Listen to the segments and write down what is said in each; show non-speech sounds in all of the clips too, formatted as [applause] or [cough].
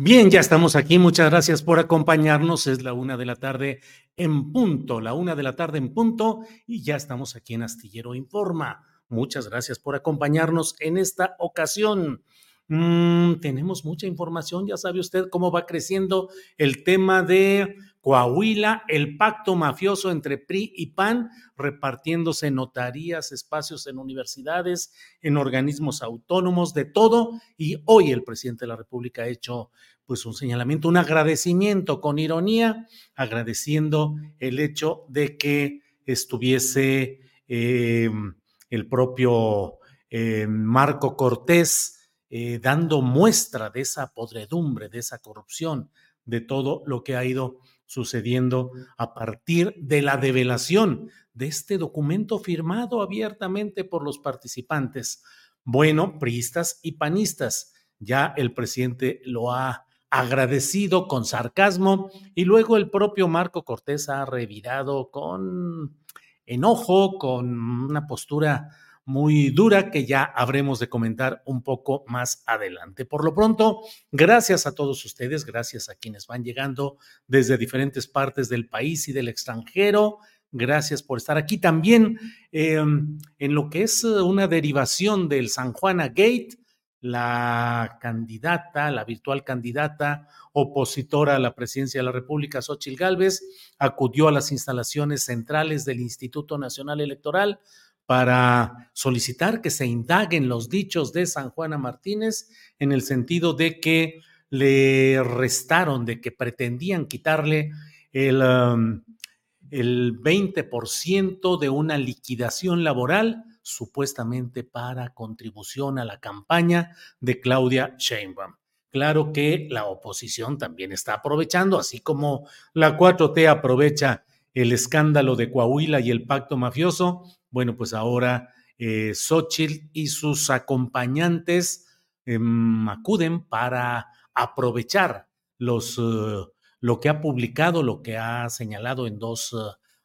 Bien, ya estamos aquí. Muchas gracias por acompañarnos. Es la una de la tarde en punto, la una de la tarde en punto, y ya estamos aquí en Astillero Informa. Muchas gracias por acompañarnos en esta ocasión. Mm, tenemos mucha información, ya sabe usted cómo va creciendo el tema de Coahuila, el pacto mafioso entre PRI y PAN, repartiéndose notarías, espacios en universidades, en organismos autónomos, de todo. Y hoy el presidente de la República ha hecho pues un señalamiento, un agradecimiento con ironía, agradeciendo el hecho de que estuviese eh, el propio eh, Marco Cortés eh, dando muestra de esa podredumbre, de esa corrupción, de todo lo que ha ido sucediendo a partir de la develación de este documento firmado abiertamente por los participantes. Bueno, priistas y panistas, ya el presidente lo ha agradecido con sarcasmo y luego el propio Marco Cortés ha revirado con enojo, con una postura muy dura que ya habremos de comentar un poco más adelante. Por lo pronto, gracias a todos ustedes, gracias a quienes van llegando desde diferentes partes del país y del extranjero. Gracias por estar aquí también em, en lo que es una derivación del San Juana Gate. La candidata, la virtual candidata opositora a la presidencia de la República, Xochil Gálvez, acudió a las instalaciones centrales del Instituto Nacional Electoral para solicitar que se indaguen los dichos de San Juana Martínez en el sentido de que le restaron, de que pretendían quitarle el, um, el 20% de una liquidación laboral supuestamente para contribución a la campaña de Claudia Sheinbaum. Claro que la oposición también está aprovechando, así como la 4T aprovecha el escándalo de Coahuila y el pacto mafioso, bueno, pues ahora eh, Xochitl y sus acompañantes em, acuden para aprovechar los, eh, lo que ha publicado, lo que ha señalado en dos eh,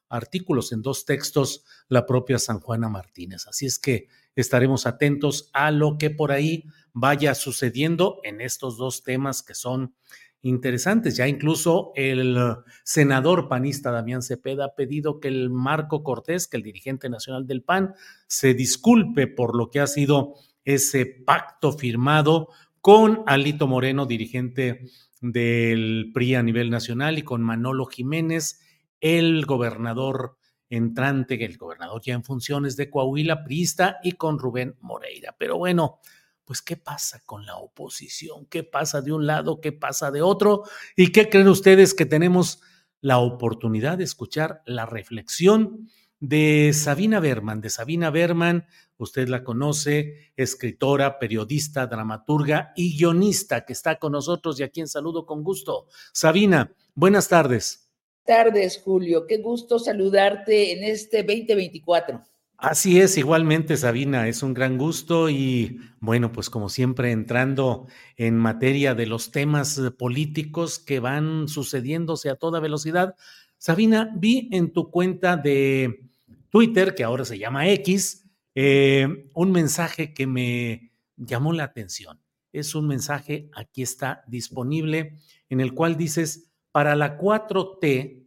artículos, en dos textos, la propia San Juana Martínez. Así es que estaremos atentos a lo que por ahí vaya sucediendo en estos dos temas que son interesantes. Ya incluso el senador panista Damián Cepeda ha pedido que el Marco Cortés, que el dirigente nacional del PAN, se disculpe por lo que ha sido ese pacto firmado con Alito Moreno, dirigente del PRI a nivel nacional, y con Manolo Jiménez, el gobernador entrante, el gobernador ya en funciones de Coahuila, priista, y con Rubén Moreira. Pero bueno, pues ¿qué pasa con la oposición? ¿Qué pasa de un lado? ¿Qué pasa de otro? ¿Y qué creen ustedes que tenemos la oportunidad de escuchar la reflexión de Sabina Berman. De Sabina Berman, usted la conoce, escritora, periodista, dramaturga y guionista que está con nosotros y a quien saludo con gusto. Sabina, buenas tardes. Tardes, Julio. Qué gusto saludarte en este 2024. Así es, igualmente Sabina, es un gran gusto y bueno, pues como siempre entrando en materia de los temas políticos que van sucediéndose a toda velocidad. Sabina, vi en tu cuenta de Twitter, que ahora se llama X, eh, un mensaje que me llamó la atención. Es un mensaje, aquí está disponible, en el cual dices, para la 4T,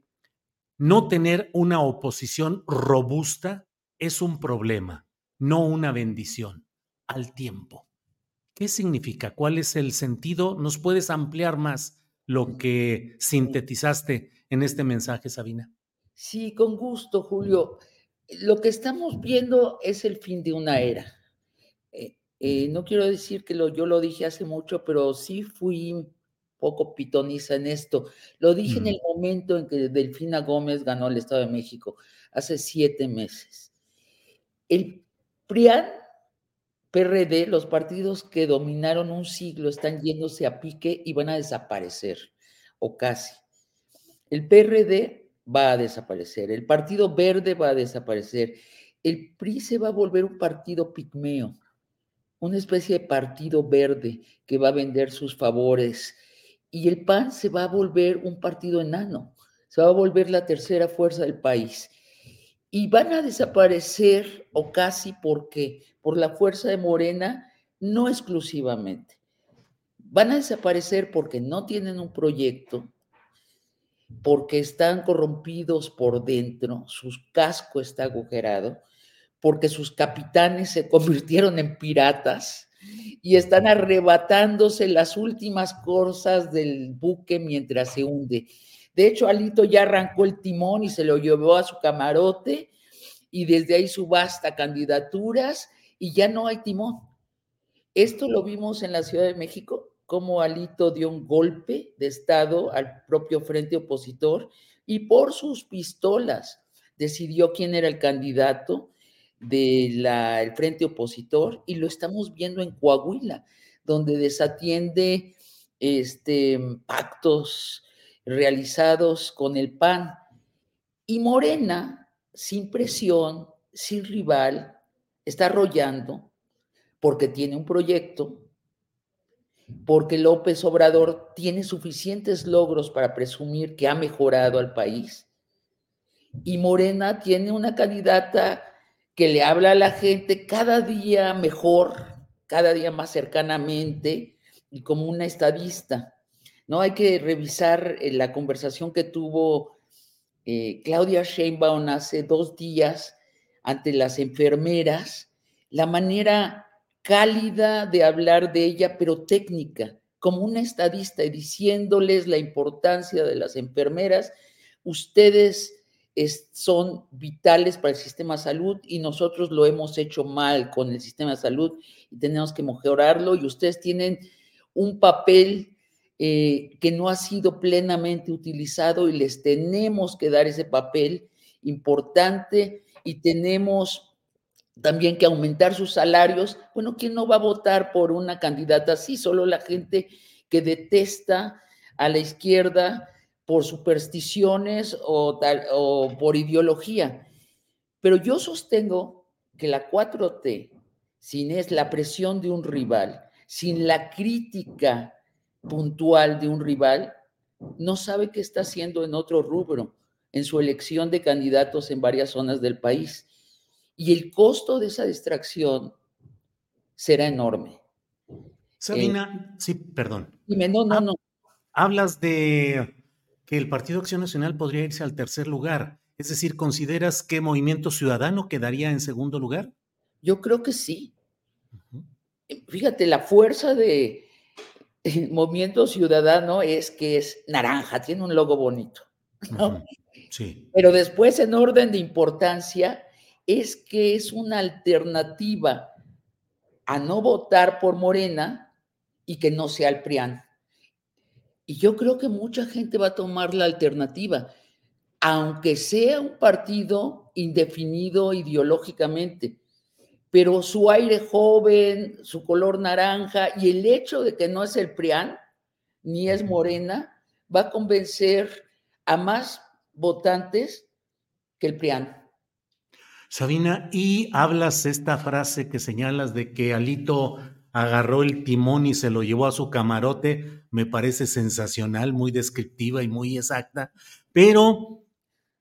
no tener una oposición robusta es un problema, no una bendición, al tiempo. ¿Qué significa? ¿Cuál es el sentido? ¿Nos puedes ampliar más lo que sintetizaste en este mensaje, Sabina? Sí, con gusto, Julio lo que estamos viendo es el fin de una era. Eh, eh, no quiero decir que lo, yo lo dije hace mucho, pero sí fui un poco pitoniza en esto. Lo dije en el momento en que Delfina Gómez ganó el Estado de México, hace siete meses. El PRIAN, PRD, los partidos que dominaron un siglo están yéndose a pique y van a desaparecer, o casi. El PRD va a desaparecer, el Partido Verde va a desaparecer, el PRI se va a volver un partido pigmeo, una especie de partido verde que va a vender sus favores, y el PAN se va a volver un partido enano, se va a volver la tercera fuerza del país. Y van a desaparecer, o casi porque, por la fuerza de Morena, no exclusivamente. Van a desaparecer porque no tienen un proyecto, porque están corrompidos por dentro, su casco está agujerado, porque sus capitanes se [laughs] convirtieron en piratas y están arrebatándose las últimas cosas del buque mientras se hunde. De hecho, Alito ya arrancó el timón y se lo llevó a su camarote y desde ahí subasta candidaturas y ya no hay timón. Esto lo vimos en la Ciudad de México cómo Alito dio un golpe de Estado al propio frente opositor y por sus pistolas decidió quién era el candidato del frente opositor y lo estamos viendo en Coahuila, donde desatiende este, pactos realizados con el PAN. Y Morena, sin presión, sin rival, está arrollando porque tiene un proyecto porque López Obrador tiene suficientes logros para presumir que ha mejorado al país. Y Morena tiene una candidata que le habla a la gente cada día mejor, cada día más cercanamente y como una estadista. No hay que revisar eh, la conversación que tuvo eh, Claudia Sheinbaum hace dos días ante las enfermeras, la manera cálida de hablar de ella, pero técnica, como una estadista y diciéndoles la importancia de las enfermeras. Ustedes son vitales para el sistema de salud y nosotros lo hemos hecho mal con el sistema de salud y tenemos que mejorarlo y ustedes tienen un papel eh, que no ha sido plenamente utilizado y les tenemos que dar ese papel importante y tenemos también que aumentar sus salarios. Bueno, ¿quién no va a votar por una candidata así? Solo la gente que detesta a la izquierda por supersticiones o, o por ideología. Pero yo sostengo que la 4T, sin es la presión de un rival, sin la crítica puntual de un rival, no sabe qué está haciendo en otro rubro, en su elección de candidatos en varias zonas del país. Y el costo de esa distracción será enorme. Sabina, eh, sí, perdón. Dime, no, no, no. Hablas de que el Partido Acción Nacional podría irse al tercer lugar. Es decir, ¿consideras que Movimiento Ciudadano quedaría en segundo lugar? Yo creo que sí. Fíjate, la fuerza de [laughs] Movimiento Ciudadano es que es naranja, tiene un logo bonito. Sí. Pero después, en orden de importancia, es que es una alternativa a no votar por Morena y que no sea el PRIAN. Y yo creo que mucha gente va a tomar la alternativa. aunque sea un partido indefinido ideológicamente, pero su aire joven, su color naranja y el hecho de que no es el PRIAN ni es Morena, va a convencer a más votantes que el PRIAN. Sabina, y hablas esta frase que señalas de que Alito agarró el timón y se lo llevó a su camarote, me parece sensacional, muy descriptiva y muy exacta, pero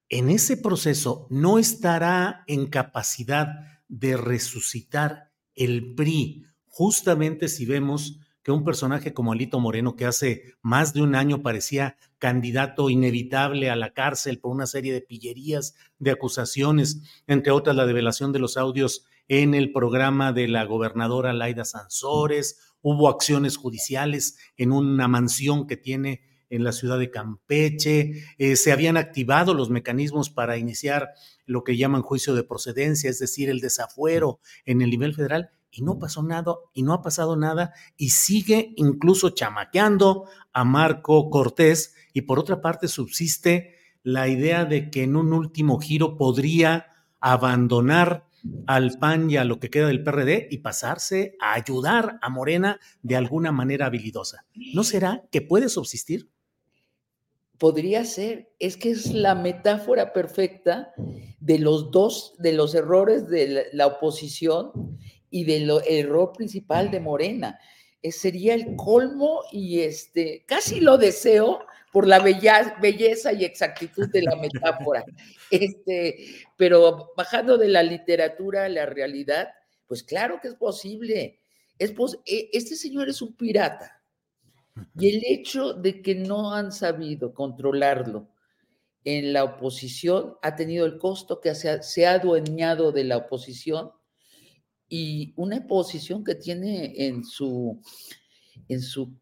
en ese proceso no estará en capacidad de resucitar el PRI, justamente si vemos que un personaje como Alito Moreno, que hace más de un año parecía candidato inevitable a la cárcel por una serie de pillerías, de acusaciones, entre otras la develación de los audios en el programa de la gobernadora Laida Sansores, hubo acciones judiciales en una mansión que tiene en la ciudad de Campeche, eh, se habían activado los mecanismos para iniciar lo que llaman juicio de procedencia, es decir, el desafuero en el nivel federal, y no pasó nada y no ha pasado nada y sigue incluso chamaqueando a Marco Cortés y por otra parte subsiste la idea de que en un último giro podría abandonar al PAN y a lo que queda del PRD y pasarse a ayudar a Morena de alguna manera habilidosa. ¿No será que puede subsistir? Podría ser, es que es la metáfora perfecta de los dos, de los errores de la oposición y del error principal de Morena. Eh, sería el colmo y este, casi lo deseo por la belleza y exactitud de la [laughs] metáfora. Este, pero bajando de la literatura a la realidad, pues claro que es posible. Es e, este señor es un pirata. Y el hecho de que no han sabido controlarlo en la oposición ha tenido el costo que se ha adueñado de la oposición y una posición que tiene en su, en su,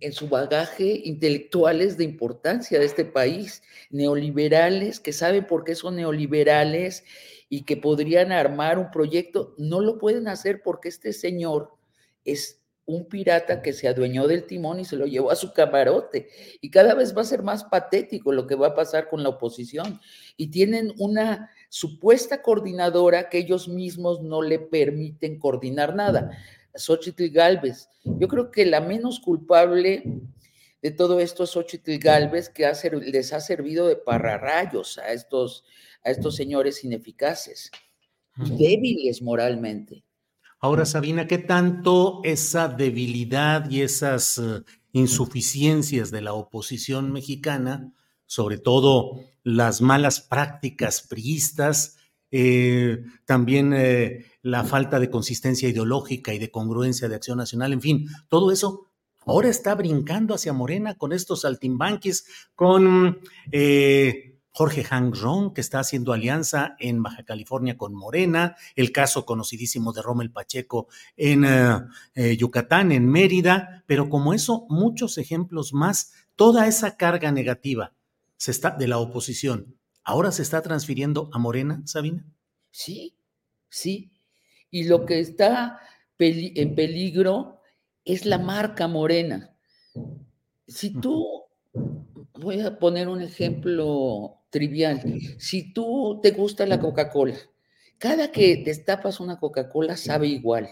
en su bagaje intelectuales de importancia de este país, neoliberales que saben por qué son neoliberales y que podrían armar un proyecto, no lo pueden hacer porque este señor es un pirata que se adueñó del timón y se lo llevó a su camarote. Y cada vez va a ser más patético lo que va a pasar con la oposición. Y tienen una supuesta coordinadora que ellos mismos no le permiten coordinar nada. Xochitl Galvez. Yo creo que la menos culpable de todo esto es Xochitl Galvez, que les ha servido de pararrayos a estos, a estos señores ineficaces, débiles moralmente. Ahora, Sabina, ¿qué tanto esa debilidad y esas eh, insuficiencias de la oposición mexicana, sobre todo las malas prácticas priistas, eh, también eh, la falta de consistencia ideológica y de congruencia de acción nacional, en fin, todo eso ahora está brincando hacia Morena con estos saltimbanquis, con Jorge Hang Rong, que está haciendo alianza en Baja California con Morena, el caso conocidísimo de Rommel Pacheco en eh, eh, Yucatán, en Mérida, pero como eso, muchos ejemplos más, toda esa carga negativa se está, de la oposición, ahora se está transfiriendo a Morena, Sabina. Sí, sí. Y lo que está en peligro es la marca Morena. Si tú, voy a poner un ejemplo trivial. Si tú te gusta la Coca-Cola, cada que destapas una Coca-Cola sabe igual.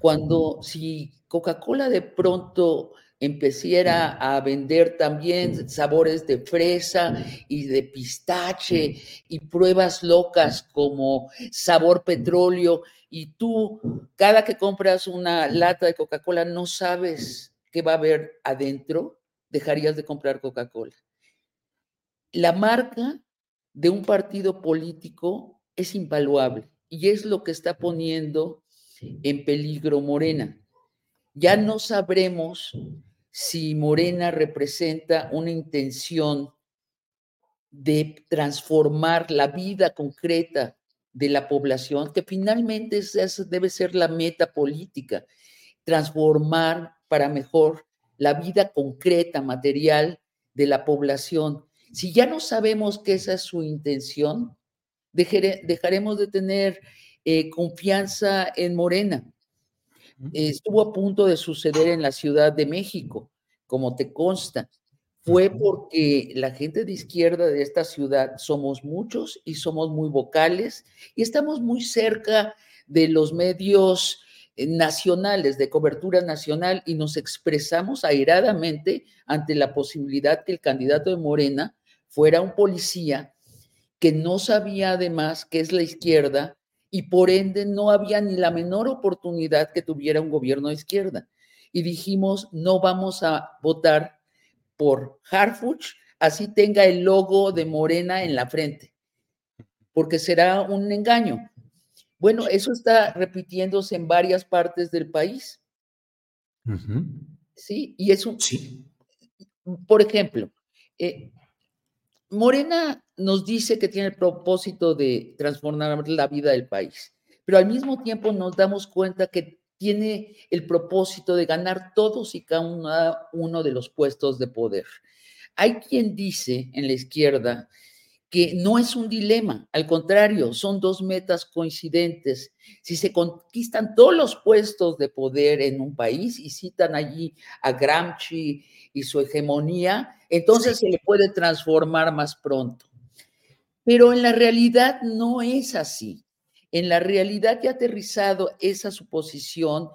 Cuando si Coca-Cola de pronto empezara a vender también sabores de fresa y de pistache y pruebas locas como sabor petróleo y tú cada que compras una lata de Coca-Cola no sabes qué va a haber adentro, dejarías de comprar Coca-Cola la marca de un partido político es invaluable y es lo que está poniendo en peligro Morena. Ya no sabremos si Morena representa una intención de transformar la vida concreta de la población, que finalmente esa debe ser la meta política, transformar para mejor la vida concreta, material de la población si ya no sabemos que esa es su intención, dejaremos de tener eh, confianza en Morena. estuvo a punto de suceder en la Ciudad de México, como te consta. fue porque la gente de izquierda de esta ciudad somos muchos y somos muy vocales y estamos muy cerca de los medios nacionales, de cobertura nacional, y nos expresamos airadamente ante la posibilidad que el candidato de Morena fuera un policía que no sabía además qué es la izquierda y por ende no había ni la menor oportunidad que tuviera un gobierno de izquierda. Y dijimos, no vamos a votar por Harfuch, así tenga el logo de Morena en la frente, porque será un engaño. Bueno, eso está repitiéndose en varias partes del país. Sí, y eso. Sí. Por ejemplo, eh, Morena nos dice que tiene el propósito de transformar la vida del país, pero al mismo tiempo nos damos cuenta que tiene el propósito de ganar todos y cada uno de los puestos de poder. Hay quien dice en la izquierda que no es un dilema, al contrario, son dos metas coincidentes. Si se conquistan todos los puestos de poder en un país y citan allí a Gramsci y su hegemonía, entonces se le puede transformar más pronto. Pero en la realidad no es así. En la realidad que ha aterrizado esa suposición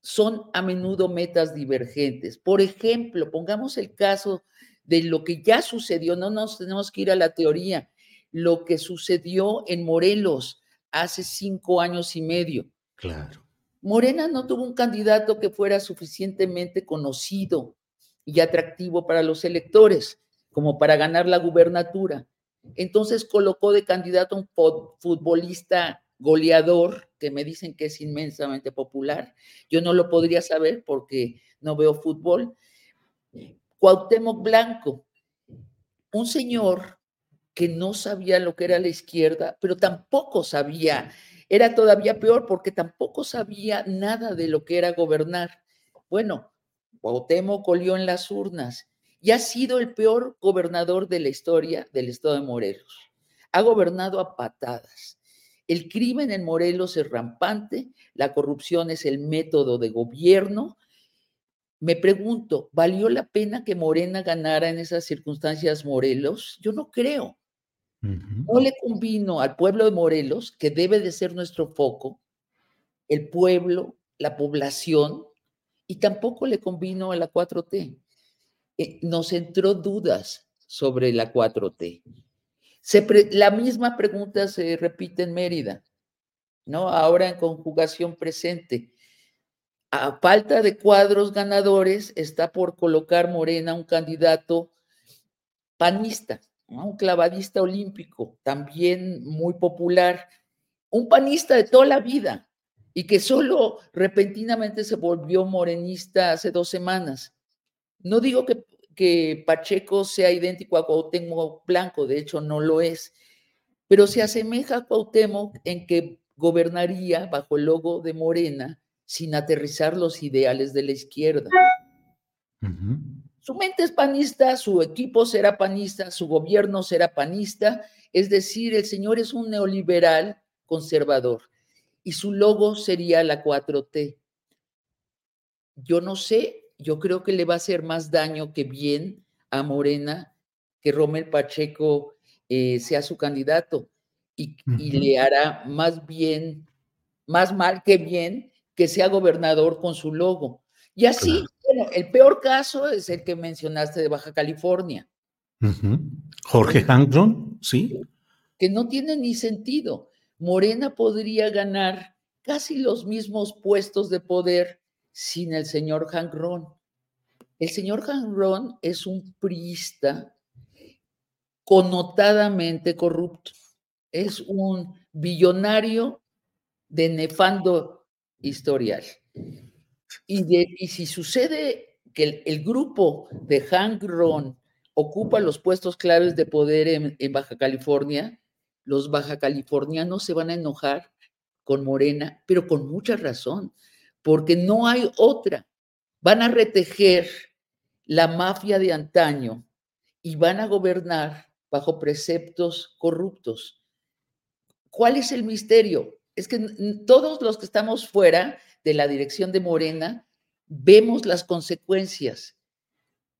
son a menudo metas divergentes. Por ejemplo, pongamos el caso de lo que ya sucedió, no nos tenemos que ir a la teoría, lo que sucedió en Morelos hace cinco años y medio. Claro. Morena no tuvo un candidato que fuera suficientemente conocido y atractivo para los electores como para ganar la gubernatura. Entonces colocó de candidato a un futbolista goleador, que me dicen que es inmensamente popular. Yo no lo podría saber porque no veo fútbol. Cuauhtémoc Blanco, un señor que no sabía lo que era la izquierda, pero tampoco sabía, era todavía peor porque tampoco sabía nada de lo que era gobernar. Bueno, Cuauhtémoc colió en las urnas y ha sido el peor gobernador de la historia del estado de Morelos. Ha gobernado a patadas. El crimen en Morelos es rampante, la corrupción es el método de gobierno. Me pregunto, ¿valió la pena que Morena ganara en esas circunstancias Morelos? Yo no creo. No le convino al pueblo de Morelos, que debe de ser nuestro foco, el pueblo, la población, y tampoco le convino a la 4T. Eh, nos entró dudas sobre la 4T. la misma pregunta se repite en Mérida, ¿no? Ahora en conjugación presente. A falta de cuadros ganadores, está por colocar Morena un candidato panista, un clavadista olímpico, también muy popular, un panista de toda la vida y que solo repentinamente se volvió morenista hace dos semanas. No digo que, que Pacheco sea idéntico a Cuauhtémoc Blanco, de hecho no lo es, pero se asemeja a Cuauhtémoc en que gobernaría bajo el logo de Morena sin aterrizar los ideales de la izquierda. Su mente es panista, su equipo será panista, su gobierno será panista, es decir, el señor es un neoliberal conservador y su logo sería la 4T. Yo no sé yo creo que le va a hacer más daño que bien a Morena que Romel Pacheco eh, sea su candidato y, le hará más bien, más mal que bien que sea gobernador con su logo. Y así, bueno, el peor caso es el que mencionaste de Baja California. Jorge Hangron, sí. Que no tiene ni sentido. Morena podría ganar casi los mismos puestos de poder sin el señor Hank Ron. El señor Hank Ron es un priista connotadamente corrupto. Es un billonario de nefando historial. Y, si sucede que el, grupo de Hank Ron ocupa los puestos claves de poder en Baja California, los baja californianos se van a enojar con Morena, pero con mucha razón, porque no hay otra. Van a retejer la mafia de antaño y van a gobernar bajo preceptos corruptos. ¿Cuál es el misterio? Es que todos los que estamos fuera de la dirección de Morena vemos las consecuencias.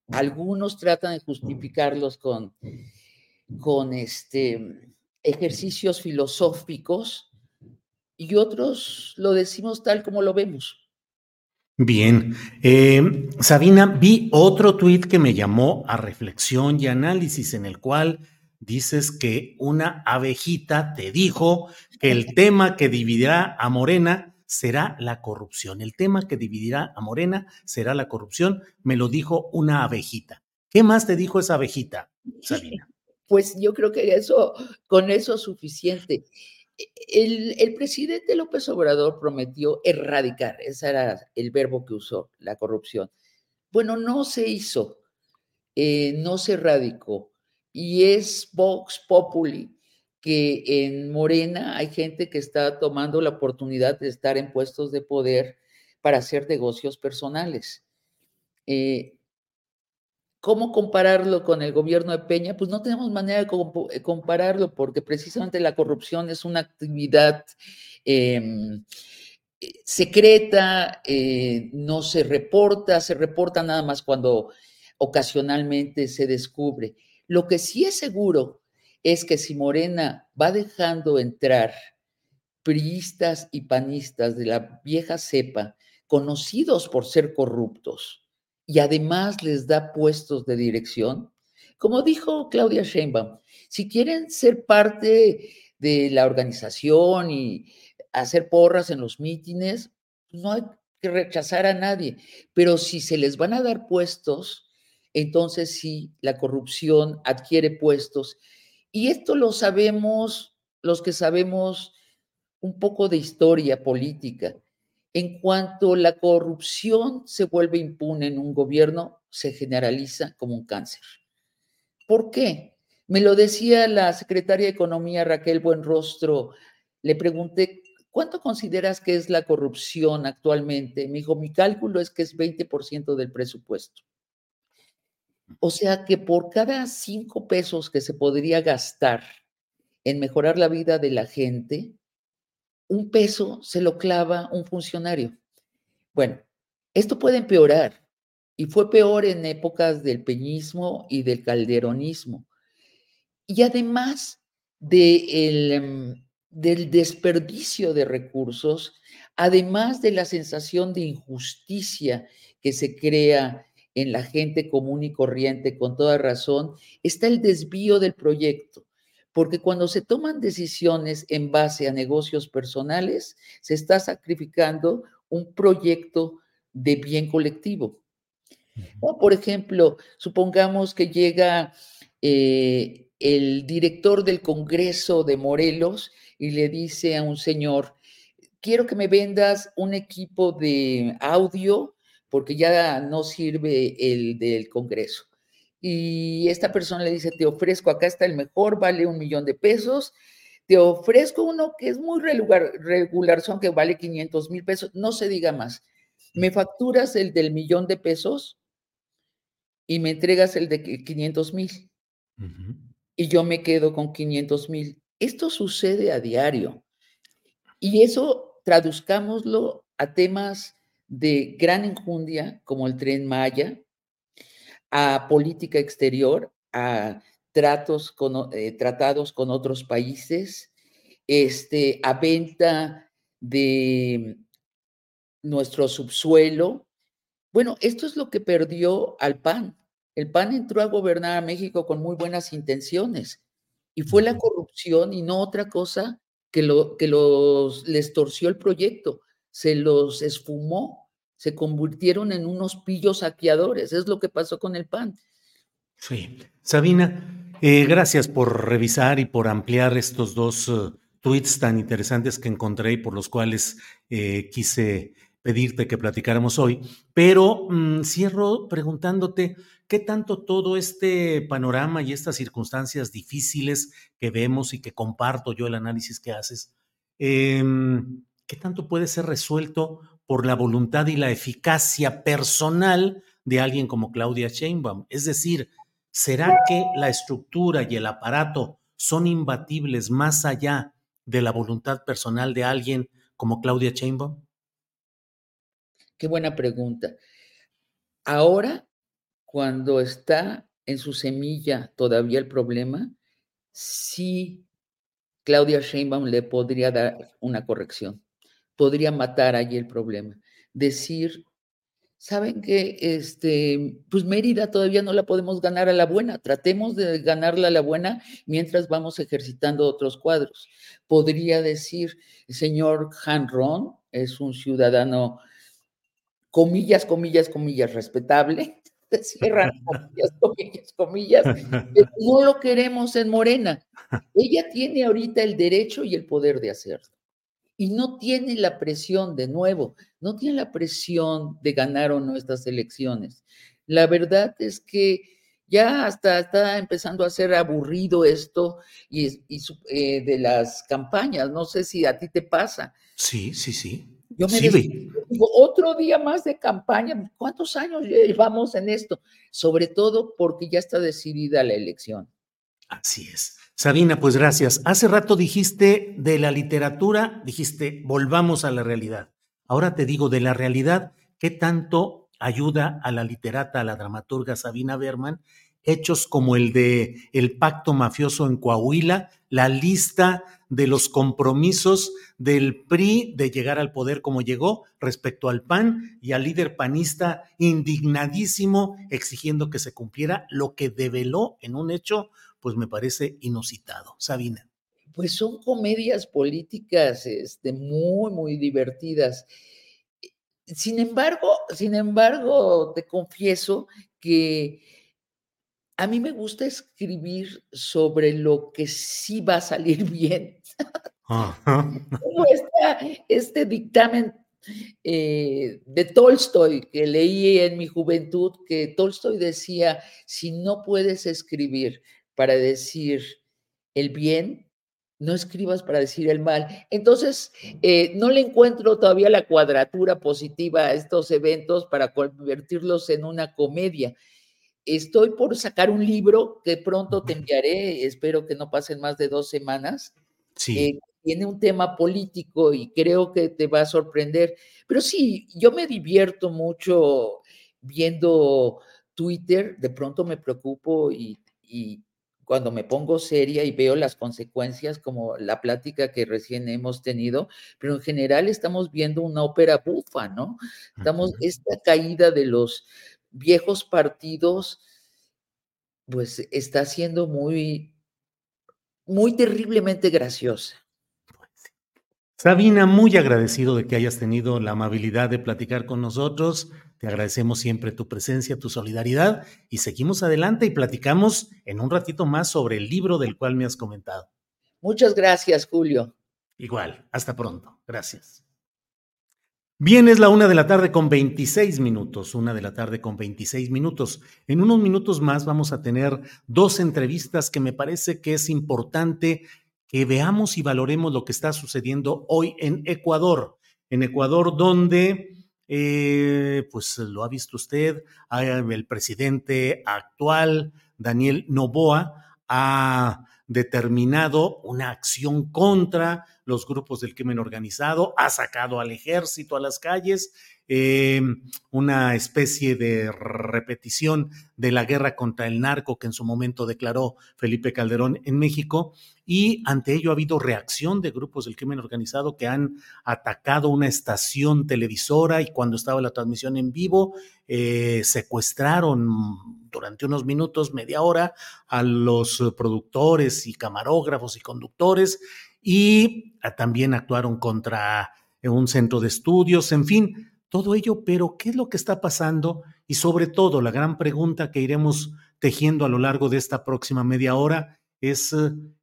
algunos tratan de justificarlos con, con este, ejercicios filosóficos y otros lo decimos tal como lo vemos. Bien, eh, Sabina, vi otro tuit que me llamó a reflexión y análisis en el cual dices que una abejita te dijo que el tema que dividirá a Morena será la corrupción. El tema que dividirá a Morena será la corrupción, me lo dijo una abejita. ¿Qué más te dijo esa abejita, Sabina? [laughs] Pues yo creo que eso, con eso es suficiente. El, el, presidente López Obrador prometió erradicar, ese era el verbo que usó, la corrupción. Bueno, no se hizo, eh, no se erradicó. Y es Vox Populi que en Morena hay gente que está tomando la oportunidad de estar en puestos de poder para hacer negocios personales. Eh, ¿Cómo compararlo con el gobierno de Peña? Pues no tenemos manera de eh, compararlo porque precisamente la corrupción es una actividad em, eh, secreta, no se reporta, se reporta nada más cuando ocasionalmente se descubre. Lo que sí es seguro es que si Morena va dejando entrar priistas y panistas de la vieja cepa, conocidos por ser corruptos, y además les da puestos de dirección, como dijo Claudia Sheinbaum, si quieren ser parte de la organización y hacer porras en los mítines, no hay que rechazar a nadie, pero si se les van a dar puestos, entonces sí, la corrupción adquiere puestos y esto lo sabemos los que sabemos un poco de historia política. En cuanto la corrupción se vuelve impune en un gobierno, se generaliza como un cáncer. ¿Por qué? Me lo decía la secretaria de Economía Raquel Buenrostro. Le pregunté, ¿cuánto consideras que es la corrupción actualmente? Me dijo, mi cálculo es que es 20% del presupuesto. O sea que por cada cinco pesos que se podría gastar en mejorar la vida de la gente, un peso se lo clava un funcionario. Bueno, esto puede empeorar y fue peor en épocas del peñismo y del calderonismo. Y además de em, del desperdicio de recursos, además de la sensación de injusticia que se crea en la gente común y corriente, con toda razón, está el desvío del proyecto. Porque cuando se toman decisiones en base a negocios personales, se está sacrificando un proyecto de bien colectivo. O, por ejemplo, supongamos que llega eh, el director del Congreso de Morelos y le dice a un señor, quiero que me vendas un equipo de audio porque ya no sirve el del Congreso. Y esta persona le dice, te ofrezco, acá está el mejor, vale un millón de pesos, te ofrezco uno que es muy regular, regular son que vale 500 mil pesos, no se diga más. Me facturas el del millón de pesos y me entregas el de 500 mil. Y yo me quedo con 500 mil. Esto sucede a diario. Y eso traduzcámoslo a temas de gran enjundia, como el tren Maya, a política exterior, a tratos con, eh, tratados con otros países, este, a venta de nuestro subsuelo. Bueno, esto es lo que perdió al PAN. El PAN entró a gobernar a México con muy buenas intenciones y fue la corrupción y no otra cosa que, lo, que los, les torció el proyecto, se los esfumó se convirtieron en unos pillos saqueadores. Es lo que pasó con el PAN. Sí. Sabina, eh, gracias por revisar y por ampliar estos dos uh, tweets tan interesantes que encontré y por los cuales eh, quise pedirte que platicáramos hoy. Pero mm, cierro preguntándote qué tanto todo este panorama y estas circunstancias difíciles que vemos y que comparto yo el análisis que haces, em, qué tanto puede ser resuelto por la voluntad y la eficacia personal de alguien como Claudia Sheinbaum. Es decir, ¿será que la estructura y el aparato son imbatibles más allá de la voluntad personal de alguien como Claudia Sheinbaum? Qué buena pregunta. Ahora, cuando está en su semilla todavía el problema, sí Claudia Sheinbaum le podría dar una corrección, podría matar allí el problema, decir, saben que este, pues Mérida todavía no la podemos ganar a la buena, tratemos de ganarla a la buena mientras vamos ejercitando otros cuadros. Podría decir, el señor Han Ron es un ciudadano, comillas, comillas, comillas, respetable, [laughs] cierran [laughs] comillas, comillas, comillas, pero no lo queremos en Morena. [laughs] Ella tiene ahorita el derecho y el poder de hacerlo y no tiene la presión, de nuevo, no tiene la presión de ganar o no estas elecciones. La verdad es que ya hasta está empezando a ser aburrido esto y, eh, de las campañas. No sé si a ti te pasa. Sí, sí, sí. Yo me digo, otro día más de campaña. ¿Cuántos años llevamos en esto? Sobre todo porque ya está decidida la elección. Así es. Sabina, pues gracias. Hace rato dijiste de la literatura, dijiste, volvamos a la realidad. Ahora te digo de la realidad, ¿qué tanto ayuda a la literata, a la dramaturga Sabina Berman, hechos como el de el pacto mafioso en Coahuila, la lista de los compromisos del PRI de llegar al poder como llegó respecto al PAN y al líder panista indignadísimo exigiendo que se cumpliera lo que develó en un hecho pues me parece inusitado. Sabina. Pues son comedias políticas este, muy, muy divertidas. Sin embargo, sin embargo, te confieso que a mí me gusta escribir sobre lo que sí va a salir [laughs] bien. Como [laughs] este dictamen eh, de Tolstoy que leí en mi juventud, que Tolstoy decía, si no puedes escribir para decir el bien, no escribas para decir el mal. Entonces, eh, no le encuentro todavía la cuadratura positiva a estos eventos para convertirlos en una comedia. Estoy por sacar un libro que pronto te enviaré, espero que no pasen más de dos semanas. Sí. Eh, tiene un tema político y creo que te va a sorprender. Pero sí, yo me divierto mucho viendo Twitter, de pronto me preocupo y cuando me pongo seria y veo las consecuencias como la plática que recién hemos tenido, pero en general estamos viendo una ópera bufa, ¿no? Estamos, esta caída de los viejos partidos, pues está siendo muy, muy terriblemente graciosa. Sabina, muy agradecido de que hayas tenido la amabilidad de platicar con nosotros. Te agradecemos siempre tu presencia, tu solidaridad y seguimos adelante y platicamos en un ratito más sobre el libro del cual me has comentado. Muchas gracias, Julio. Igual, hasta pronto. Gracias. Bien, es la una de la tarde con 26 minutos, una de la tarde con 26 minutos. En unos minutos más vamos a tener dos entrevistas que me parece que es importante que veamos y valoremos lo que está sucediendo hoy en Ecuador. En Ecuador, donde eh, pues lo ha visto usted, el presidente actual, Daniel Novoa, ha determinado una acción contra los grupos del crimen organizado, ha sacado al ejército a las calles, eh, una especie de repetición de la guerra contra el narco que en su momento declaró Felipe Calderón en México, y ante ello ha habido reacción de grupos del crimen organizado que han atacado una estación televisora y cuando estaba la transmisión en vivo eh, secuestraron durante unos minutos, media hora, a los productores y camarógrafos y conductores y también actuaron contra un centro de estudios, en fin, todo ello, pero ¿qué es lo que está pasando? Y sobre todo, la gran pregunta que iremos tejiendo a lo largo de esta próxima media hora es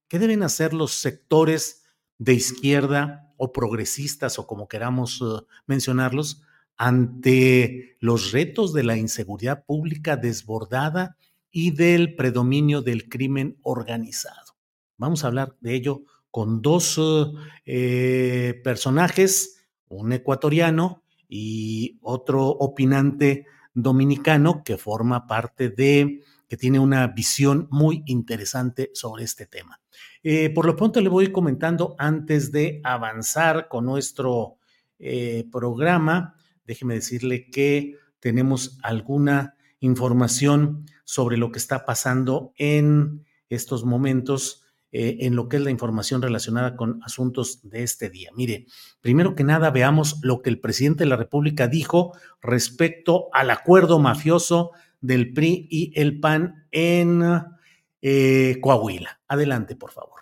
¿Qué deben hacer los sectores de izquierda o progresistas o como queramos eh, mencionarlos ante los retos de la inseguridad pública desbordada y del predominio del crimen organizado? Vamos a hablar de ello con dos eh, personajes, un ecuatoriano y otro opinante dominicano que forma parte de, que tiene una visión muy interesante sobre este tema. Eh, por lo pronto le voy comentando antes de avanzar con nuestro eh, programa. Déjeme decirle que tenemos alguna información sobre lo que está pasando en estos momentos eh, en lo que es la información relacionada con asuntos de este día. Mire, primero que nada veamos lo que el presidente de la República dijo respecto al acuerdo mafioso del PRI y el PAN en eh, Coahuila. Adelante, por favor.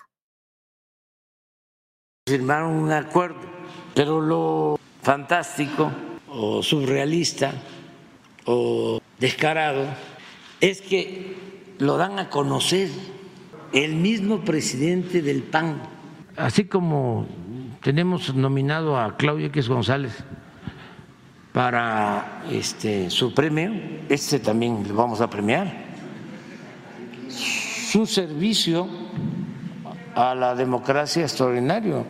Firmaron un acuerdo, pero lo fantástico o surrealista o descarado es que lo dan a conocer el mismo presidente del PAN. Así como tenemos nominado a Claudio X González para este, su premio, este también lo vamos a premiar. Su servicio a la democracia extraordinario.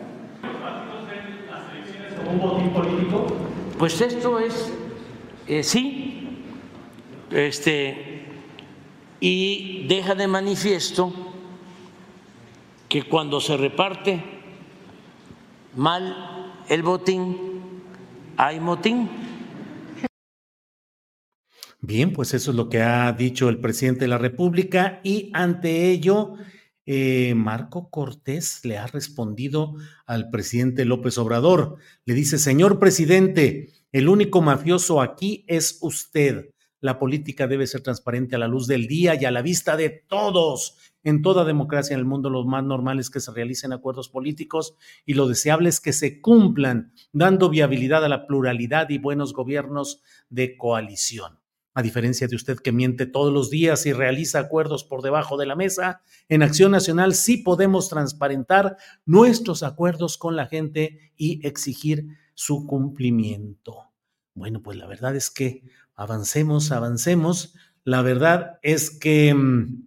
¿Un político? Pues esto es, eh, sí, este, y deja de manifiesto que cuando se reparte mal el botín, hay motín. Bien, pues eso es lo que ha dicho el presidente de la República y ante ello, eh, Marco Cortés le ha respondido al presidente López Obrador. Le dice, señor presidente, el único mafioso aquí es usted. La política debe ser transparente a la luz del día y a la vista de todos. En toda democracia en el mundo lo más normal es que se realicen acuerdos políticos y lo deseable es que se cumplan, dando viabilidad a la pluralidad y buenos gobiernos de coalición. A diferencia de usted que miente todos los días y realiza acuerdos por debajo de la mesa, en Acción Nacional sí podemos transparentar nuestros acuerdos con la gente y exigir su cumplimiento. Bueno, pues la verdad es que avancemos, avancemos. La verdad es que, mm,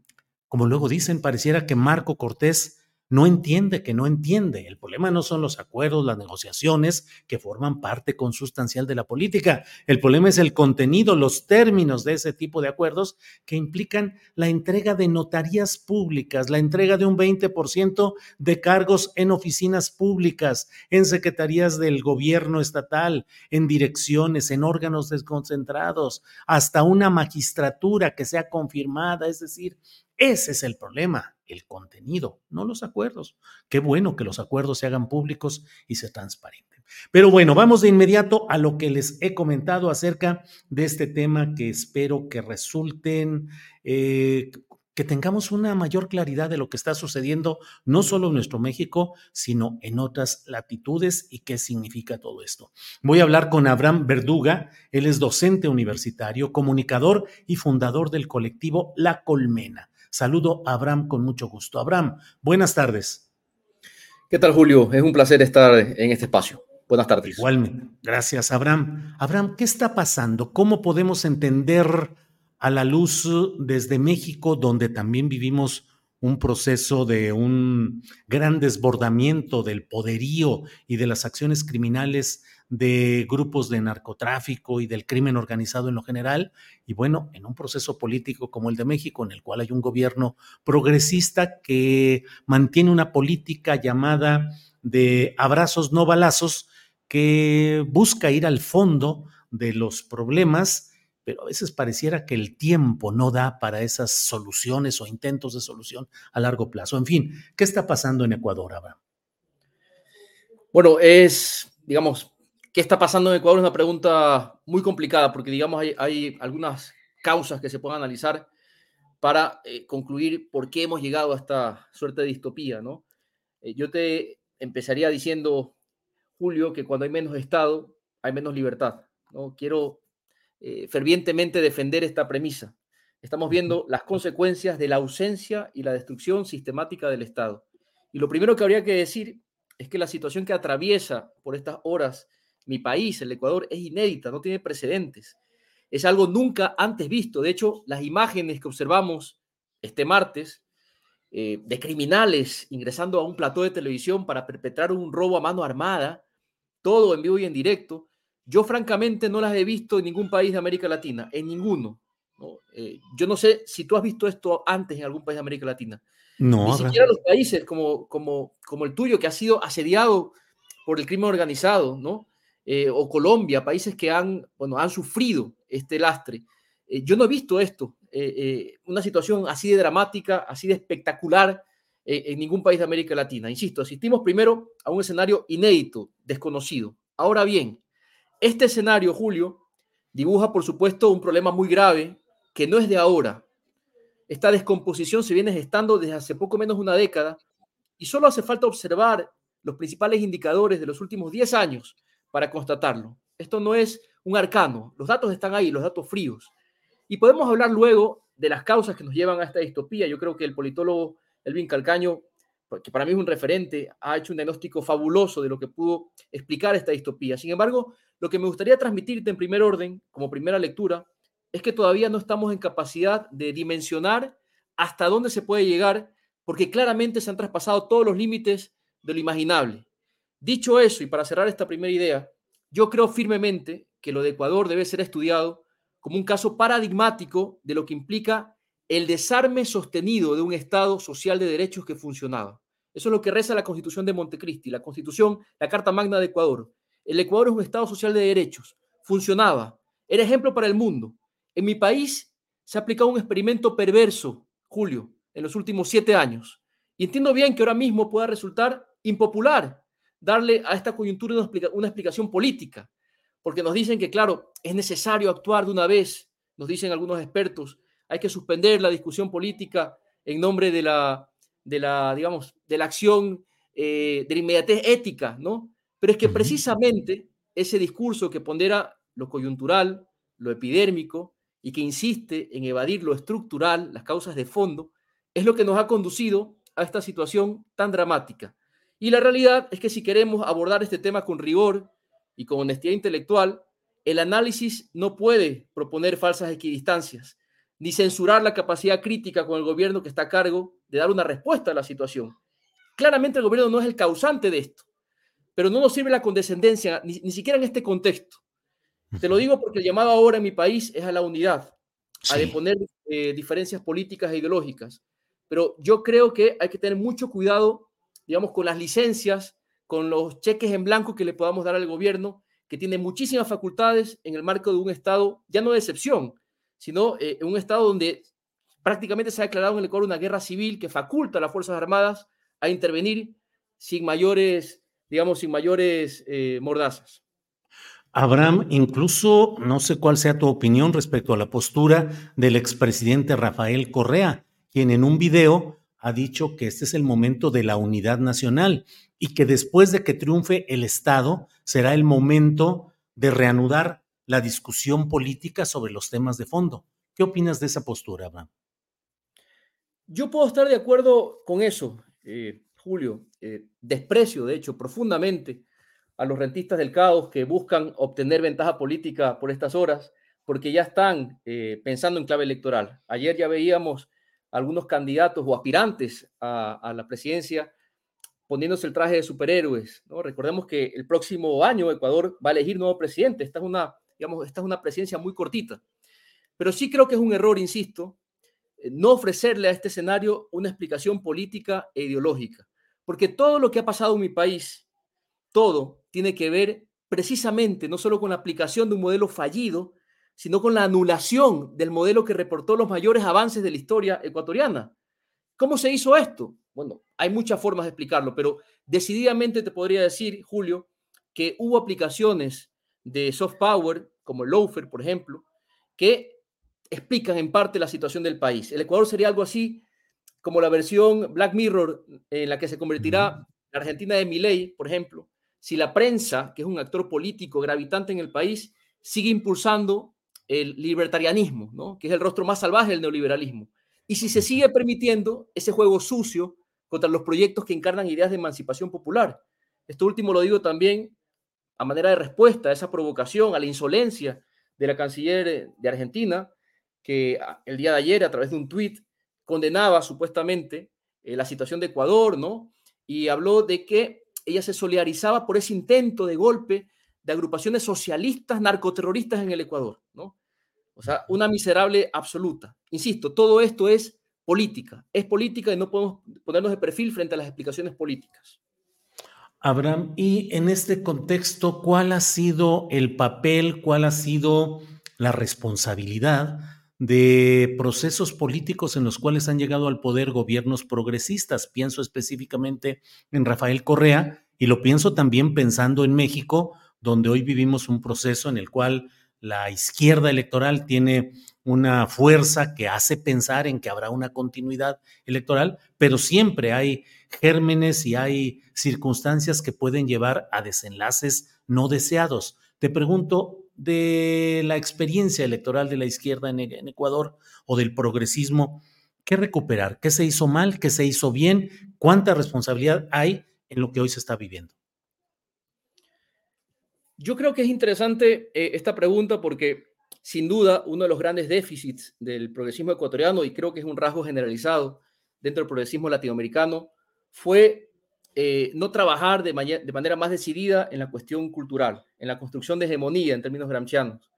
como luego dicen, pareciera que Marco Cortés no entiende que no entiende. El problema no son los acuerdos, las negociaciones que forman parte consustancial de la política. El problema es el contenido, los términos de ese tipo de acuerdos que implican la entrega de notarías públicas, la entrega de un 20% de cargos en oficinas públicas, en secretarías del gobierno estatal, en direcciones, en órganos desconcentrados, hasta una magistratura que sea confirmada, es decir, ese es el problema, el contenido, no los acuerdos. Qué bueno que los acuerdos se hagan públicos y se transparenten. Pero bueno, vamos de inmediato a lo que les he comentado acerca de este tema que espero que resulten eh, que tengamos una mayor claridad de lo que está sucediendo, no solo en nuestro México, sino en otras latitudes y qué significa todo esto. Voy a hablar con Abraham Verduga, él es docente universitario, comunicador y fundador del colectivo La Colmena. Saludo a Abraham con mucho gusto. Abraham, buenas tardes. ¿Qué tal, Julio? Es un placer estar en este espacio. Buenas tardes. Igualmente. Gracias, Abraham. Abraham, ¿qué está pasando? ¿Cómo podemos entender a la luz desde México, donde también vivimos un proceso de un gran desbordamiento del poderío y de las acciones criminales de grupos de narcotráfico y del crimen organizado en lo general, y bueno, en un proceso político como el de México, en el cual hay un gobierno progresista que mantiene una política llamada de abrazos no balazos, que busca ir al fondo de los problemas, pero a veces pareciera que el tiempo no da para esas soluciones o intentos de solución a largo plazo. En fin, ¿qué está pasando en Ecuador, Abraham? Bueno, es, digamos, ¿Qué está pasando en Ecuador? Es una pregunta muy complicada porque, digamos, hay, algunas causas que se pueden analizar para eh, concluir por qué hemos llegado a esta suerte de distopía, ¿no? Eh, yo te empezaría diciendo, Julio, que cuando hay menos Estado, hay menos libertad, ¿no? Quiero eh, fervientemente defender esta premisa. Estamos viendo las consecuencias de la ausencia y la destrucción sistemática del Estado. Y lo primero que habría que decir es que la situación que atraviesa por estas horas mi país, el Ecuador, es inédita, no tiene precedentes. Es algo nunca antes visto. De hecho, las imágenes que observamos este martes eh, de criminales ingresando a un plató de televisión para perpetrar un robo a mano armada, todo en vivo y en directo, yo francamente no las he visto en ningún país de América Latina, en ninguno. Eh, yo no sé si tú has visto esto antes en algún país de América Latina. No. Ni siquiera los países como, como, como el tuyo, que ha sido asediado por el crimen organizado, ¿no? Eh, o Colombia, países que han, bueno, han sufrido este lastre. Eh, yo no he visto esto, una situación así de dramática, así de espectacular en ningún país de América Latina. Insisto, asistimos primero a un escenario inédito, desconocido. Ahora bien, este escenario, Julio, dibuja, por supuesto, un problema muy grave que no es de ahora. Esta descomposición se viene gestando desde hace poco menos de una década y solo hace falta observar los principales indicadores de los últimos 10 años para constatarlo. Esto no es un arcano, los datos están ahí, los datos fríos. Y podemos hablar luego de las causas que nos llevan a esta distopía. Yo creo que el politólogo Elvin Calcaño, que para mí es un referente, ha hecho un diagnóstico fabuloso de lo que pudo explicar esta distopía. Sin embargo, lo que me gustaría transmitirte en primer orden, como primera lectura, es que todavía no estamos en capacidad de dimensionar hasta dónde se puede llegar, porque claramente se han traspasado todos los límites de lo imaginable. Dicho eso, y para cerrar esta primera idea, yo creo firmemente que lo de Ecuador debe ser estudiado como un caso paradigmático de lo que implica el desarme sostenido de un Estado social de derechos que funcionaba. Eso es lo que reza la Constitución de Montecristi, la Constitución, la Carta Magna de Ecuador. El Ecuador es un Estado social de derechos, funcionaba, era ejemplo para el mundo. En mi país se ha aplicado un experimento perverso, Julio, en los últimos siete años. Y entiendo bien que ahora mismo pueda resultar impopular darle a esta coyuntura una, explicación política, porque nos dicen que, claro, es necesario actuar de una vez, nos dicen algunos expertos, hay que suspender la discusión política en nombre de la, de la digamos, de la acción eh, de la inmediatez ética, ¿no? Pero es que precisamente ese discurso que pondera lo coyuntural, lo epidérmico y que insiste en evadir lo estructural, las causas de fondo, es lo que nos ha conducido a esta situación tan dramática. Y la realidad es que si queremos abordar este tema con rigor y con honestidad intelectual, el análisis no puede proponer falsas equidistancias, ni censurar la capacidad crítica con el gobierno que está a cargo de dar una respuesta a la situación. Claramente el gobierno no es el causante de esto, pero no nos sirve la condescendencia, ni, siquiera en este contexto. Te lo digo porque el llamado ahora en mi país es a la unidad, a deponer eh, diferencias políticas e ideológicas. Pero yo creo que hay que tener mucho cuidado, digamos, con las licencias, con los cheques en blanco que le podamos dar al gobierno, que tiene muchísimas facultades en el marco de un Estado, ya no de excepción, sino eh, un Estado donde prácticamente se ha declarado en el Ecuador una guerra civil que faculta a las Fuerzas Armadas a intervenir sin mayores, digamos, sin mayores eh, mordazas. Abraham, incluso no sé cuál sea tu opinión respecto a la postura del expresidente Rafael Correa, quien en un video ha dicho que este es el momento de la unidad nacional y que después de que triunfe el Estado será el momento de reanudar la discusión política sobre los temas de fondo. ¿Qué opinas de esa postura, Abraham? Yo puedo estar de acuerdo con eso, eh, Julio. Eh, desprecio, de hecho, profundamente a los rentistas del caos que buscan obtener ventaja política por estas horas, porque ya están eh, pensando en clave electoral. Ayer ya veíamos algunos candidatos o aspirantes a, la presidencia poniéndose el traje de superhéroes. ¿no? Recordemos que el próximo año Ecuador va a elegir nuevo presidente. Esta es una, digamos, esta es una presidencia muy cortita. Pero sí creo que es un error, insisto, eh, no ofrecerle a este escenario una explicación política e ideológica. Porque todo lo que ha pasado en mi país, todo, tiene que ver precisamente no solo con la aplicación de un modelo fallido, sino con la anulación del modelo que reportó los mayores avances de la historia ecuatoriana. ¿Cómo se hizo esto? Bueno, hay muchas formas de explicarlo, pero decididamente te podría decir, Julio, que hubo aplicaciones de soft power, como el Loafer, por ejemplo, que explican en parte la situación del país. El Ecuador sería algo así como la versión Black Mirror en la que se convertirá la Argentina de Milei, por ejemplo, si la prensa, que es un actor político gravitante en el país, sigue impulsando el libertarianismo, ¿no? que es el rostro más salvaje del neoliberalismo. Y si se sigue permitiendo ese juego sucio contra los proyectos que encarnan ideas de emancipación popular. Esto último lo digo también a manera de respuesta a esa provocación, a la insolencia de la canciller de Argentina, que el día de ayer, a través de un tuit, condenaba supuestamente eh, la situación de Ecuador, ¿no? Y habló de que ella se solidarizaba por ese intento de golpe de agrupaciones socialistas narcoterroristas en el Ecuador, ¿no? O sea, una miserable absoluta. Insisto, todo esto es política, es política y no podemos ponernos de perfil frente a las explicaciones políticas. Abraham, y en este contexto, ¿cuál ha sido el papel, cuál ha sido la responsabilidad de procesos políticos en los cuales han llegado al poder gobiernos progresistas. Pienso específicamente en Rafael Correa y lo pienso también pensando en México, donde hoy vivimos un proceso en el cual la izquierda electoral tiene una fuerza que hace pensar en que habrá una continuidad electoral, pero siempre hay gérmenes y hay circunstancias que pueden llevar a desenlaces no deseados. Te pregunto, de la experiencia electoral de la izquierda en, Ecuador o del progresismo, ¿qué recuperar? ¿Qué se hizo mal? ¿Qué se hizo bien? ¿Cuánta responsabilidad hay en lo que hoy se está viviendo? Yo creo que es interesante eh, esta pregunta porque sin duda uno de los grandes déficits del progresismo ecuatoriano, y creo que es un rasgo generalizado dentro del progresismo latinoamericano, fue eh, no trabajar de, manera más decidida en la cuestión cultural, en la construcción de hegemonía en términos gramscianos.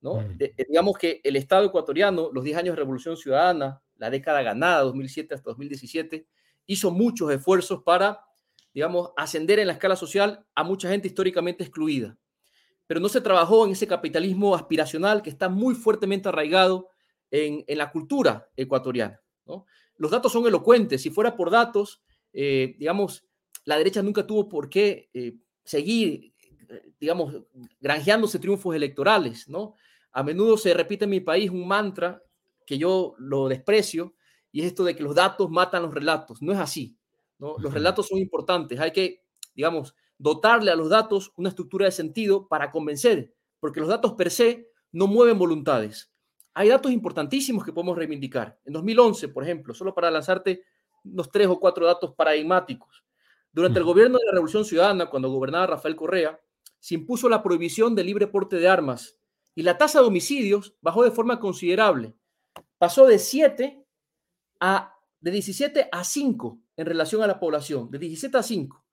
¿no? Mm. Eh, digamos que el Estado ecuatoriano, los 10 años de Revolución Ciudadana, la década ganada, 2007 hasta 2017, hizo muchos esfuerzos para, digamos, ascender en la escala social a mucha gente históricamente excluida. Pero no se trabajó en ese capitalismo aspiracional que está muy fuertemente arraigado en, en la cultura ecuatoriana. ¿no? Los datos son elocuentes. Si fuera por datos, eh, digamos, la derecha nunca tuvo por qué eh, seguir, digamos, granjeándose triunfos electorales, ¿no? A menudo se repite en mi país un mantra que yo lo desprecio y es esto de que los datos matan los relatos. No es así, ¿no? Los relatos son importantes, hay que, digamos, dotarle a los datos una estructura de sentido para convencer, porque los datos per se no mueven voluntades. Hay datos importantísimos que podemos reivindicar. En 2011, por ejemplo, solo para lanzarte unos tres o cuatro datos paradigmáticos. Durante el gobierno de la Revolución Ciudadana, cuando gobernaba Rafael Correa, se impuso la prohibición del libre porte de armas y la tasa de homicidios bajó de forma considerable. Pasó de 7 a de 17 a 5 en relación a la población, de 17 a 5.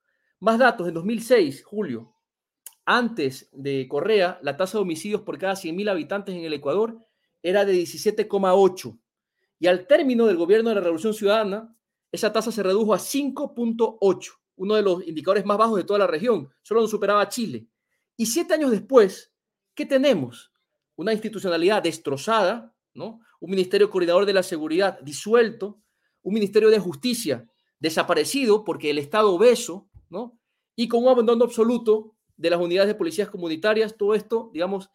Más datos, en 2006, julio, antes de Correa, la tasa de homicidios por cada 100.000 habitantes en el Ecuador era de 17,8. Y al término del gobierno de la Revolución Ciudadana, esa tasa se redujo a 5.8 uno de los indicadores más bajos de toda la región, solo nos superaba Chile. Y siete años después, ¿qué tenemos? Una institucionalidad destrozada, ¿no? un ministerio coordinador de la seguridad disuelto, un ministerio de justicia desaparecido porque el Estado obeso, y con un abandono absoluto de las unidades de policías comunitarias, todo esto, digamos,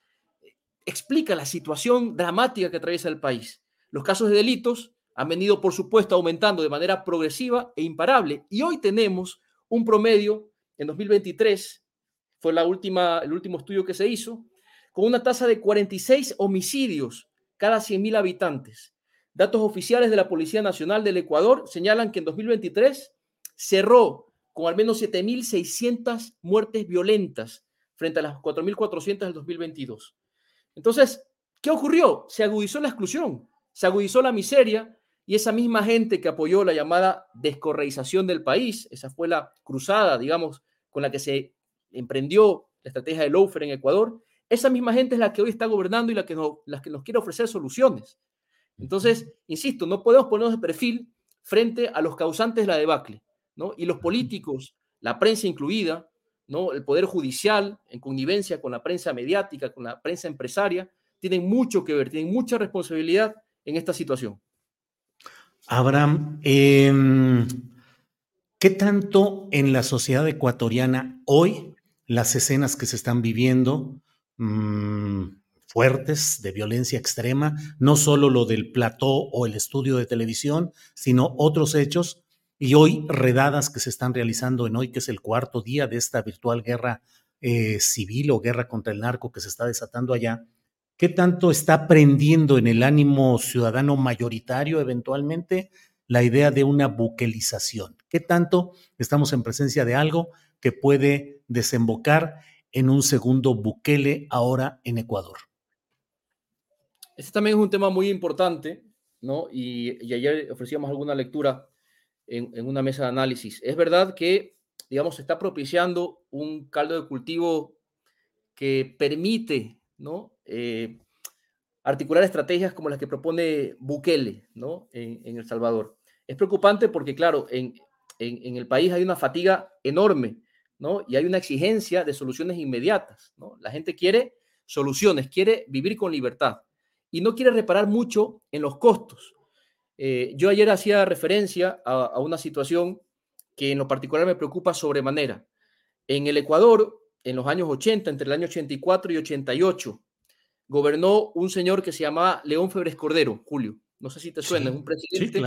explica la situación dramática que atraviesa el país. Los casos de delitos han venido, por supuesto, aumentando de manera progresiva e imparable. Y hoy tenemos un promedio en 2023, fue la última, el último estudio que se hizo, con una tasa de 46 homicidios cada 100.000 habitantes. Datos oficiales de la Policía Nacional del Ecuador señalan que en 2023 cerró con al menos 7.600 muertes violentas frente a las 4.400 del 2022. Entonces, ¿qué ocurrió? Se agudizó la exclusión, se agudizó la miseria, y esa misma gente que apoyó la llamada descorreización del país, esa fue la cruzada, digamos, con la que se emprendió la estrategia de Lofer en Ecuador, esa misma gente es la que hoy está gobernando y la que, nos, la que nos quiere ofrecer soluciones. Entonces, insisto, no podemos ponernos de perfil frente a los causantes de la debacle, Y los políticos, la prensa incluida, ¿no? El poder judicial, en connivencia con la prensa mediática, con la prensa empresaria, tienen mucho que ver, tienen mucha responsabilidad en esta situación. Abraham, em, ¿qué tanto en la sociedad ecuatoriana hoy las escenas que se están viviendo mm, fuertes de violencia extrema, no solo lo del plató o el estudio de televisión, sino otros hechos y hoy redadas que se están realizando en hoy, que es el cuarto día de esta virtual guerra eh, civil o guerra contra el narco que se está desatando allá, ¿Qué tanto está prendiendo en el ánimo ciudadano mayoritario eventualmente la idea de una buquelización? ¿Qué tanto estamos en presencia de algo que puede desembocar en un segundo Bukele ahora en Ecuador? Este también es un tema muy importante, ¿no? Y, ayer ofrecíamos alguna lectura en, en, una mesa de análisis. Es verdad que, digamos, se está propiciando un caldo de cultivo que permite, ¿no? Eh, articular estrategias como las que propone Bukele ¿no? en, El Salvador. Es preocupante porque, claro, en, el país hay una fatiga enorme ¿no? y hay una exigencia de soluciones inmediatas. ¿no? La gente quiere soluciones, quiere vivir con libertad. y no quiere reparar mucho en los costos. Eh, yo ayer hacía referencia a, a, una situación que en lo particular me preocupa sobremanera. En el Ecuador, en los años 80, entre el año 84 y 88, gobernó un señor que se llamaba León Febres Cordero, Julio. No sé si te suena, es un presidente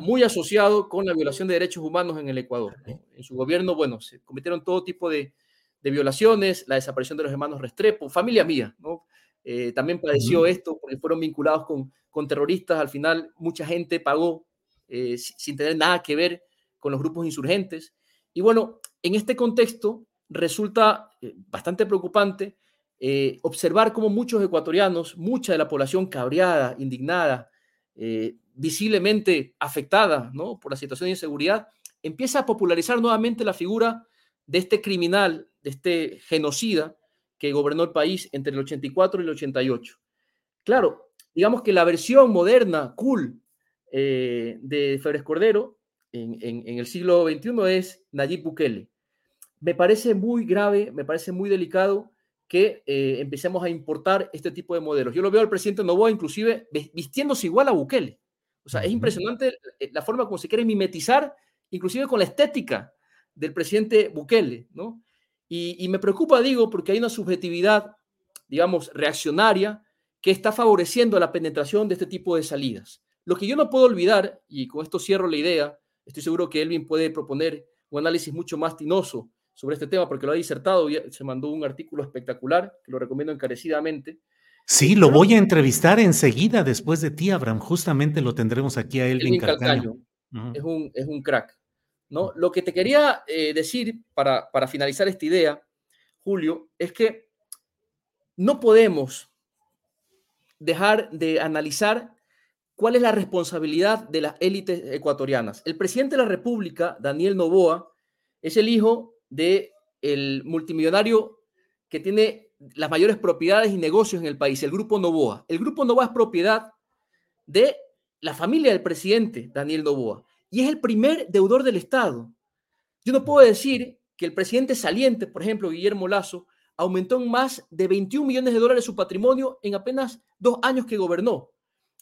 muy asociado con la violación de derechos humanos en el Ecuador. En su gobierno, bueno, se cometieron todo tipo de, de, violaciones, la desaparición de los hermanos Restrepo, familia mía, ¿no? Eh, también padeció esto porque fueron vinculados con, con, terroristas. Al final, mucha gente pagó eh, sin tener nada que ver con los grupos insurgentes. Y bueno, en este contexto resulta eh, bastante preocupante eh, observar cómo muchos ecuatorianos, mucha de la población cabreada, indignada, visiblemente afectada ¿no? por la situación de inseguridad, empieza a popularizar nuevamente la figura de este criminal, de este genocida que gobernó el país entre el 84 y el 88. Claro, digamos que la versión moderna, cool, eh, de Febres Cordero en, en, en, el siglo XXI es Nayib Bukele. Me parece muy grave, me parece muy delicado que eh, empecemos a importar este tipo de modelos. Yo lo veo al presidente Novoa inclusive vistiéndose igual a Bukele. O sea, es impresionante eh, la forma como se quiere mimetizar, inclusive con la estética del presidente Bukele, ¿no? Y, y me preocupa, digo, porque hay una subjetividad, digamos, reaccionaria que está favoreciendo la penetración de este tipo de salidas. Lo que yo no puedo olvidar, y con esto cierro la idea, estoy seguro que Elvin puede proponer un análisis mucho más tinoso sobre este tema porque lo ha disertado, se mandó un artículo espectacular que lo recomiendo encarecidamente. Sí, lo voy a entrevistar enseguida después de ti, Abraham. Justamente lo tendremos aquí a Elvin, Elvin Calcaño. Uh -huh. es, un, es un crack. ¿No? Lo que te quería eh, decir para, para finalizar esta idea, Julio, es que no podemos dejar de analizar cuál es la responsabilidad de las élites ecuatorianas. El presidente de la República, Daniel Novoa, es el hijo de el multimillonario que tiene las mayores propiedades y negocios en el país, el Grupo Novoa. El Grupo Novoa es propiedad de la familia del presidente Daniel Novoa y es el primer deudor del Estado. Yo no puedo decir que el presidente saliente, por ejemplo, Guillermo Lazo, aumentó en más de 21 millones de dólares su patrimonio en apenas dos años que gobernó.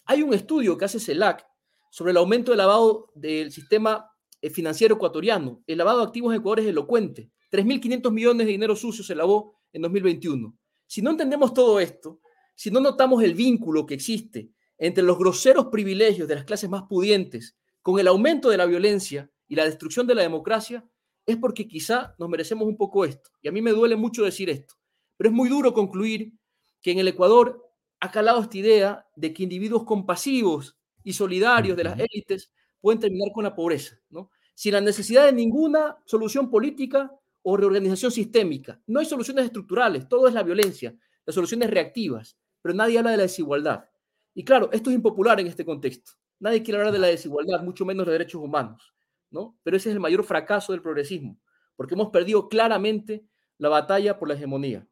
Hay un estudio que hace CELAC sobre el aumento del lavado del sistema financiero ecuatoriano. El lavado de activos en Ecuador es elocuente. 3.500 millones de dinero sucio se lavó en 2021. Si no entendemos todo esto, si no notamos el vínculo que existe entre los groseros privilegios de las clases más pudientes con el aumento de la violencia y la destrucción de la democracia, es porque quizá nos merecemos un poco esto. Y a mí me duele mucho decir esto, pero es muy duro concluir que en el Ecuador ha calado esta idea de que individuos compasivos y solidarios de las élites pueden terminar con la pobreza, ¿no? Sin la necesidad de ninguna solución política o reorganización sistémica. No hay soluciones estructurales, todo es la violencia, las soluciones reactivas, pero nadie habla de la desigualdad. Y claro, esto es impopular en este contexto. Nadie quiere hablar de la desigualdad, mucho menos de derechos humanos, ¿no? Pero ese es el mayor fracaso del progresismo, porque hemos perdido claramente la batalla por la hegemonía.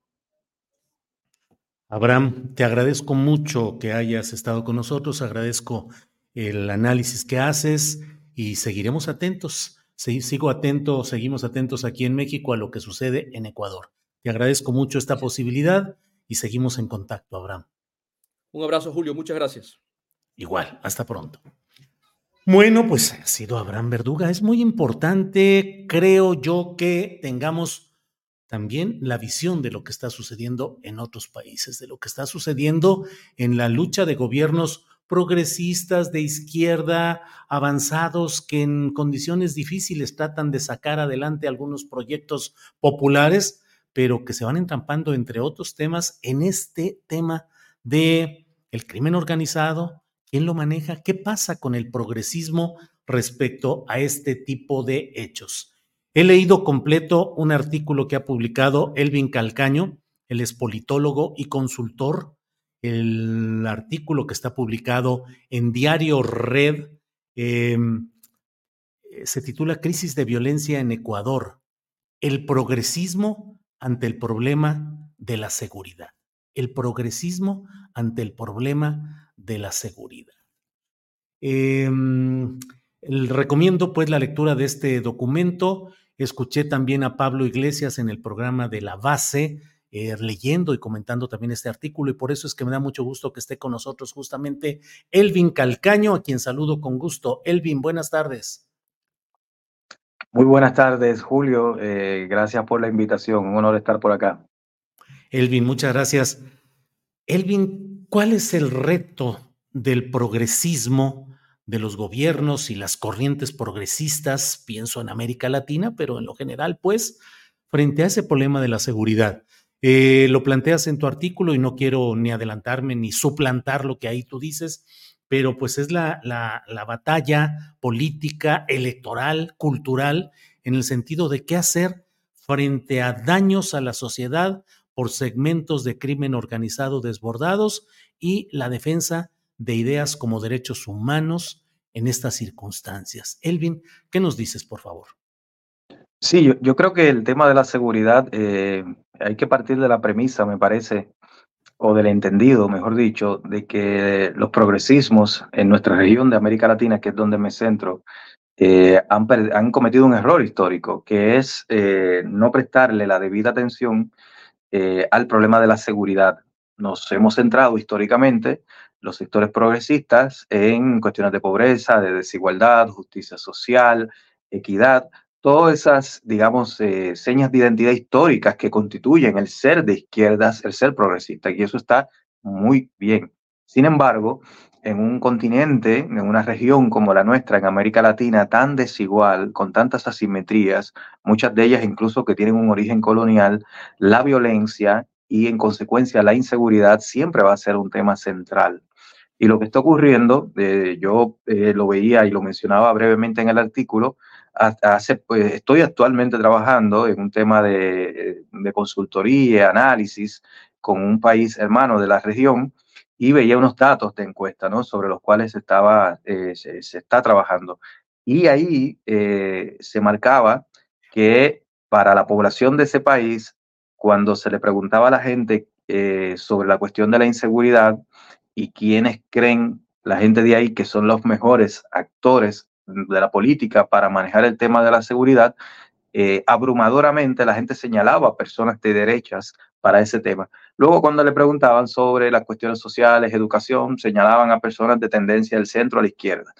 Abraham, te agradezco mucho que hayas estado con nosotros, agradezco el análisis que haces y seguiremos atentos. Sigo atento, seguimos atentos aquí en México a lo que sucede en Ecuador. Te agradezco mucho esta posibilidad y seguimos en contacto, Abraham. Un abrazo, Julio. Muchas gracias. Igual, hasta pronto. Bueno, pues ha sido Abraham Verduga. Es muy importante, creo yo, que tengamos también la visión de lo que está sucediendo en otros países, de lo que está sucediendo en la lucha de gobiernos progresistas de izquierda avanzados que en condiciones difíciles tratan de sacar adelante algunos proyectos populares, pero que se van entrampando entre otros temas en este tema de el crimen organizado, quién lo maneja, qué pasa con el progresismo respecto a este tipo de hechos. He leído completo un artículo que ha publicado Elvin Calcaño, él es politólogo y consultor el artículo que está publicado en Diario Red eh, se titula Crisis de violencia en Ecuador, el progresismo ante el problema de la seguridad. El progresismo ante el problema de la seguridad. Eh, recomiendo pues la lectura de este documento. Escuché también a Pablo Iglesias en el programa de la base eh, leyendo y comentando también este artículo y por eso es que me da mucho gusto que esté con nosotros justamente Elvin Calcaño, a quien saludo con gusto. Elvin, buenas tardes. Muy buenas tardes, Julio. Eh, gracias por la invitación. Un honor estar por acá. Elvin, muchas gracias. Elvin, ¿cuál es el reto del progresismo de los gobiernos y las corrientes progresistas? Pienso en América Latina, pero en lo general, pues, frente a ese problema de la seguridad. Eh, lo planteas en tu artículo y no quiero ni adelantarme ni suplantar lo que ahí tú dices, pero pues es la, la, la batalla política, electoral, cultural, en el sentido de qué hacer frente a daños a la sociedad por segmentos de crimen organizado desbordados y la defensa de ideas como derechos humanos en estas circunstancias. Elvin, ¿qué nos dices, por favor? Sí, yo, creo que el tema de la seguridad eh, hay que partir de la premisa, me parece, o del entendido, mejor dicho, de que los progresismos en nuestra región de América Latina, que es donde me centro, eh, han, han, cometido un error histórico, que es eh, no prestarle la debida atención eh, al problema de la seguridad. Nos hemos centrado históricamente los sectores progresistas en cuestiones de pobreza, de desigualdad, justicia social, equidad, todas esas, digamos, eh, señas de identidad históricas que constituyen el ser de izquierdas, el ser progresista, y eso está muy bien. Sin embargo, en un continente, en una región como la nuestra, en América Latina, tan desigual, con tantas asimetrías, muchas de ellas incluso que tienen un origen colonial, la violencia y en consecuencia la inseguridad siempre va a ser un tema central. Y lo que está ocurriendo, eh, yo eh, lo veía y lo mencionaba brevemente en el artículo, hace, pues, estoy actualmente trabajando en un tema de, de consultoría, análisis con un país hermano de la región y veía unos datos de encuesta ¿no? sobre los cuales estaba, eh, se, está trabajando. Y ahí eh, se marcaba que para la población de ese país, cuando se le preguntaba a la gente eh, sobre la cuestión de la inseguridad y quiénes creen la gente de ahí que son los mejores actores de la política para manejar el tema de la seguridad, abrumadoramente la gente señalaba personas de derechas para ese tema. Luego, cuando le preguntaban sobre las cuestiones sociales, educación, señalaban a personas de tendencia del centro a la izquierda.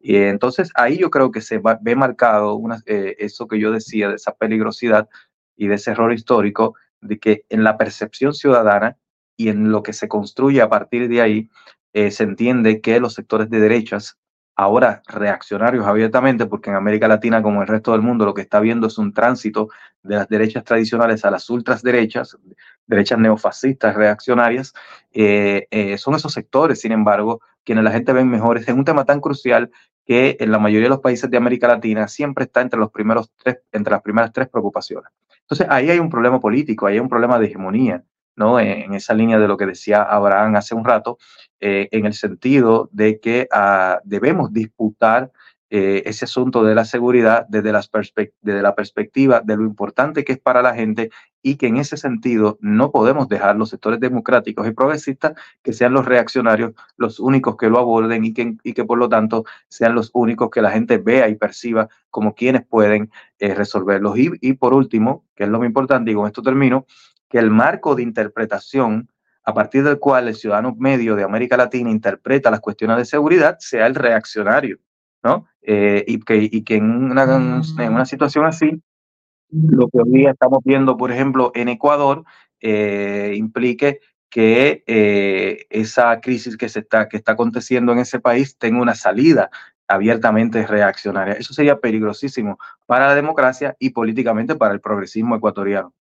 Y entonces ahí yo creo que se ve marcado eh, eso que yo decía de esa peligrosidad y de ese error histórico de que en la percepción ciudadana y en lo que se construye a partir de ahí, eh, se entiende que los sectores de derechas ahora reaccionarios abiertamente, porque en América Latina, como el resto del mundo, lo que está viendo es un tránsito de las derechas tradicionales a las ultraderechas, derechas neofascistas reaccionarias, eh, eh, son esos sectores, sin embargo, quienes la gente ve mejores en un tema tan crucial que en la mayoría de los países de América Latina siempre está entre, los primeros tres, entre las primeras tres preocupaciones. Entonces, ahí hay un problema político, ahí hay un problema de hegemonía. ¿No? En, esa línea de lo que decía Abraham hace un rato, eh, en el sentido de que uh, debemos disputar eh, ese asunto de la seguridad desde, la perspectiva de lo importante que es para la gente y que en ese sentido no podemos dejar los sectores democráticos y progresistas que sean los reaccionarios los únicos que lo aborden y que, y que por lo tanto sean los únicos que la gente vea y perciba como quienes pueden eh, resolverlos. Y, y por último, que es lo muy importante, y con esto termino, que el marco de interpretación a partir del cual el ciudadano medio de América Latina interpreta las cuestiones de seguridad sea el reaccionario, ¿no? Eh, y, que, y que en una, en una situación así, lo que hoy día estamos viendo, por ejemplo, en Ecuador, eh, implique que eh, esa crisis que, se está, que está aconteciendo en ese país tenga una salida abiertamente reaccionaria. Eso sería peligrosísimo para la democracia y políticamente para el progresismo ecuatoriano.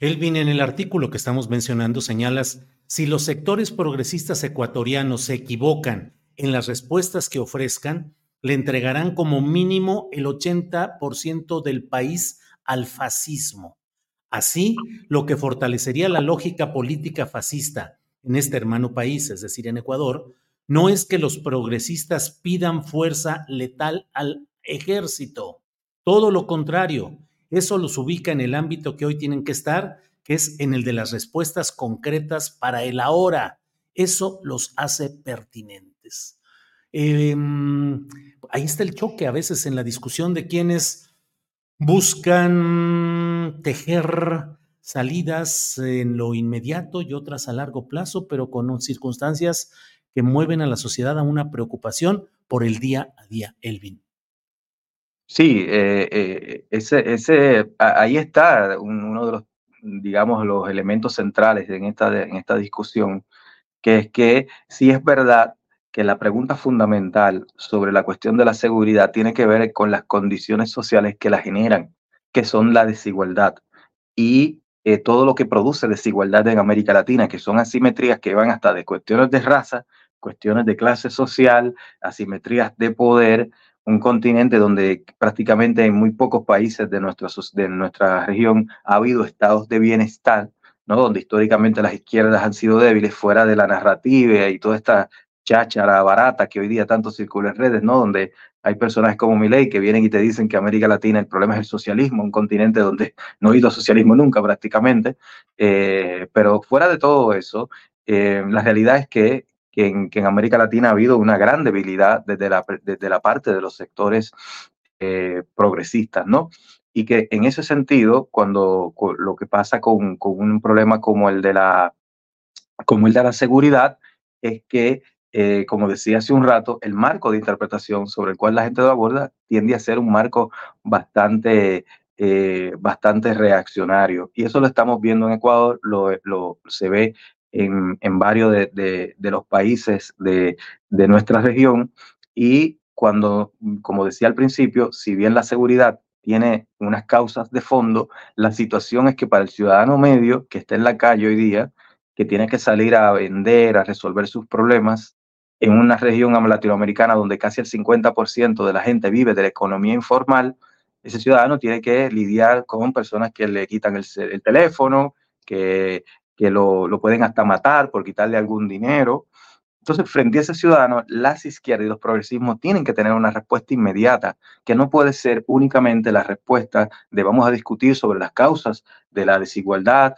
Elvin, en el artículo que estamos mencionando señalas, si los sectores progresistas ecuatorianos se equivocan en las respuestas que ofrezcan, le entregarán como mínimo el 80% del país al fascismo. Así, lo que fortalecería la lógica política fascista en este hermano país, es decir, en Ecuador, no es que los progresistas pidan fuerza letal al ejército, todo lo contrario, eso los ubica en el ámbito que hoy tienen que estar, que es en el de las respuestas concretas para el ahora. Eso los hace pertinentes. Em, ahí está el choque a veces en la discusión de quienes buscan tejer salidas en lo inmediato y otras a largo plazo, pero con circunstancias que mueven a la sociedad a una preocupación por el día a día, Elvin. Sí, eh, eh, ese, ese, ahí está uno de los, digamos, los elementos centrales en esta, en esta discusión, que es que si es verdad que la pregunta fundamental sobre la cuestión de la seguridad tiene que ver con las condiciones sociales que la generan, que son la desigualdad y eh, todo lo que produce desigualdad en América Latina, que son asimetrías que van hasta de cuestiones de raza, cuestiones de clase social, asimetrías de poder, un continente donde prácticamente en muy pocos países de nuestra, de nuestra región ha habido estados de bienestar, ¿no? donde históricamente las izquierdas han sido débiles fuera de la narrativa y toda esta cháchara barata que hoy día tanto circula en redes, ¿no? Donde hay personajes como Milei que vienen y te dicen que América Latina el problema es el socialismo, un continente donde no ha habido socialismo nunca prácticamente. Eh, pero fuera de todo eso, eh, la realidad es que, que, en, América Latina ha habido una gran debilidad desde la, desde la parte de los sectores eh, progresistas, ¿no? Y que en ese sentido, cuando lo que pasa con, con un problema como el de la como el de la seguridad, es que eh, como decía hace un rato, el marco de interpretación sobre el cual la gente lo aborda tiende a ser un marco bastante, eh, bastante reaccionario. Y eso lo estamos viendo en Ecuador, lo, lo se ve en, en varios de, de, de, los países de, de nuestra región. Y cuando, como decía al principio, si bien la seguridad tiene unas causas de fondo, la situación es que para el ciudadano medio que está en la calle hoy día, que tiene que salir a vender, a resolver sus problemas, en una región latinoamericana donde casi el 50% de la gente vive de la economía informal, ese ciudadano tiene que lidiar con personas que le quitan el, el teléfono, que, que lo, lo, pueden hasta matar por quitarle algún dinero, entonces, frente a ese ciudadano, las izquierdas y los progresismos tienen que tener una respuesta inmediata, que no puede ser únicamente la respuesta de vamos a discutir sobre las causas de la desigualdad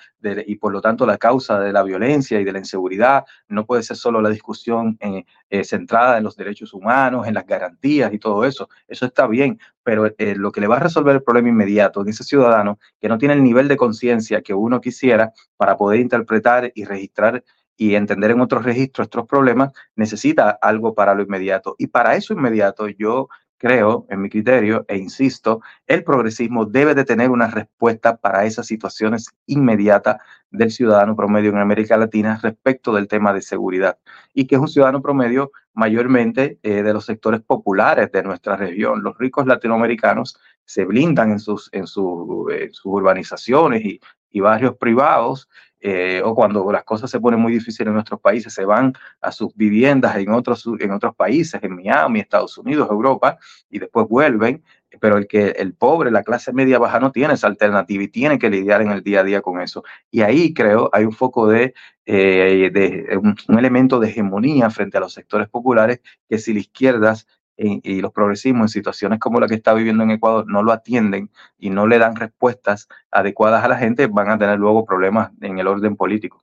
y por lo tanto la causa de la violencia y de la inseguridad. No puede ser solo la discusión eh, eh, centrada en los derechos humanos, en las garantías y todo eso. Eso está bien, pero eh, lo que le va a resolver el problema inmediato en ese ciudadano que no tiene el nivel de conciencia que uno quisiera para poder interpretar y registrar y entender en otros registros estos problemas, necesita algo para lo inmediato. Y para eso inmediato yo creo, en mi criterio, e insisto, el progresismo debe de tener una respuesta para esas situaciones inmediatas del ciudadano promedio en América Latina respecto del tema de seguridad. Y que es un ciudadano promedio mayormente eh, de los sectores populares de nuestra región. Los ricos latinoamericanos se blindan en sus, sus urbanizaciones y barrios privados eh, o cuando las cosas se ponen muy difíciles en nuestros países, se van a sus viviendas en otros, en otros países, en Miami, Estados Unidos, Europa, y después vuelven. Pero el que el pobre, la clase media baja no tiene esa alternativa y tiene que lidiar en el día a día con eso. Y ahí creo hay un foco de, eh, de un, elemento de hegemonía frente a los sectores populares que si la izquierda y, los progresismos en situaciones como la que está viviendo en Ecuador no lo atienden y no le dan respuestas adecuadas a la gente, van a tener luego problemas en el orden político.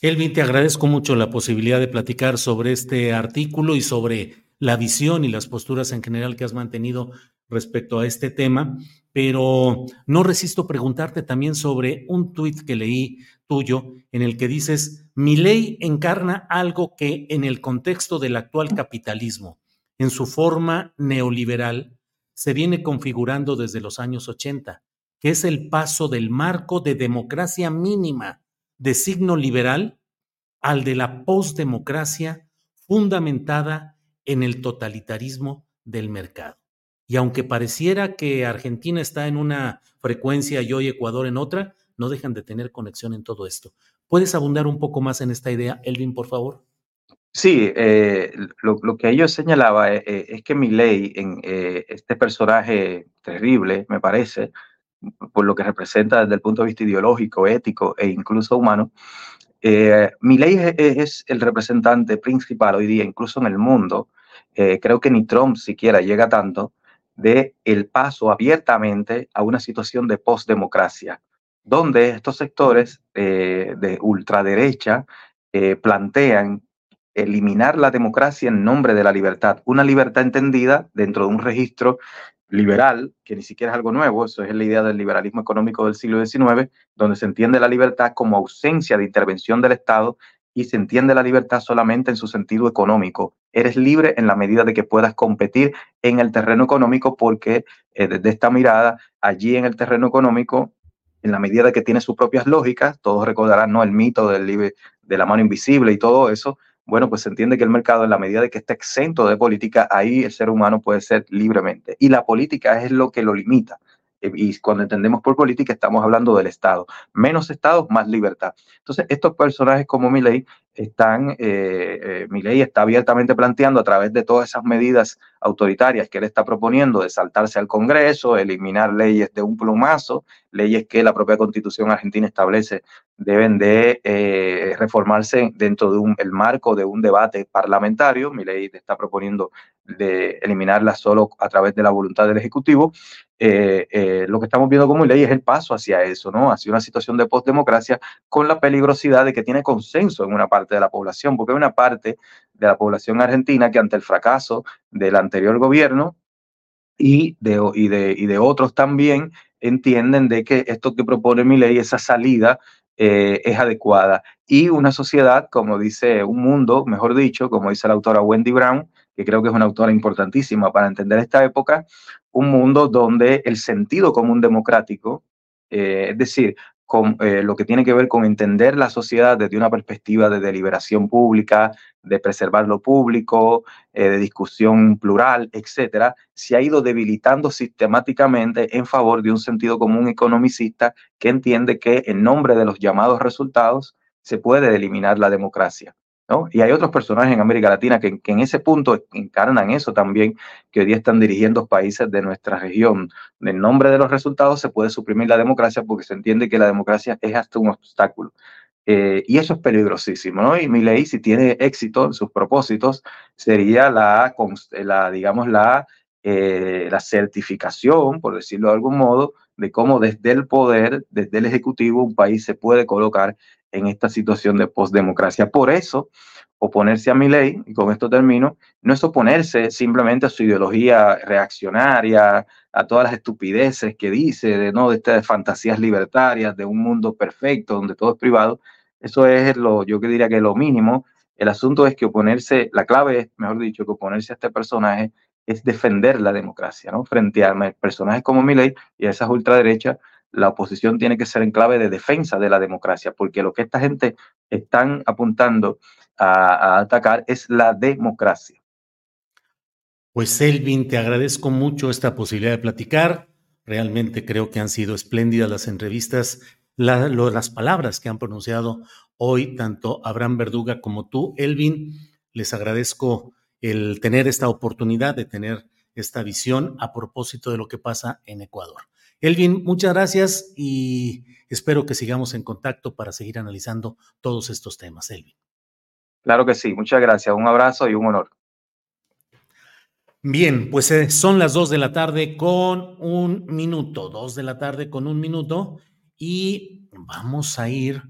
Elvin, te agradezco mucho la posibilidad de platicar sobre este artículo y sobre la visión y las posturas en general que has mantenido respecto a este tema, pero no resisto preguntarte también sobre un tuit que leí tuyo en el que dices, mi ley encarna algo que en el contexto del actual capitalismo en su forma neoliberal se viene configurando desde los años 80, que es el paso del marco de democracia mínima de signo liberal al de la postdemocracia fundamentada en el totalitarismo del mercado. Y aunque pareciera que Argentina está en una frecuencia y hoy Ecuador en otra, no dejan de tener conexión en todo esto. ¿Puedes abundar un poco más en esta idea, Elvin, por favor? Sí, eh, lo, que ellos señalaba eh, eh, es que ley en este personaje terrible, me parece, por lo que representa desde el punto de vista ideológico, ético e incluso humano, eh, ley es, es, el representante principal hoy día, incluso en el mundo, creo que ni Trump siquiera llega tanto, de el paso abiertamente a una situación de postdemocracia, donde estos sectores de ultraderecha plantean eliminar la democracia en nombre de la libertad, una libertad entendida dentro de un registro liberal, que ni siquiera es algo nuevo, eso es la idea del liberalismo económico del siglo XIX, donde se entiende la libertad como ausencia de intervención del Estado y se entiende la libertad solamente en su sentido económico. Eres libre en la medida de que puedas competir en el terreno económico porque eh, desde esta mirada, allí en el terreno económico, en la medida de que tiene sus propias lógicas, todos recordarán ¿no? el mito de la mano invisible y todo eso, bueno, pues se entiende que el mercado, en la medida de que esté exento de política, ahí el ser humano puede ser libremente. Y la política es lo que lo limita. Eh, y cuando entendemos por política estamos hablando del Estado. Menos Estado, más libertad. Entonces, estos personajes como Milei están, eh, eh, Milei está abiertamente planteando a través de todas esas medidas autoritarias que él está proponiendo de saltarse al Congreso, eliminar leyes de un plumazo, leyes que la propia Constitución argentina establece deben de eh, reformarse dentro de un, el marco de un debate parlamentario. Milei está proponiendo de eliminarlas solo a través de la voluntad del Ejecutivo. Eh, eh, lo que estamos viendo como ley es el paso hacia eso, ¿no? Hacia una situación de postdemocracia con la peligrosidad de que tiene consenso en una parte de la población, porque hay una parte de la población argentina que ante el fracaso del anterior gobierno y de, y de, y de otros también entienden de que esto que propone mi ley, esa salida, eh, es adecuada. Y una sociedad, como dice, un mundo, mejor dicho, como dice la autora Wendy Brown, que creo que es una autora importantísima para entender esta época, un mundo donde el sentido común democrático, eh, es decir, con eh, lo que tiene que ver con entender la sociedad desde una perspectiva de deliberación pública, de preservar lo público, eh, de discusión plural, etcétera, se ha ido debilitando sistemáticamente en favor de un sentido común economicista que entiende que en nombre de los llamados resultados se puede eliminar la democracia. Y hay otros personajes en América Latina que, en ese punto encarnan eso también, que hoy día están dirigiendo países de nuestra región. En nombre de los resultados se puede suprimir la democracia porque se entiende que la democracia es hasta un obstáculo. Eh, y eso es peligrosísimo, ¿no? Y mi ley, si tiene éxito en sus propósitos, sería la, la digamos, eh, la certificación, por decirlo de algún modo, de cómo desde el poder, desde el Ejecutivo, un país se puede colocar en esta situación de postdemocracia. Por eso, oponerse a mi ley, y con esto termino, no es oponerse simplemente a su ideología reaccionaria, a todas las estupideces que dice, de, ¿no? de estas fantasías libertarias, de un mundo perfecto donde todo es privado. Eso es lo, yo que diría que lo mínimo. El asunto es que oponerse, la clave es, mejor dicho, que oponerse a este personaje es defender la democracia, ¿no? Frente a personajes como Milley y a esas ultraderechas la oposición tiene que ser en clave de defensa de la democracia, porque lo que esta gente están apuntando a, atacar es la democracia. Pues Elvin, te agradezco mucho esta posibilidad de platicar. Realmente creo que han sido espléndidas las entrevistas, las palabras que han pronunciado hoy tanto Abraham Verduga como tú, Elvin. Les agradezco el tener esta oportunidad de tener esta visión a propósito de lo que pasa en Ecuador. Elvin, muchas gracias y espero que sigamos en contacto para seguir analizando todos estos temas, Elvin. Claro que sí, muchas gracias, un abrazo y un honor. Bien, pues eh, son las dos de la tarde con un minuto, dos de la tarde con un minuto y vamos a ir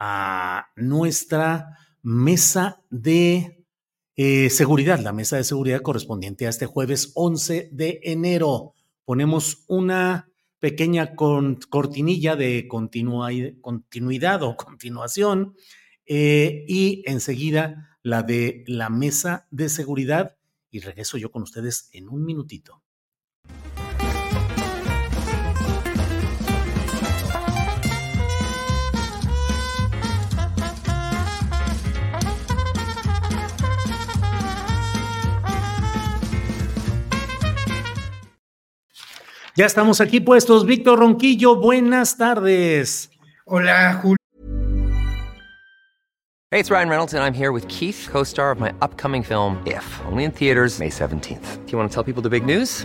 a nuestra mesa de eh, seguridad, la mesa de seguridad correspondiente a este jueves 11 de enero. Ponemos una pequeña cortinilla de continuidad o continuación eh, y enseguida la de la mesa de seguridad y regreso yo con ustedes en un minutito. Ya estamos aquí puestos. Víctor Ronquillo, buenas tardes. Hola, Julio. Hey, it's Ryan Reynolds, and I'm here with Keith, co star of my upcoming film, If, only in theaters, May 17th. Do you want to tell people the big news?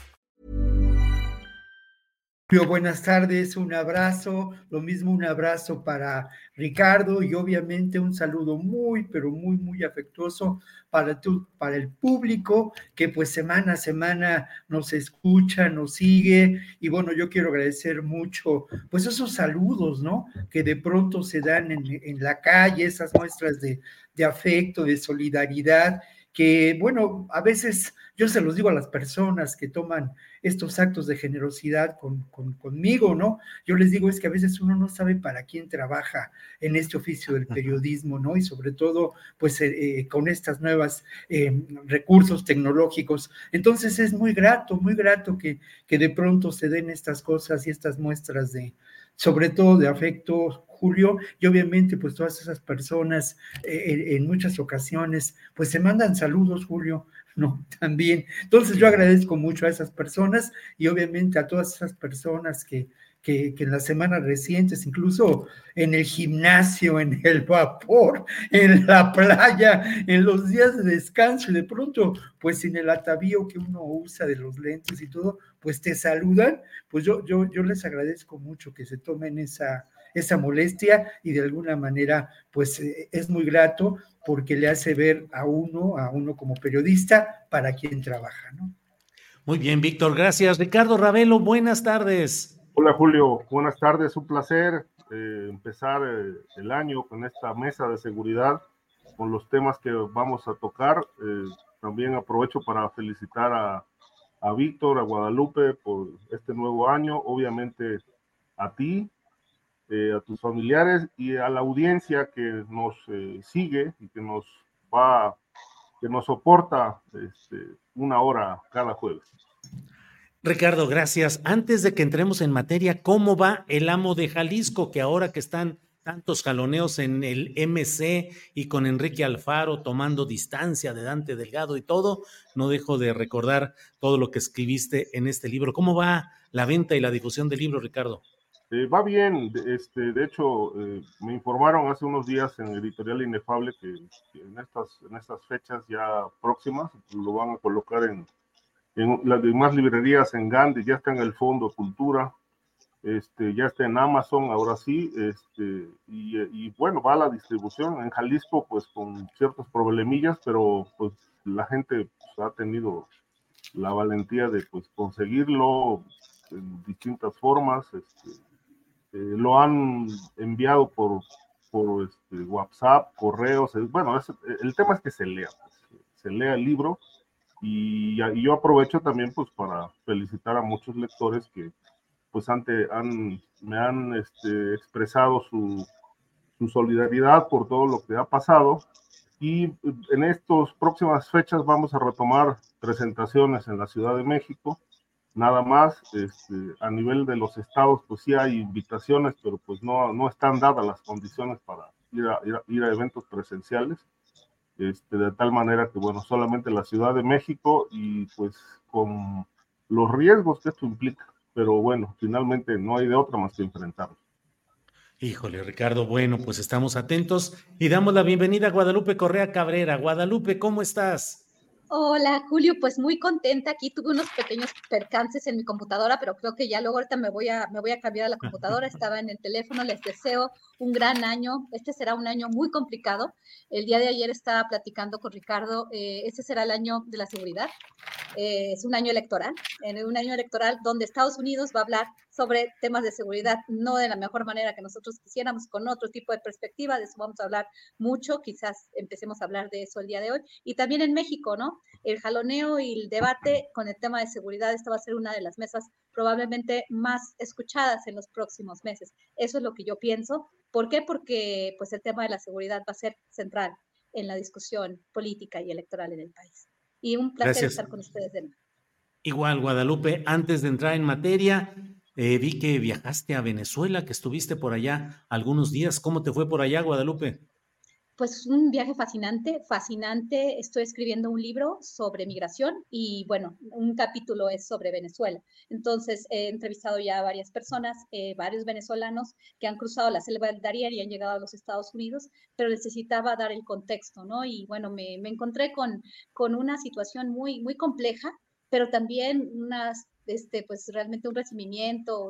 Buenas tardes, un abrazo, lo mismo un abrazo para Ricardo y obviamente un saludo muy, pero muy, muy afectuoso para, tu, para el público que pues semana a semana nos escucha, nos sigue y bueno, yo quiero agradecer mucho pues esos saludos, ¿no? Que de pronto se dan en, en la calle, esas muestras de, de afecto, de solidaridad que, bueno, a veces yo se los digo a las personas que toman estos actos de generosidad con, conmigo, ¿no? Yo les digo es que a veces uno no sabe para quién trabaja en este oficio del periodismo, ¿no? Y sobre todo, pues, eh, eh, con estas nuevas eh, recursos tecnológicos. Entonces es muy grato, muy grato que, que de pronto se den estas cosas y estas muestras de, sobre todo de afecto, Julio, y obviamente pues todas esas personas eh, en muchas ocasiones pues se mandan saludos, Julio, [laughs] ¿no? También. Entonces yo agradezco mucho a esas personas y obviamente a todas esas personas que, que, en las semanas recientes, incluso en el gimnasio, en el vapor, [laughs] en la playa, en los días de descanso, y de pronto, pues en el atavío que uno usa de los lentes y todo, pues te saludan, pues yo, yo, yo les agradezco mucho que se tomen esa, esa molestia y de alguna manera, pues eh, es muy grato porque le hace ver a uno, a uno como periodista, para quien trabaja, ¿no? Muy bien, Víctor, gracias. Ricardo Ravelo, buenas tardes. Hola Julio, buenas tardes, un placer eh, empezar eh, el año con esta mesa de seguridad, con los temas que vamos a tocar. Eh, también aprovecho para felicitar a, a Víctor, a Guadalupe por este nuevo año, obviamente a ti, a tus familiares y a la audiencia que nos sigue y que nos va, que nos soporta este, una hora cada jueves. Ricardo, gracias. Antes de que entremos en materia, ¿cómo va el amo de Jalisco? Que ahora que están tantos jaloneos en el MC y con Enrique Alfaro tomando distancia de Dante Delgado y todo, no dejo de recordar todo lo que escribiste en este libro. ¿Cómo va la venta y la difusión del libro, Ricardo? Eh, va bien, este, de hecho, eh, me informaron hace unos días en Editorial Inefable que, en, estas, en estas fechas ya próximas lo van a colocar en, las demás librerías en Gandhi, ya está en el Fondo Cultura, este, ya está en Amazon, ahora sí, este, y, bueno, va a la distribución. En Jalisco, pues con ciertos problemillas, pero pues la gente pues, ha tenido la valentía de pues conseguirlo en distintas formas, este, lo han enviado por, por este, WhatsApp, correos, bueno, el tema es que se lea, pues, se lea el libro, y, yo aprovecho también pues para felicitar a muchos lectores que pues ante, han, me han este, expresado su, su solidaridad por todo lo que ha pasado. Y en estas próximas fechas vamos a retomar presentaciones en la Ciudad de México. Nada más, este, a nivel de los estados, pues sí hay invitaciones, pero pues no, no están dadas las condiciones para ir a, ir a eventos presenciales. Este, de tal manera que, bueno, solamente la Ciudad de México y pues con los riesgos que esto implica, pero bueno, finalmente no hay de otra más que enfrentarlo. Híjole, Ricardo, bueno, pues estamos atentos y damos la bienvenida a Guadalupe Correa Cabrera. Guadalupe, ¿cómo estás? Hola, Julio, pues muy contenta. Aquí tuve unos pequeños percances en mi computadora, pero creo que ya luego ahorita me voy a, me voy a cambiar a la computadora. [laughs] Estaba en el teléfono. Les deseo un gran año. Este será un año muy complicado. El día de ayer estaba platicando con Ricardo. Eh, este será el año de la seguridad. Eh, es un año electoral. En un año electoral donde Estados Unidos va a hablar sobre temas de seguridad, no de la mejor manera que nosotros quisiéramos, con otro tipo de perspectiva, de eso vamos a hablar mucho, quizás empecemos a hablar de eso el día de hoy, y también en México, ¿no? El jaloneo y el debate con el tema de seguridad, esta va a ser una de las mesas probablemente más escuchadas en los próximos meses. Eso es lo que yo pienso. ¿Por qué? Porque pues el tema de la seguridad va a ser central en la discusión política y electoral en el país. Y un placer estar con ustedes de nuevo. Igual, Guadalupe, antes de entrar en materia, Eh, vi que viajaste a Venezuela, que estuviste por allá algunos días. ¿Cómo te fue por allá, Guadalupe? pues un viaje fascinante, fascinante. Estoy escribiendo un libro sobre migración y bueno, un capítulo es sobre Venezuela. Entonces he entrevistado ya a varias personas, eh, varios venezolanos que han cruzado la selva del Darién y han llegado a los Estados Unidos, pero necesitaba dar el contexto, ¿no? Y bueno, me, me encontré con, con una situación muy, muy compleja, pero también unas este, pues realmente un recibimiento,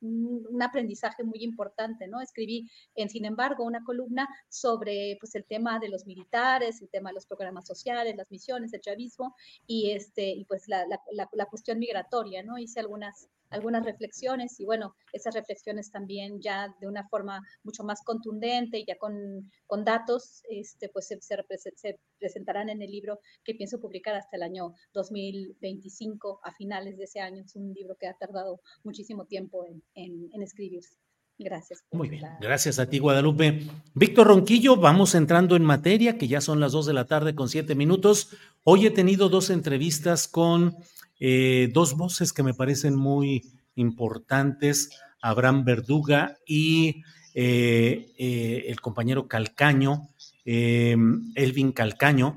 un, aprendizaje muy importante, ¿no? Escribí, en sin embargo, una columna sobre pues el tema de los militares, el tema de los programas sociales, las misiones, el chavismo y, este, y pues la, la, la cuestión migratoria, ¿no? Hice algunas algunas reflexiones y bueno, esas reflexiones también ya de una forma mucho más contundente y ya con, con datos, este, pues se, se, presentarán en el libro que pienso publicar hasta el año 2025, a finales de ese año. Es un libro que ha tardado muchísimo tiempo en, en, en escribirse. Gracias. Muy bien, gracias a ti Guadalupe. Víctor Ronquillo, vamos entrando en materia, que ya son las dos de la tarde con siete minutos. Hoy he tenido dos entrevistas con eh, dos voces que me parecen muy importantes, Abraham Verduga y eh, eh, el compañero Calcaño, Elvin Calcaño,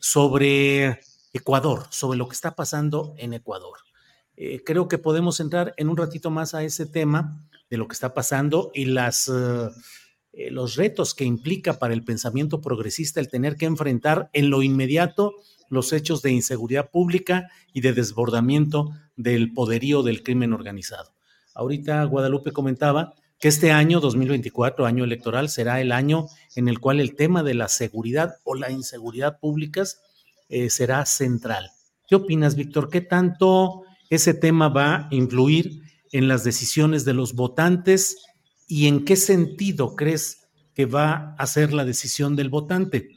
sobre Ecuador, sobre lo que está pasando en Ecuador. creo que podemos entrar en un ratito más a ese tema de lo que está pasando y las, los retos que implica para el pensamiento progresista el tener que enfrentar en lo inmediato los hechos de inseguridad pública y de desbordamiento del poderío del crimen organizado. Ahorita Guadalupe comentaba que este año 2024, año electoral, será el año en el cual el tema de la seguridad o la inseguridad públicas eh, será central. ¿Qué opinas, Víctor? ¿Qué tanto ese tema va a influir en las decisiones de los votantes y en qué sentido crees que va a ser la decisión del votante?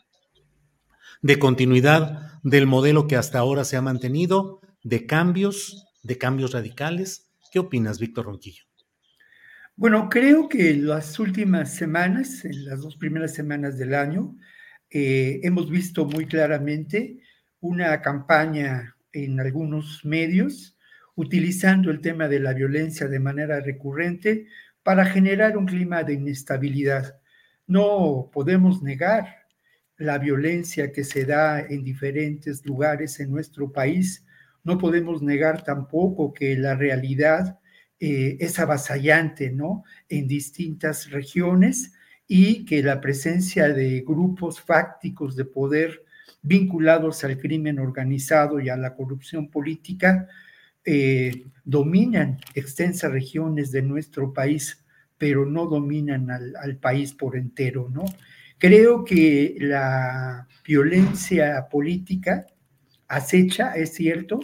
de continuidad del modelo que hasta ahora se ha mantenido, de cambios, de cambios radicales. ¿Qué opinas, Víctor Ronquillo? Bueno, creo que las últimas semanas, en las dos primeras semanas del año, eh, hemos visto muy claramente una campaña en algunos medios utilizando el tema de la violencia de manera recurrente para generar un clima de inestabilidad. No podemos negar la violencia que se da en diferentes lugares en nuestro país. No podemos negar tampoco que la realidad eh, es avasallante, ¿no? En distintas regiones y que la presencia de grupos fácticos de poder vinculados al crimen organizado y a la corrupción política eh, dominan extensas regiones de nuestro país, pero no dominan al, al país por entero, ¿no? Creo que la violencia política acecha, es cierto,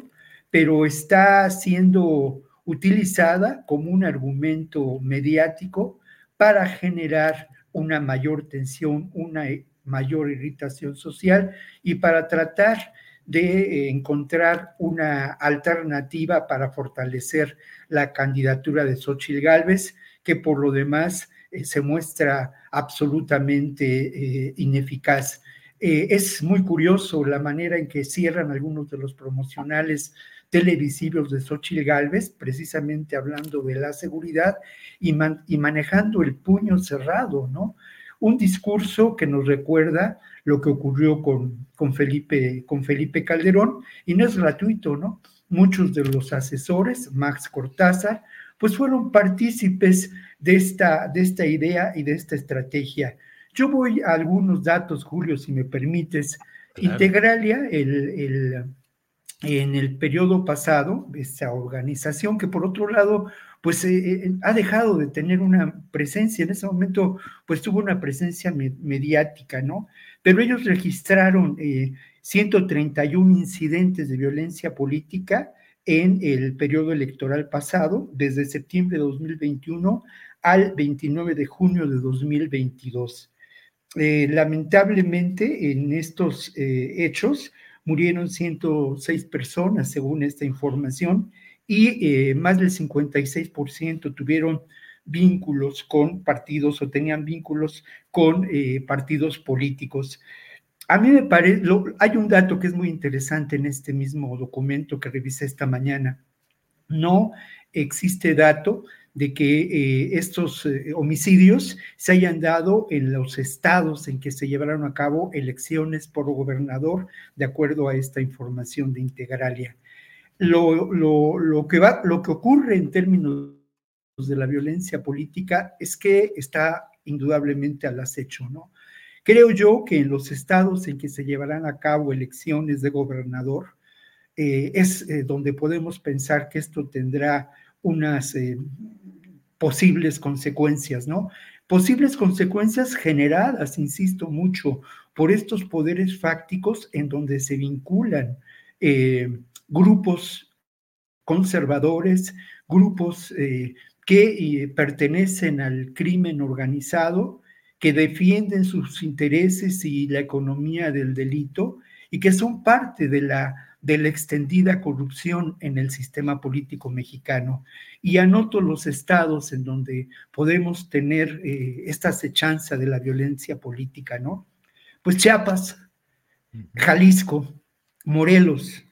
pero está siendo utilizada como un argumento mediático para generar una mayor tensión, una mayor irritación social y para tratar de encontrar una alternativa para fortalecer la candidatura de Xochitl Gálvez, que por lo demás eh, se muestra absolutamente eh, ineficaz. Eh, es muy curioso la manera en que cierran algunos de los promocionales televisivos de Xochitl Galvez, precisamente hablando de la seguridad y, y manejando el puño cerrado, ¿no? Un discurso que nos recuerda lo que ocurrió con, con, Felipe, con Felipe Calderón, y no es gratuito, ¿no? Muchos de los asesores, Max Cortázar, pues fueron partícipes de esta, de esta idea y de esta estrategia. Yo voy a algunos datos, Julio, si me permites. Integralia, el, en el periodo pasado, esta organización que por otro lado, pues eh, eh, ha dejado de tener una presencia, en ese momento, pues tuvo una presencia mediática, ¿no? Pero ellos registraron 131 eh, incidentes de violencia política en el periodo electoral pasado, desde septiembre de 2021 al 29 de junio de 2022. Eh, lamentablemente, en estos eh, hechos murieron 106 personas, según esta información, y eh, más del 56% tuvieron vínculos con partidos o tenían vínculos con partidos políticos. A mí me parece, hay un dato que es muy interesante en este mismo documento que revisé esta mañana. no existe dato de que eh, estos eh, homicidios se hayan dado en los estados en que se llevaron a cabo elecciones por gobernador, de acuerdo a esta información de Integralia. Lo, lo, que va, lo que ocurre en términos de la violencia política es que está indudablemente al acecho, ¿no? Creo yo que en los estados en que se llevarán a cabo elecciones de gobernador, eh, es donde podemos pensar que esto tendrá unas eh, posibles consecuencias, ¿no? Posibles consecuencias generadas, insisto mucho, por estos poderes fácticos en donde se vinculan eh, grupos conservadores, grupos eh, que pertenecen al crimen organizado, que defienden sus intereses y la economía del delito y que son parte de la de la extendida corrupción en el sistema político mexicano. Y anoto los estados en donde podemos tener eh, esta acechanza de la violencia política, ¿no? Pues Chiapas, Jalisco, Morelos,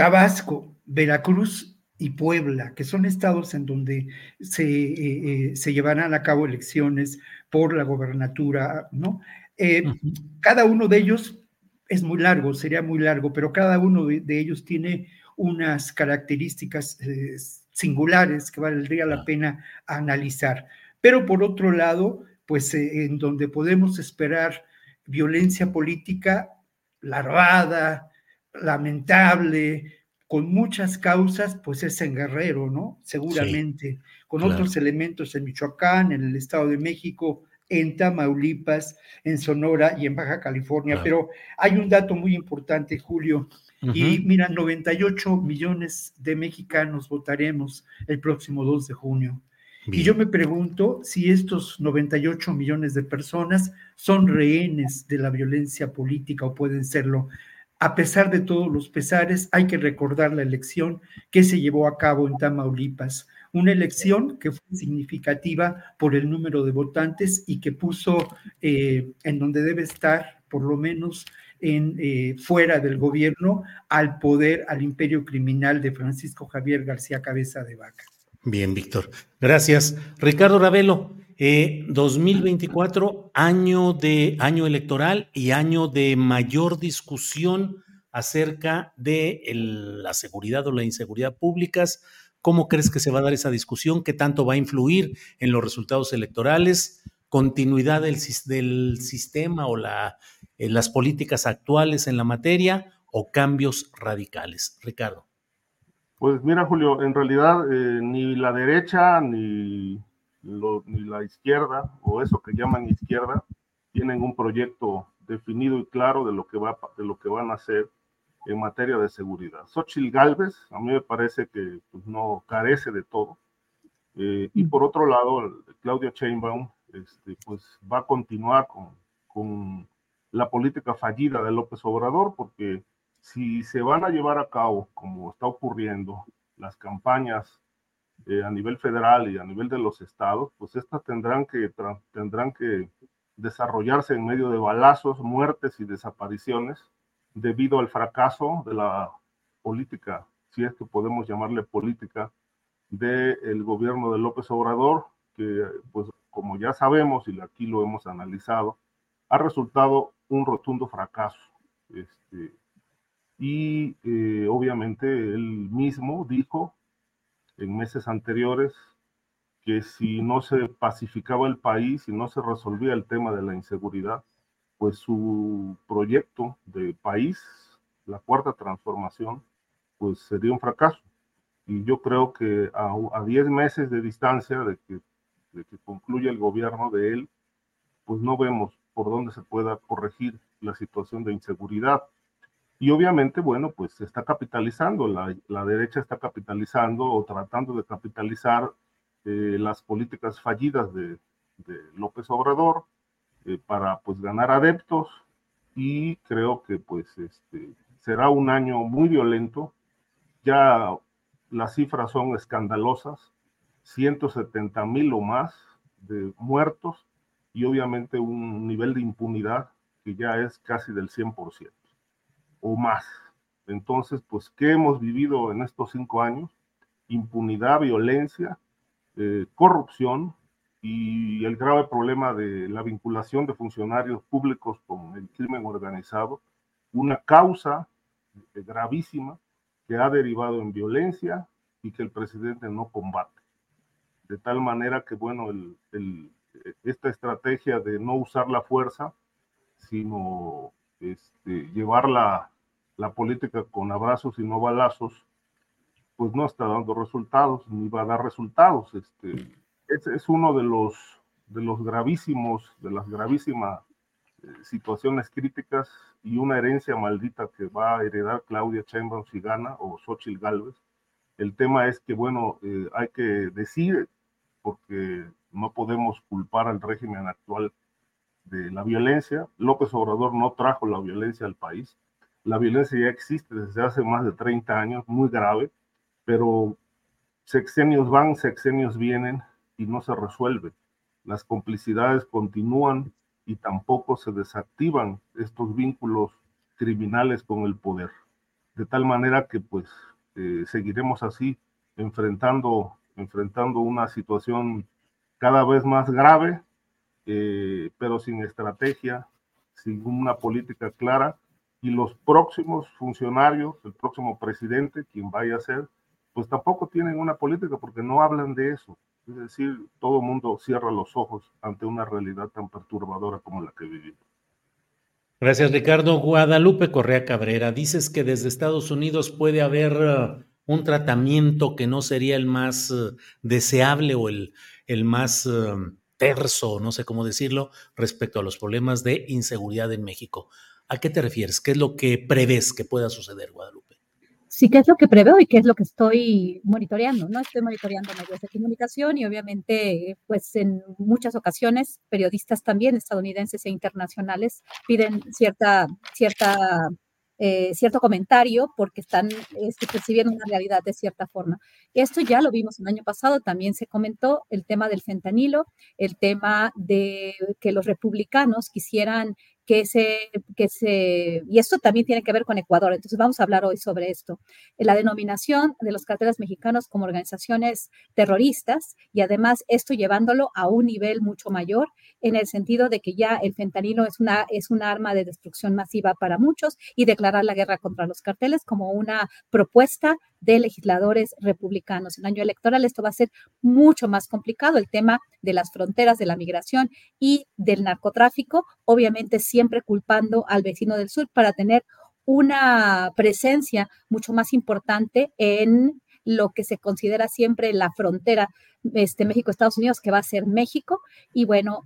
Tabasco, Veracruz y Puebla, que son estados en donde se, eh, eh, se llevarán a cabo elecciones por la gobernatura, ¿no? Cada uno de ellos es muy largo, sería muy largo, pero cada uno de, ellos tiene unas características eh, singulares que valdría la pena analizar. Pero por otro lado, pues eh, en donde podemos esperar violencia política larvada, lamentable, con muchas causas, pues es en Guerrero, ¿no? Seguramente, con otros elementos en Michoacán, en el Estado de México, en Tamaulipas, en Sonora y en Baja California. Pero hay un dato muy importante, Julio. Y mira, 98 millones de mexicanos votaremos el próximo 2 de junio. Y yo me pregunto si estos 98 millones de personas son rehenes de la violencia política o pueden serlo. A pesar de todos los pesares, hay que recordar la elección que se llevó a cabo en Tamaulipas una elección que fue significativa por el número de votantes y que puso eh, en donde debe estar, por lo menos en, eh, fuera del gobierno, al poder, al imperio criminal de Francisco Javier García Cabeza de Vaca. Bien, Víctor. Gracias. Ricardo Ravelo, 2024, eh, año de año electoral y año de mayor discusión acerca de la seguridad o la inseguridad públicas ¿Cómo crees que se va a dar esa discusión? ¿Qué tanto va a influir en los resultados electorales? ¿Continuidad del, sistema o en las políticas actuales en la materia o cambios radicales? Ricardo. Pues mira, Julio, en realidad eh, ni la derecha ni, ni la izquierda, o eso que llaman izquierda, tienen un proyecto definido y claro de lo que, va, de lo que van a hacer en materia de seguridad. Xochitl Galvez, a mí me parece que pues, no carece de todo. Eh, y por otro lado, Claudia Sheinbaum este, pues, va a continuar con, con la política fallida de López Obrador, porque si se van a llevar a cabo, como está ocurriendo, las campañas eh, a nivel federal y a nivel de los estados, pues estas tendrán que, tendrán que desarrollarse en medio de balazos, muertes y desapariciones debido al fracaso de la política, si es que podemos llamarle política, del gobierno de López Obrador, que pues como ya sabemos y aquí lo hemos analizado, ha resultado un rotundo fracaso. Este, y eh, obviamente él mismo dijo en meses anteriores que si no se pacificaba el país y no se resolvía el tema de la inseguridad, pues su proyecto de país, la cuarta transformación, pues sería un fracaso. Y yo creo que a 10 meses de distancia de que, de que concluya el gobierno de él, pues no vemos por dónde se pueda corregir la situación de inseguridad. Y obviamente, bueno, pues se está capitalizando, la, la derecha está capitalizando o tratando de capitalizar eh, las políticas fallidas de, López Obrador, eh, para pues ganar adeptos y creo que pues este será un año muy violento. Ya las cifras son escandalosas, 170 mil o más de muertos y obviamente un nivel de impunidad que ya es casi del 100% o más. Entonces, pues, ¿qué hemos vivido en estos cinco años? impunidad, violencia, eh, corrupción y el grave problema de la vinculación de funcionarios públicos con el crimen organizado, una causa gravísima que ha derivado en violencia y que el presidente no combate. De tal manera que, bueno, esta estrategia de no usar la fuerza, sino este, llevar la, la política con abrazos y no balazos, pues no está dando resultados, ni va a dar resultados. Este, es, uno de los, de los gravísimos, de las gravísimas eh, situaciones críticas y una herencia maldita que va a heredar Claudia Sheinbaum si gana o Xochitl Galvez. El tema es que, bueno, eh, hay que decir, porque no podemos culpar al régimen actual de la violencia. López Obrador no trajo la violencia al país. La violencia ya existe desde hace más de 30 años, muy grave pero sexenios van, sexenios vienen y no se resuelve. Las complicidades continúan y tampoco se desactivan estos vínculos criminales con el poder. De tal manera que pues eh, seguiremos así enfrentando, enfrentando una situación cada vez más grave, eh, pero sin estrategia, sin una política clara. Y los próximos funcionarios, el próximo presidente, quien vaya a ser, pues tampoco tienen una política porque no hablan de eso. Es decir, todo el mundo cierra los ojos ante una realidad tan perturbadora como la que vivimos. Gracias, Ricardo. Guadalupe Correa Cabrera, dices que desde Estados Unidos puede haber uh, un tratamiento que no sería el más uh, deseable o el, el más uh, terso, no sé cómo decirlo, respecto a los problemas de inseguridad en México. ¿A qué te refieres? ¿Qué es lo que prevés que pueda suceder, Guadalupe? sí qué es lo que preveo y qué es lo que estoy monitoreando, ¿no? Estoy monitoreando medios de comunicación y obviamente, pues en muchas ocasiones, periodistas también estadounidenses e internacionales piden cierta, cierta, eh, cierto comentario porque están este, percibiendo una realidad de cierta forma. Esto ya lo vimos el año pasado, también se comentó el tema del fentanilo, el tema de que los republicanos quisieran que se, que se, y esto también tiene que ver con Ecuador, entonces vamos a hablar hoy sobre esto, la denominación de los carteles mexicanos como organizaciones terroristas y además esto llevándolo a un nivel mucho mayor en el sentido de que ya el fentanilo es una es un arma de destrucción masiva para muchos y declarar la guerra contra los carteles como una propuesta de legisladores republicanos. En año electoral esto va a ser mucho más complicado, el tema de las fronteras, de la migración y del narcotráfico, obviamente siempre culpando al vecino del sur para tener una presencia mucho más importante en lo que se considera siempre la frontera este, México-Estados Unidos, que va a ser México, y bueno,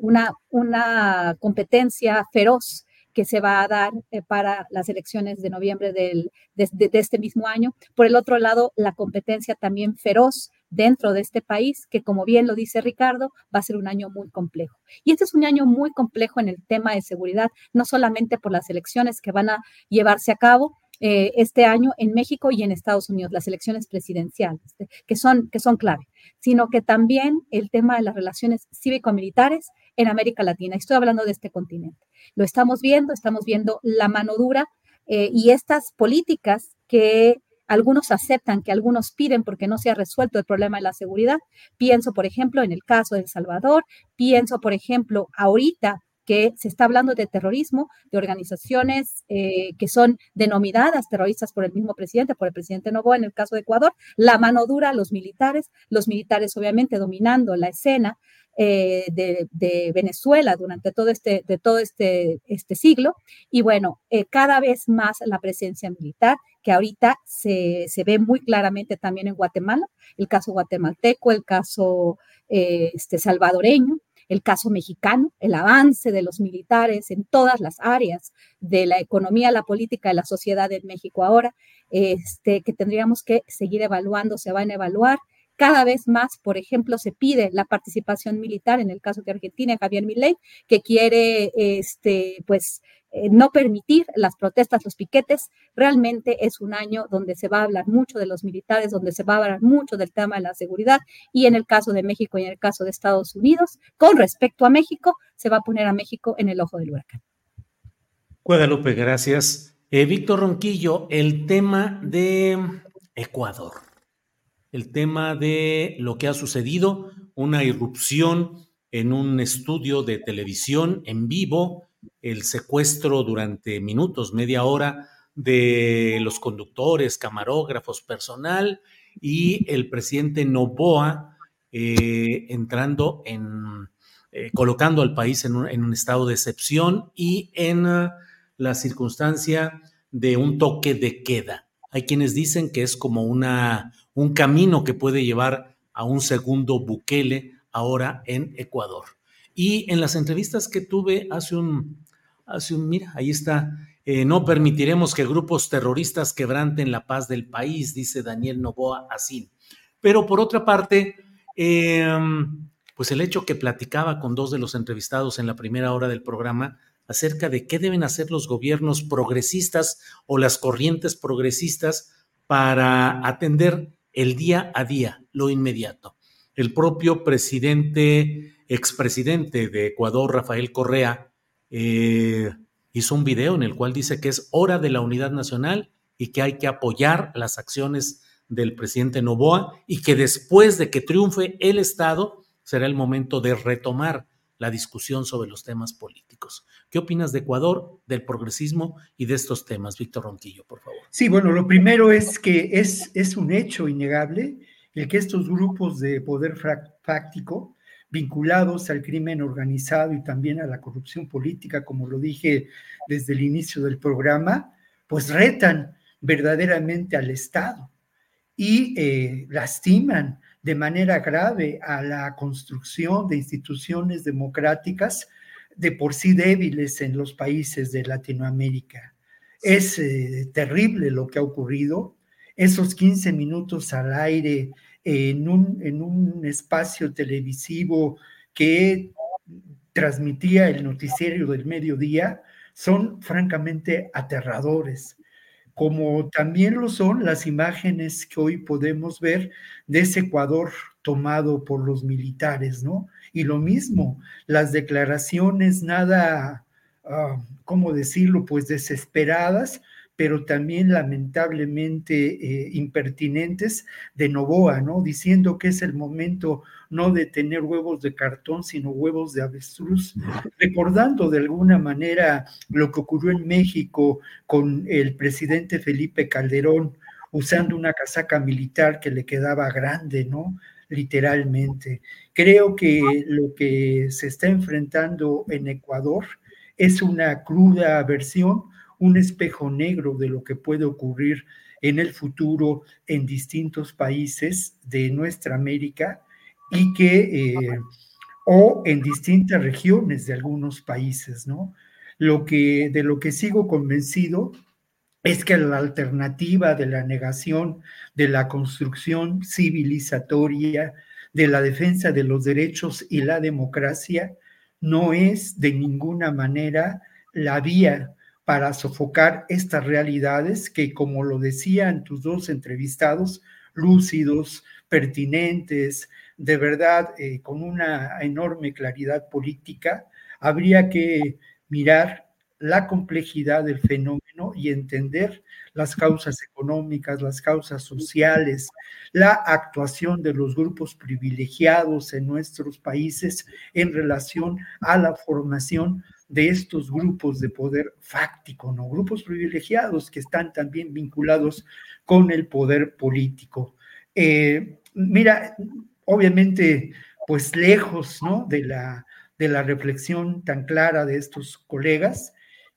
una, una competencia feroz que se va a dar eh, para las elecciones de noviembre del, de, este mismo año. Por el otro lado, la competencia también feroz dentro de este país, que como bien lo dice Ricardo, va a ser un año muy complejo. Y este es un año muy complejo en el tema de seguridad, no solamente por las elecciones que van a llevarse a cabo, eh, este año en México y en Estados Unidos, las elecciones presidenciales, que son, que son clave, sino que también el tema de las relaciones cívico-militares en América Latina. Estoy hablando de este continente. Lo estamos viendo, estamos viendo la mano dura eh, y estas políticas que algunos aceptan, que algunos piden porque no se ha resuelto el problema de la seguridad. Pienso, por ejemplo, en el caso de El Salvador, pienso, por ejemplo, ahorita que se está hablando de terrorismo, de organizaciones eh, que son denominadas terroristas por el mismo presidente, por el presidente Novoa en el caso de Ecuador, la mano dura los militares, los militares obviamente dominando la escena eh, de, Venezuela durante todo este, de todo este, este siglo. Y bueno, eh, cada vez más la presencia militar, que ahorita se, se, ve muy claramente también en Guatemala, el caso guatemalteco, el caso este, salvadoreño, el caso mexicano, el avance de los militares en todas las áreas de la economía, la política, de la sociedad en México ahora, este, que tendríamos que seguir evaluando, se van a evaluar. Cada vez más, por ejemplo, se pide la participación militar, en el caso de Argentina, Javier Milei, que quiere este, pues, eh, no permitir las protestas, los piquetes. Realmente es un año donde se va a hablar mucho de los militares, donde se va a hablar mucho del tema de la seguridad y en el caso de México y en el caso de Estados Unidos, con respecto a México, se va a poner a México en el ojo del huracán. Guadalupe, gracias. Eh, Víctor Ronquillo, el tema de Ecuador. El tema de lo que ha sucedido, una irrupción en un estudio de televisión en vivo, el secuestro durante minutos, media hora de los conductores, camarógrafos, personal y el presidente Novoa eh, entrando en, eh, colocando al país en un, estado de excepción y en uh, la circunstancia de un toque de queda. Hay quienes dicen que es como una, un camino que puede llevar a un segundo Bukele ahora en Ecuador. Y en las entrevistas que tuve hace un, hace un mira, ahí está, eh, no permitiremos que grupos terroristas quebranten la paz del país, dice Daniel Novoa así. Pero por otra parte, em, pues el hecho que platicaba con dos de los entrevistados en la primera hora del programa acerca de qué deben hacer los gobiernos progresistas o las corrientes progresistas para atender el día a día, lo inmediato. El propio presidente, expresidente de Ecuador, Rafael Correa, eh, hizo un video en el cual dice que es hora de la unidad nacional y que hay que apoyar las acciones del presidente Novoa y que después de que triunfe el Estado será el momento de retomar la discusión sobre los temas políticos. ¿Qué opinas de Ecuador, del progresismo y de estos temas, Víctor Ronquillo, por favor? Sí, bueno, lo primero es que es, es un hecho innegable el que estos grupos de poder fáctico vinculados al crimen organizado y también a la corrupción política, como lo dije desde el inicio del programa, pues retan verdaderamente al Estado y eh, lastiman de manera grave a la construcción de instituciones democráticas de por sí débiles en los países de Latinoamérica. Es eh, terrible lo que ha ocurrido. Esos 15 minutos al aire en un, en un espacio televisivo que transmitía el noticiero del mediodía son francamente aterradores, como también lo son las imágenes que hoy podemos ver de ese Ecuador tomado por los militares, ¿no? Y lo mismo, las declaraciones nada, uh, ¿cómo decirlo? Pues desesperadas pero también lamentablemente eh, impertinentes de Novoa, ¿no? Diciendo que es el momento no de tener huevos de cartón, sino huevos de avestruz, recordando de alguna manera lo que ocurrió en México con el presidente Felipe Calderón usando una casaca militar que le quedaba grande, ¿no? Literalmente. Creo que lo que se está enfrentando en Ecuador es una cruda versión un espejo negro de lo que puede ocurrir en el futuro en distintos países de nuestra América y que, eh, o en distintas regiones de algunos países, ¿no? Lo que, de lo que sigo convencido es que la alternativa de la negación de la construcción civilizatoria, de la defensa de los derechos y la democracia, no es de ninguna manera la vía para sofocar estas realidades que, como lo decían tus dos entrevistados, lúcidos, pertinentes, de verdad, eh, con una enorme claridad política, habría que mirar la complejidad del fenómeno y entender las causas económicas, las causas sociales, la actuación de los grupos privilegiados en nuestros países en relación a la formación de estos grupos de poder fáctico, ¿no? Grupos privilegiados que están también vinculados con el poder político. Eh, mira, obviamente, pues lejos, ¿no? De la, de la reflexión tan clara de estos colegas,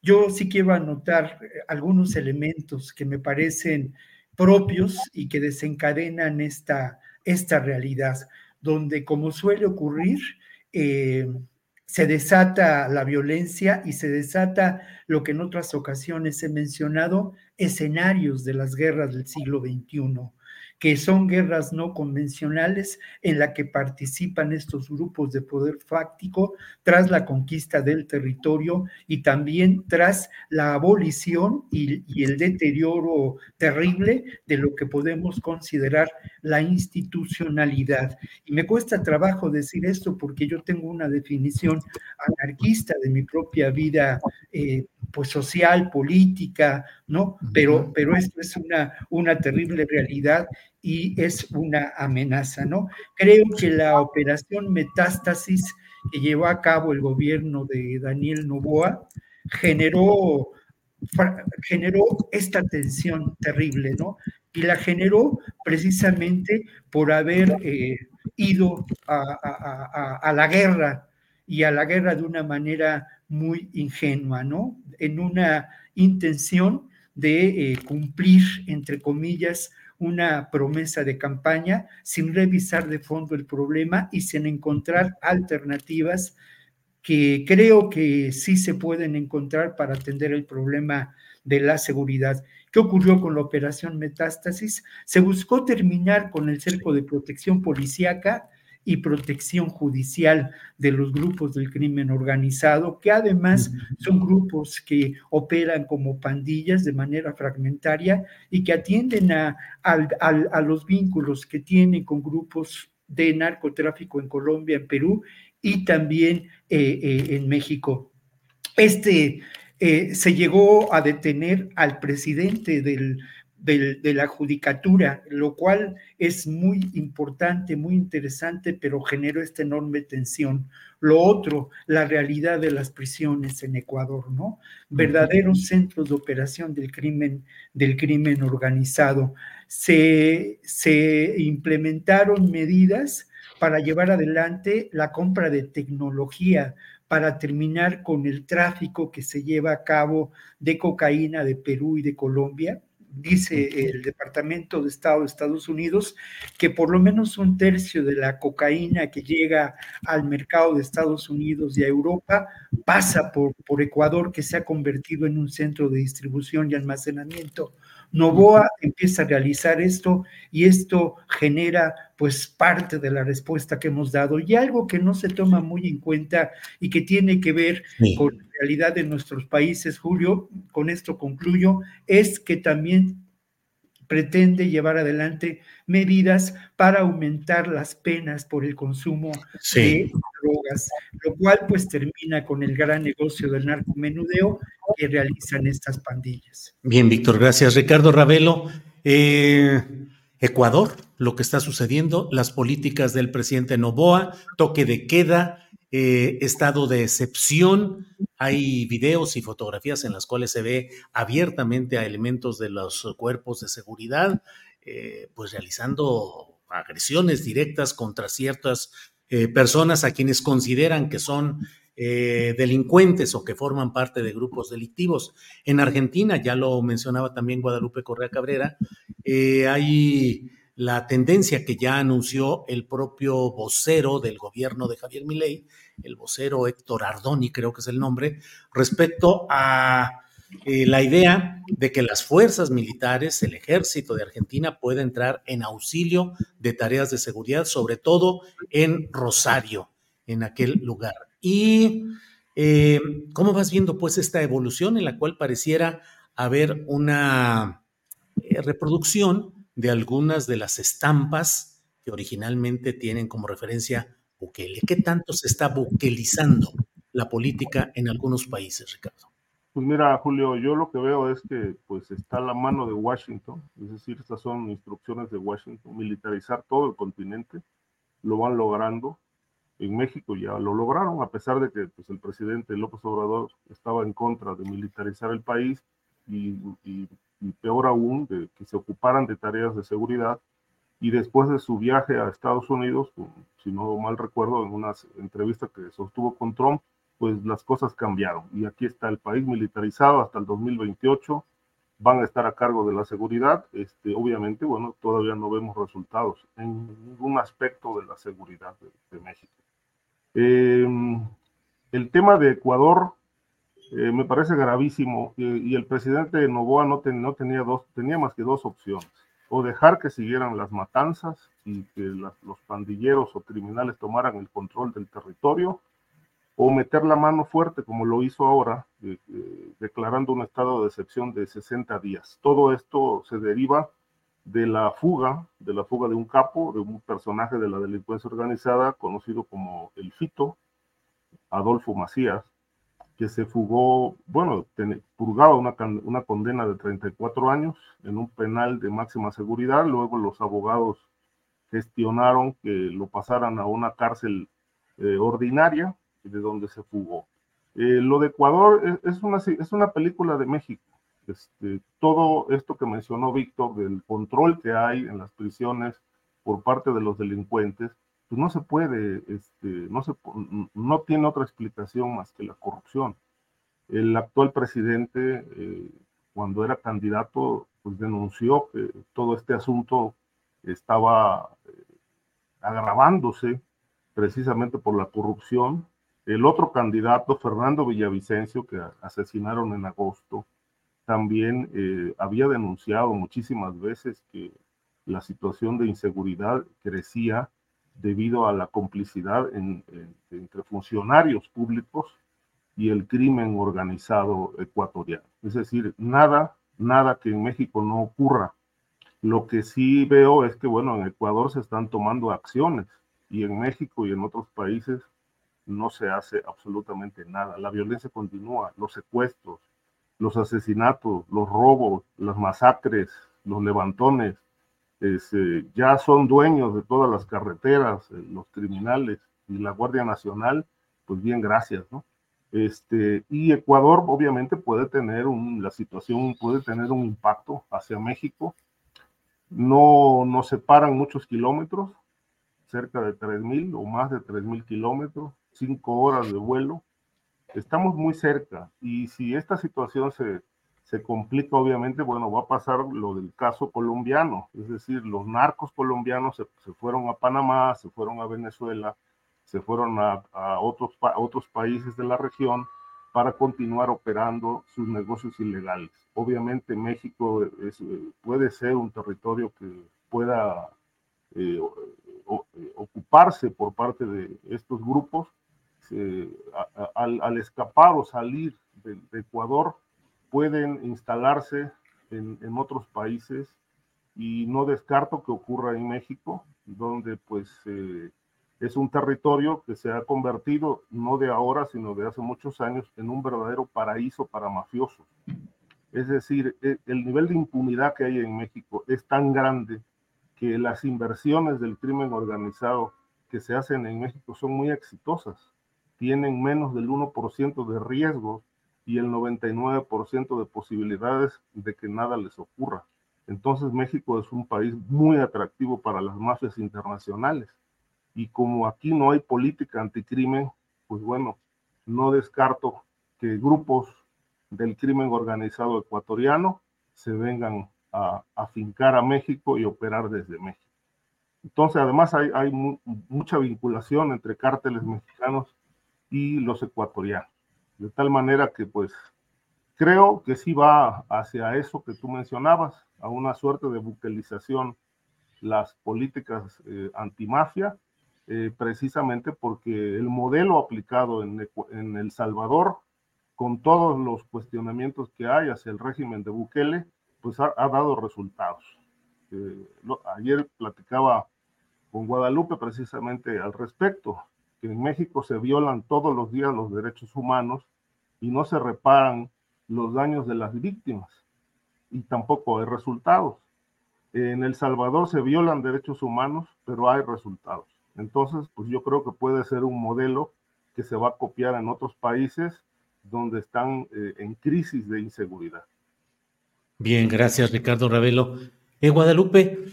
yo sí quiero anotar eh, algunos elementos que me parecen propios y que desencadenan esta, esta realidad, donde como suele ocurrir, eh, se desata la violencia y se desata lo que en otras ocasiones he mencionado, escenarios de las guerras del siglo XXI que son guerras no convencionales en la que participan estos grupos de poder fáctico tras la conquista del territorio y también tras la abolición y, y el deterioro terrible de lo que podemos considerar la institucionalidad. Y me cuesta trabajo decir esto porque yo tengo una definición anarquista de mi propia vida eh, pues social, política, ¿no? Pero, pero esto es una, una terrible realidad y es una amenaza, ¿no? Creo que la operación Metástasis que llevó a cabo el gobierno de Daniel Novoa generó, generó esta tensión terrible, ¿no? Y la generó precisamente por haber eh, ido a, a la guerra y a la guerra de una manera muy ingenua, ¿no? En una intención de eh, cumplir, entre comillas, una promesa de campaña sin revisar de fondo el problema y sin encontrar alternativas que creo que sí se pueden encontrar para atender el problema de la seguridad. ¿Qué ocurrió con la operación Metástasis? Se buscó terminar con el cerco de protección policíaca y protección judicial de los grupos del crimen organizado, que además son grupos que operan como pandillas de manera fragmentaria y que atienden a, a, los vínculos que tienen con grupos de narcotráfico en Colombia, en Perú y también eh, eh, en México. Este eh, se llegó a detener al presidente del de la judicatura, lo cual es muy importante, muy interesante, pero generó esta enorme tensión. Lo otro, la realidad de las prisiones en Ecuador, ¿no? Verdaderos centros de operación del crimen, del crimen organizado. Se, se implementaron medidas para llevar adelante la compra de tecnología para terminar con el tráfico que se lleva a cabo de cocaína de Perú y de Colombia dice el Departamento de Estado de Estados Unidos que por lo menos un tercio de la cocaína que llega al mercado de Estados Unidos y a Europa pasa por, por Ecuador, que se ha convertido en un centro de distribución y almacenamiento. Novoa empieza a realizar esto y esto genera pues parte de la respuesta que hemos dado. Y algo que no se toma muy en cuenta y que tiene que ver con la realidad de nuestros países, Julio, con esto concluyo, es que también pretende llevar adelante medidas para aumentar las penas por el consumo de drogas, lo cual pues termina con el gran negocio del narcomenudeo que realizan estas pandillas. Bien, Víctor, gracias. Ricardo Ravelo, eh, Ecuador, lo que está sucediendo, las políticas del presidente Novoa, toque de queda, eh, estado de excepción. Hay videos y fotografías en las cuales se ve abiertamente a elementos de los cuerpos de seguridad, eh, pues realizando agresiones directas contra ciertas eh, personas a quienes consideran que son delincuentes o que forman parte de grupos delictivos. En Argentina, ya lo mencionaba también Guadalupe Correa Cabrera, hay la tendencia que ya anunció el propio vocero del gobierno de Javier Milei, el vocero Héctor Ardoni, creo que es el nombre, respecto a eh, la idea de que las fuerzas militares, el ejército de Argentina pueda entrar en auxilio de tareas de seguridad, sobre todo en Rosario, en aquel lugar. Y eh, cómo vas viendo pues esta evolución en la cual pareciera haber una eh, reproducción de algunas de las estampas que originalmente tienen como referencia Bukele. ¿Qué tanto se está bukelizando la política en algunos países, Ricardo? Pues mira, Julio, yo lo que veo es que pues está la mano de Washington, es decir, estas son instrucciones de Washington, militarizar todo el continente, lo van logrando. En México ya lo lograron, a pesar de que pues, el presidente López Obrador estaba en contra de militarizar el país y, y y peor aún, de que se ocuparan de tareas de seguridad. Y después de su viaje a Estados Unidos, si no mal recuerdo, en una entrevista que sostuvo con Trump, pues las cosas cambiaron. Y aquí está el país militarizado hasta el 2028, van a estar a cargo de la seguridad. Este, obviamente, bueno, todavía no vemos resultados en ningún aspecto de la seguridad de, México. Em, el tema de Ecuador, eh, me parece gravísimo y el presidente Novoa no, no, tenía, dos, tenía más que dos opciones, o dejar que siguieran las matanzas y que los pandilleros o criminales tomaran el control del territorio, o meter la mano fuerte como lo hizo ahora, declarando un estado de excepción de 60 días. Todo esto se deriva de la fuga, de la fuga de un capo, de un personaje de la delincuencia organizada conocido como el Fito, Adolfo Macías, que se fugó, bueno, purgaba una, una condena de 34 años en un penal de máxima seguridad, luego los abogados gestionaron que lo pasaran a una cárcel eh, ordinaria de donde se fugó. Eh, lo de Ecuador es, una, es una película de México. Este, todo esto que mencionó Víctor del control que hay en las prisiones por parte de los delincuentes, pues no se puede, este, no, se, no tiene otra explicación más que la corrupción. El actual presidente, eh, cuando era candidato, pues denunció que todo este asunto estaba eh, agravándose precisamente por la corrupción. El otro candidato, Fernando Villavicencio, que asesinaron en agosto, también eh, había denunciado muchísimas veces que la situación de inseguridad crecía debido a la complicidad entre funcionarios públicos y el crimen organizado ecuatoriano. Es decir, nada, nada que en México no ocurra. Lo que sí veo es que, bueno, en Ecuador se están tomando acciones y en México y en otros países no se hace absolutamente nada. La violencia continúa, los secuestros, los asesinatos, los robos, las masacres, los levantones, este, ya son dueños de todas las carreteras, eh, los criminales y la Guardia Nacional, pues bien, gracias, ¿no? Este, y Ecuador obviamente puede tener un, la situación puede tener un impacto hacia México. No nos separan muchos kilómetros, cerca de 3.000 o más de 3.000 kilómetros, cinco horas de vuelo. Estamos muy cerca y si esta situación se, se complica, obviamente, bueno, va a pasar lo del caso colombiano, es decir, los narcos colombianos se, fueron a Panamá, se fueron a Venezuela, se fueron a, otros, otros países de la región para continuar operando sus negocios ilegales. Obviamente México puede ser un territorio que pueda eh, ocuparse por parte de estos grupos. al, escapar o salir de Ecuador, pueden instalarse en, otros países y no descarto que ocurra en México, donde pues eh, es un territorio que se ha convertido, no de ahora, sino de hace muchos años, en un verdadero paraíso para mafiosos. Es decir, e, el nivel de impunidad que hay en México es tan grande que las inversiones del crimen organizado que se hacen en México son muy exitosas. Tienen menos del 1% de riesgo y el 99% de posibilidades de que nada les ocurra. Entonces México es un país muy atractivo para las mafias internacionales. Y como aquí no hay política anticrimen, pues bueno, no descarto que grupos del crimen organizado ecuatoriano se vengan a afincar a México y operar desde México. Entonces, además hay, mucha vinculación entre cárteles mexicanos y los ecuatorianos. De tal manera que pues creo que sí va hacia eso que tú mencionabas, a una suerte de buquelización las políticas eh, antimafia, eh, precisamente porque el modelo aplicado en, El Salvador, con todos los cuestionamientos que hay hacia el régimen de Bukele, pues ha, dado resultados. Eh, ayer platicaba con Guadalupe precisamente al respecto que en México se violan todos los días los derechos humanos y no se reparan los daños de las víctimas y tampoco hay resultados. En El Salvador se violan derechos humanos, pero hay resultados. Entonces, pues yo creo que puede ser un modelo que se va a copiar en otros países donde están eh, en crisis de inseguridad. Bien, gracias Ricardo Ravelo. En Guadalupe,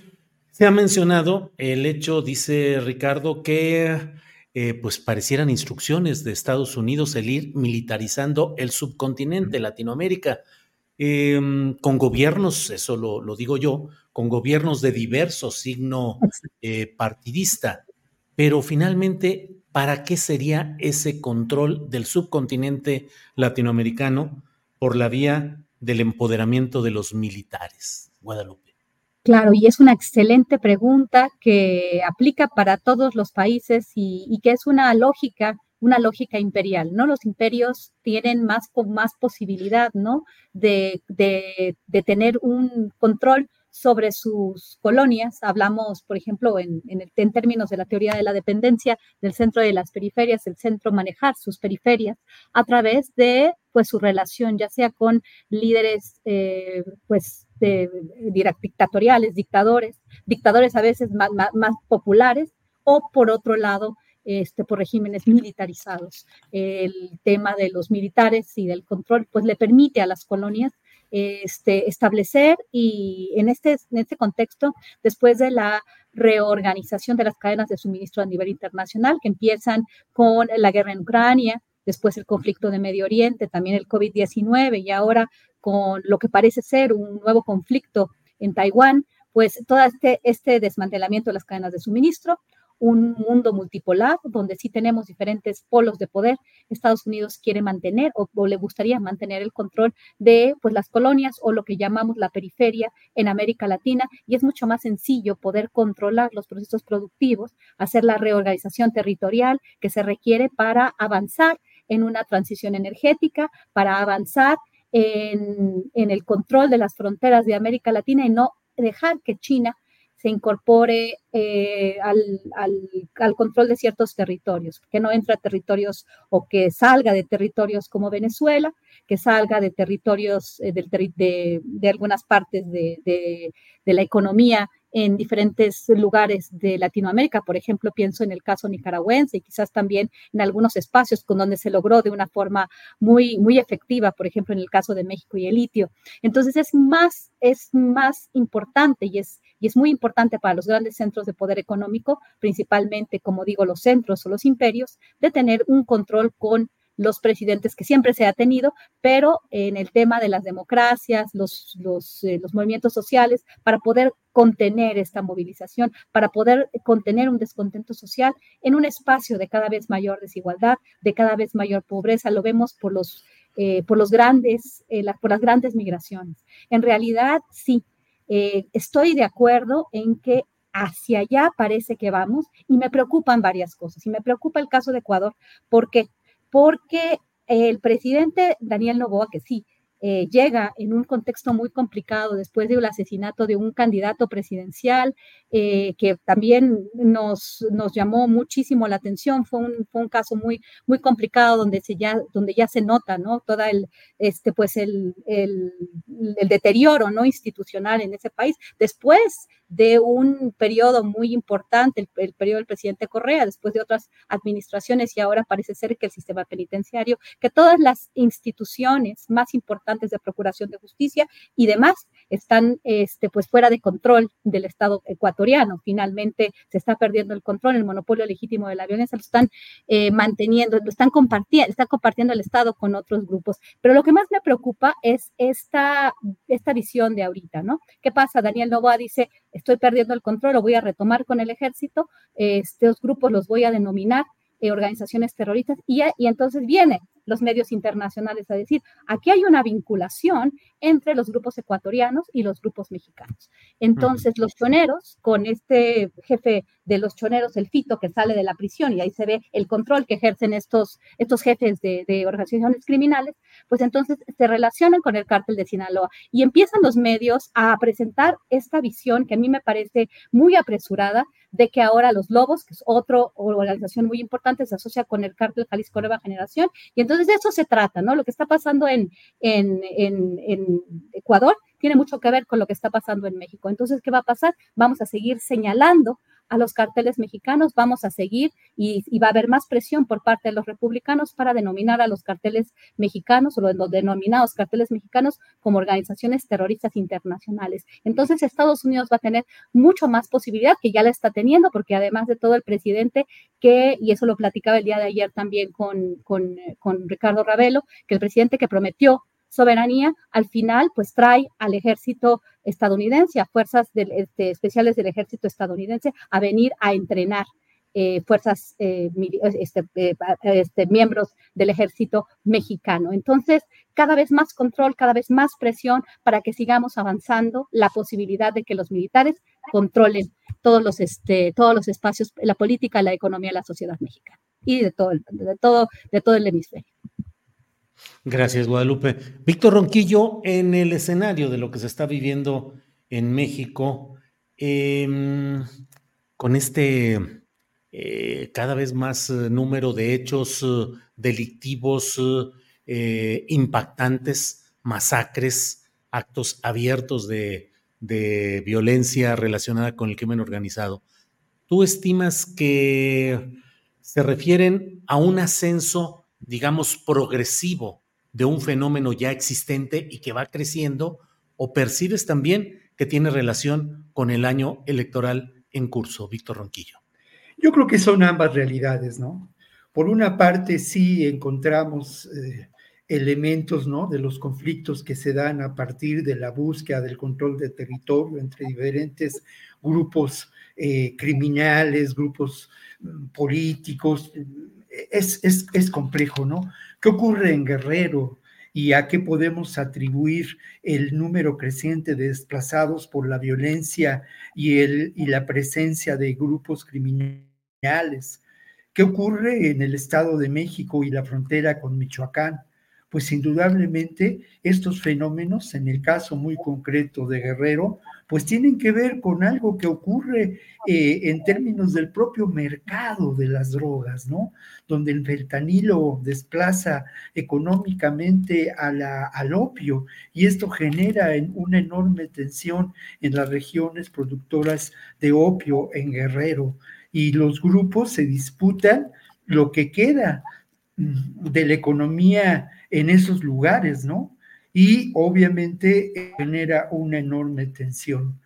se ha mencionado el hecho, dice Ricardo, que eh, pues parecieran instrucciones de Estados Unidos el ir militarizando el subcontinente, Latinoamérica, em, con gobiernos, eso lo, digo yo, con gobiernos de diverso signo [laughs] eh, partidista. Pero finalmente, ¿para qué sería ese control del subcontinente latinoamericano por la vía del empoderamiento de los militares? Guadalupe. Claro, y es una excelente pregunta que aplica para todos los países y, que es una lógica, una lógica imperial, ¿no? Los imperios tienen más, más posibilidad, ¿no? De, de, tener un control sobre sus colonias. Hablamos, por ejemplo, en, en, términos de la teoría de la dependencia del centro de las periferias, el centro manejar sus periferias a través de pues su relación, ya sea con líderes eh, pues dictatoriales, dictadores, dictadores a veces más, más populares, o por otro lado, este, por regímenes militarizados. El tema de los militares y del control, pues le permite a las colonias este, establecer y en este, en este contexto, después de la reorganización de las cadenas de suministro a nivel internacional, que empiezan con la guerra en Ucrania, después el conflicto de Medio Oriente, también el COVID-19 y ahora con lo que parece ser un nuevo conflicto en Taiwán, pues todo este, este desmantelamiento de las cadenas de suministro, un mundo multipolar donde sí tenemos diferentes polos de poder. Estados Unidos quiere mantener o, le gustaría mantener el control de pues, las colonias o lo que llamamos la periferia en América Latina y es mucho más sencillo poder controlar los procesos productivos, hacer la reorganización territorial que se requiere para avanzar en una transición energética, para avanzar en, el control de las fronteras de América Latina y no dejar que China se incorpore eh, al, control de ciertos territorios, que no entre a territorios o que salga de territorios como Venezuela, que salga de territorios eh, de, algunas partes de, la economía en diferentes lugares de Latinoamérica. Por ejemplo, pienso en el caso nicaragüense y quizás también en algunos espacios con donde se logró de una forma muy, muy efectiva, por ejemplo, en el caso de México y el litio. Entonces es más, es más importante y es y es muy importante para los grandes centros de poder económico, principalmente, como digo, los centros o los imperios, de tener un control con los presidentes que siempre se ha tenido, pero en el tema de las democracias, los, eh, los, movimientos sociales, para poder contener esta movilización, para poder contener un descontento social en un espacio de cada vez mayor desigualdad, de cada vez mayor pobreza. Lo vemos por los, eh, por los grandes, eh, por las grandes migraciones. En realidad, sí, eh, estoy de acuerdo en que hacia allá parece que vamos y me preocupan varias cosas. Y me preocupa el caso de Ecuador. ¿Por qué? Porque el presidente Daniel Novoa, que sí, eh, llega en un contexto muy complicado después del asesinato de un candidato presidencial eh, que también nos, nos llamó muchísimo la atención. Fue un, fue un caso muy, muy complicado donde, se ya, donde ya se nota, ¿no? Toda el, este, pues el, el, el deterioro, ¿no? Institucional en ese país. Después de un periodo muy importante, el, periodo del presidente Correa, después de otras administraciones y ahora parece ser que el sistema penitenciario, que todas las instituciones más importantes de procuración de justicia y demás están este, pues fuera de control del Estado ecuatoriano. Finalmente se está perdiendo el control, el monopolio legítimo de la violencia lo están eh, manteniendo, lo están compartiendo, está compartiendo el Estado con otros grupos. Pero lo que más me preocupa es esta, esta visión de ahorita, ¿no? ¿Qué pasa? Daniel Novoa dice, estoy perdiendo el control, lo voy a retomar con el ejército, estos grupos los voy a denominar eh, organizaciones terroristas y, y entonces viene los medios internacionales a decir, aquí hay una vinculación entre los grupos ecuatorianos y los grupos mexicanos. Entonces, los choneros, con este jefe de los choneros, el Fito, que sale de la prisión, y ahí se ve el control que ejercen estos, estos jefes de, organizaciones criminales, pues entonces se relacionan con el cártel de Sinaloa y empiezan los medios a presentar esta visión que a mí me parece muy apresurada de que ahora los Lobos, que es otra organización muy importante, se asocia con el cártel Jalisco Nueva Generación. Y entonces de eso se trata, ¿no? Lo que está pasando en, en, en Ecuador tiene mucho que ver con lo que está pasando en México. Entonces, ¿qué va a pasar? Vamos a seguir señalando a los carteles mexicanos, vamos a seguir y, va a haber más presión por parte de los republicanos para denominar a los carteles mexicanos o los denominados carteles mexicanos como organizaciones terroristas internacionales. Entonces Estados Unidos va a tener mucho más posibilidad, que ya la está teniendo, porque además de todo el presidente que, y eso lo platicaba el día de ayer también con, con, con Ricardo Ravelo, que el presidente que prometió soberanía, al final pues trae al ejército estadounidense, a fuerzas este, especiales del ejército estadounidense a venir a entrenar eh, fuerzas, eh, este, eh, este, miembros del ejército mexicano. Entonces, cada vez más control, cada vez más presión para que sigamos avanzando la posibilidad de que los militares controlen todos los, este, todos los espacios, la política, la economía, la sociedad mexicana y de todo, de todo, de todo el hemisferio. Gracias, Guadalupe. Víctor Ronquillo, en el escenario de lo que se está viviendo en México em, con este eh, cada vez más eh, número de hechos eh, delictivos impactantes, masacres, actos abiertos de, de violencia relacionada con el crimen organizado. ¿Tú estimas que se refieren a un ascenso, digamos, progresivo de un fenómeno ya existente y que va creciendo? ¿O percibes también que tiene relación con el año electoral en curso, Víctor Ronquillo? Yo creo que son ambas realidades, ¿no? Por una parte, sí encontramos eh, elementos, ¿no? De los conflictos que se dan a partir de la búsqueda del control de territorio entre diferentes grupos eh, criminales, grupos mm, políticos. Es, es, es complejo, ¿no? ¿Qué ocurre en Guerrero? y a qué podemos atribuir el número creciente de desplazados por la violencia y, el, y la presencia de grupos criminales. ¿Qué ocurre en el Estado de México y la frontera con Michoacán? Pues indudablemente estos fenómenos, en el caso muy concreto de Guerrero, pues tienen que ver con algo que ocurre eh, en términos del propio mercado de las drogas, ¿no? Donde el fentanilo desplaza económicamente al opio y esto genera una enorme tensión en las regiones productoras de opio en Guerrero y los grupos se disputan lo que queda mm, de la economía en esos lugares, ¿no? Y obviamente genera una enorme tensión.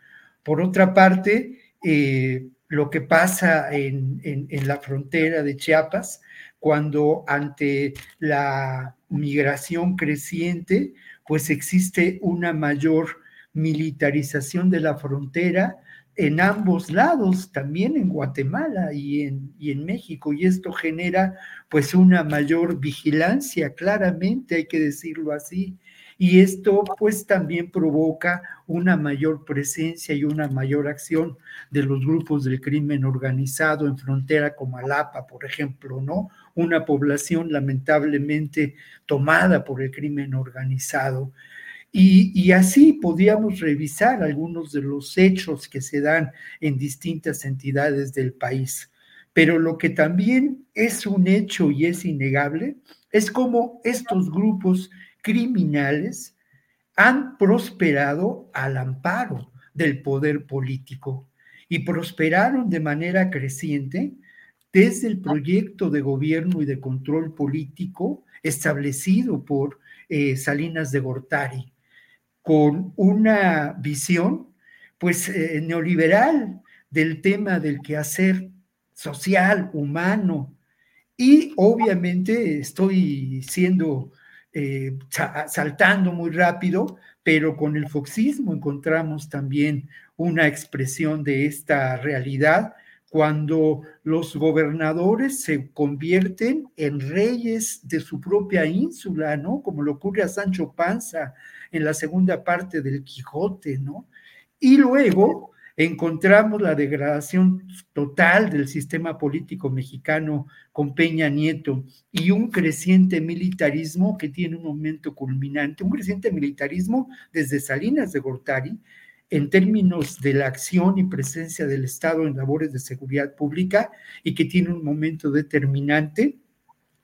Por otra parte, eh, lo que pasa en, la frontera de Chiapas, cuando ante la migración creciente, pues existe una mayor militarización de la frontera en ambos lados, también en Guatemala y en, y en México, y esto genera pues una mayor vigilancia, claramente hay que decirlo así, y esto pues también provoca una mayor presencia y una mayor acción de los grupos del crimen organizado en frontera como Alapa, por ejemplo, ¿no? Una población lamentablemente tomada por el crimen organizado. Y, y, así podíamos revisar algunos de los hechos que se dan en distintas entidades del país. Pero lo que también es un hecho y es innegable es cómo estos grupos criminales han prosperado al amparo del poder político y prosperaron de manera creciente desde el proyecto de gobierno y de control político establecido por eh, Salinas de Gortari, con una visión pues eh, neoliberal del tema del quehacer social, humano, y obviamente estoy siendo eh, saltando muy rápido, pero con el foxismo encontramos también una expresión de esta realidad cuando los gobernadores se convierten en reyes de su propia ínsula, ¿no? Como le ocurre a Sancho Panza en la segunda parte del Quijote, ¿no? Y luego encontramos la degradación total del sistema político mexicano con Peña Nieto y un creciente militarismo que tiene un momento culminante, un creciente militarismo desde Salinas de Gortari en términos de la acción y presencia del Estado en labores de seguridad pública y que tiene un momento determinante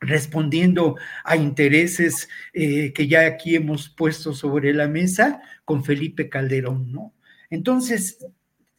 respondiendo a intereses eh, que ya aquí hemos puesto sobre la mesa con Felipe Calderón, ¿no? Entonces,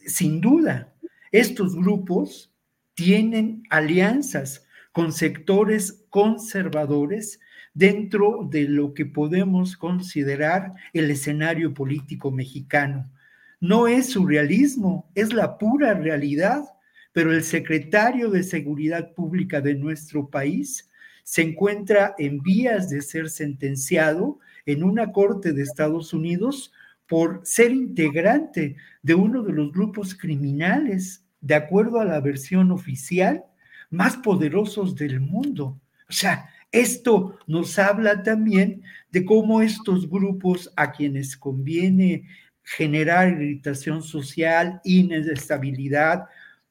sin duda, estos grupos tienen alianzas con sectores conservadores dentro de lo que podemos considerar el escenario político mexicano. No es surrealismo, es la pura realidad, pero el secretario de Seguridad Pública de nuestro país se encuentra en vías de ser sentenciado en una corte de Estados Unidos por ser integrante de uno de los grupos criminales, de acuerdo a la versión oficial, más poderosos del mundo. O sea, esto nos habla también de cómo estos grupos a quienes conviene generar irritación social, inestabilidad,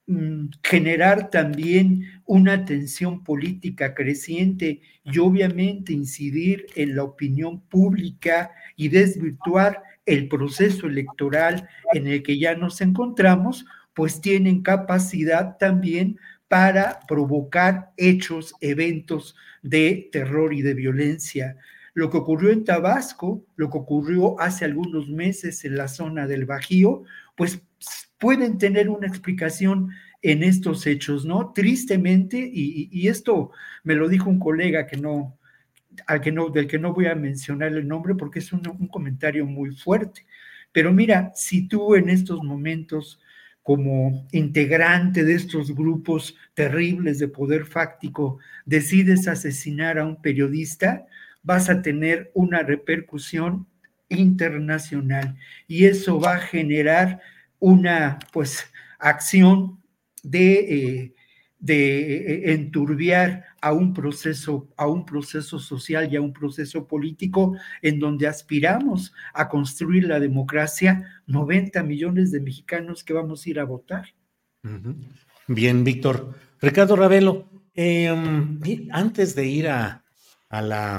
mm, generar también una tensión política creciente y obviamente incidir en la opinión pública y desvirtuar el proceso electoral en el que ya nos encontramos, pues tienen capacidad también para provocar hechos, eventos de terror y de violencia. Lo que ocurrió en Tabasco, lo que ocurrió hace algunos meses en la zona del Bajío, pues pueden tener una explicación en estos hechos, ¿no? Tristemente, y, esto me lo dijo un colega que no, al que no, del que no voy a mencionar el nombre porque es un, un comentario muy fuerte. Pero mira, si tú en estos momentos como integrante de estos grupos terribles de poder fáctico decides asesinar a un periodista, vas a tener una repercusión internacional y eso va a generar una pues acción de, eh, de eh, enturbiar a un proceso, a un proceso social y a un proceso político en donde aspiramos a construir la democracia 90 millones de mexicanos que vamos a ir a votar. Bien, Víctor. Ricardo Ravelo, em, antes de ir a, a, la,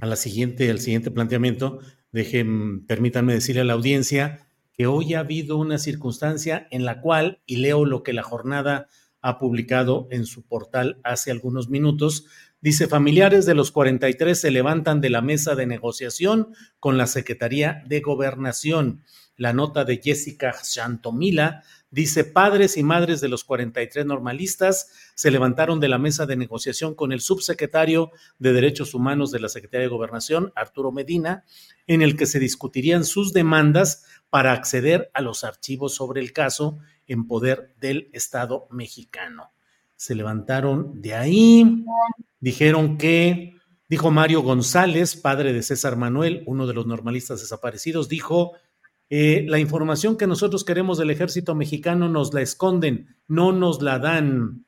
a la siguiente, al siguiente planteamiento, dejen, permítanme decirle a la audiencia que hoy ha habido una circunstancia en la cual, y leo lo que la jornada ha publicado en su portal hace algunos minutos. Dice, familiares de los 43 se levantan de la mesa de negociación con la Secretaría de Gobernación. La nota de Jessica Chantomila dice, padres y madres de los 43 normalistas se levantaron de la mesa de negociación con el subsecretario de Derechos Humanos de la Secretaría de Gobernación, Arturo Medina, en el que se discutirían sus demandas para acceder a los archivos sobre el caso en poder del Estado mexicano. Se levantaron de ahí, dijeron que, dijo Mario González, padre de César Manuel, uno de los normalistas desaparecidos, dijo, eh, la información que nosotros queremos del ejército mexicano nos la esconden, no nos la dan.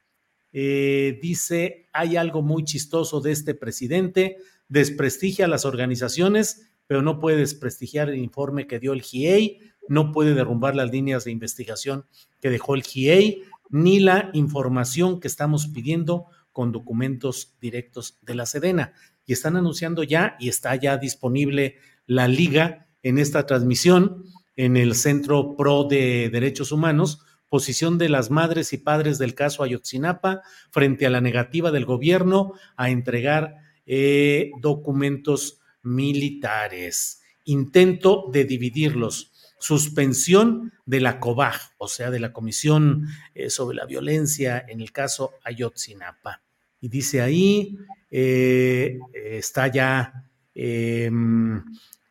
Eh, dice, hay algo muy chistoso de este presidente, desprestigia a las organizaciones, pero no puede desprestigiar el informe que dio el GIEI, no puede derrumbar las líneas de investigación que dejó el GIEI, ni la información que estamos pidiendo con documentos directos de la Sedena. Y están anunciando ya, y está ya disponible la liga en esta transmisión en el Centro Pro de Derechos Humanos, posición de las madres y padres del caso Ayotzinapa frente a la negativa del gobierno a entregar eh, documentos militares. Intento de dividirlos suspensión de la COBAG, o sea, de la Comisión eh, sobre la Violencia en el caso Ayotzinapa. Y dice ahí, eh, está ya, em,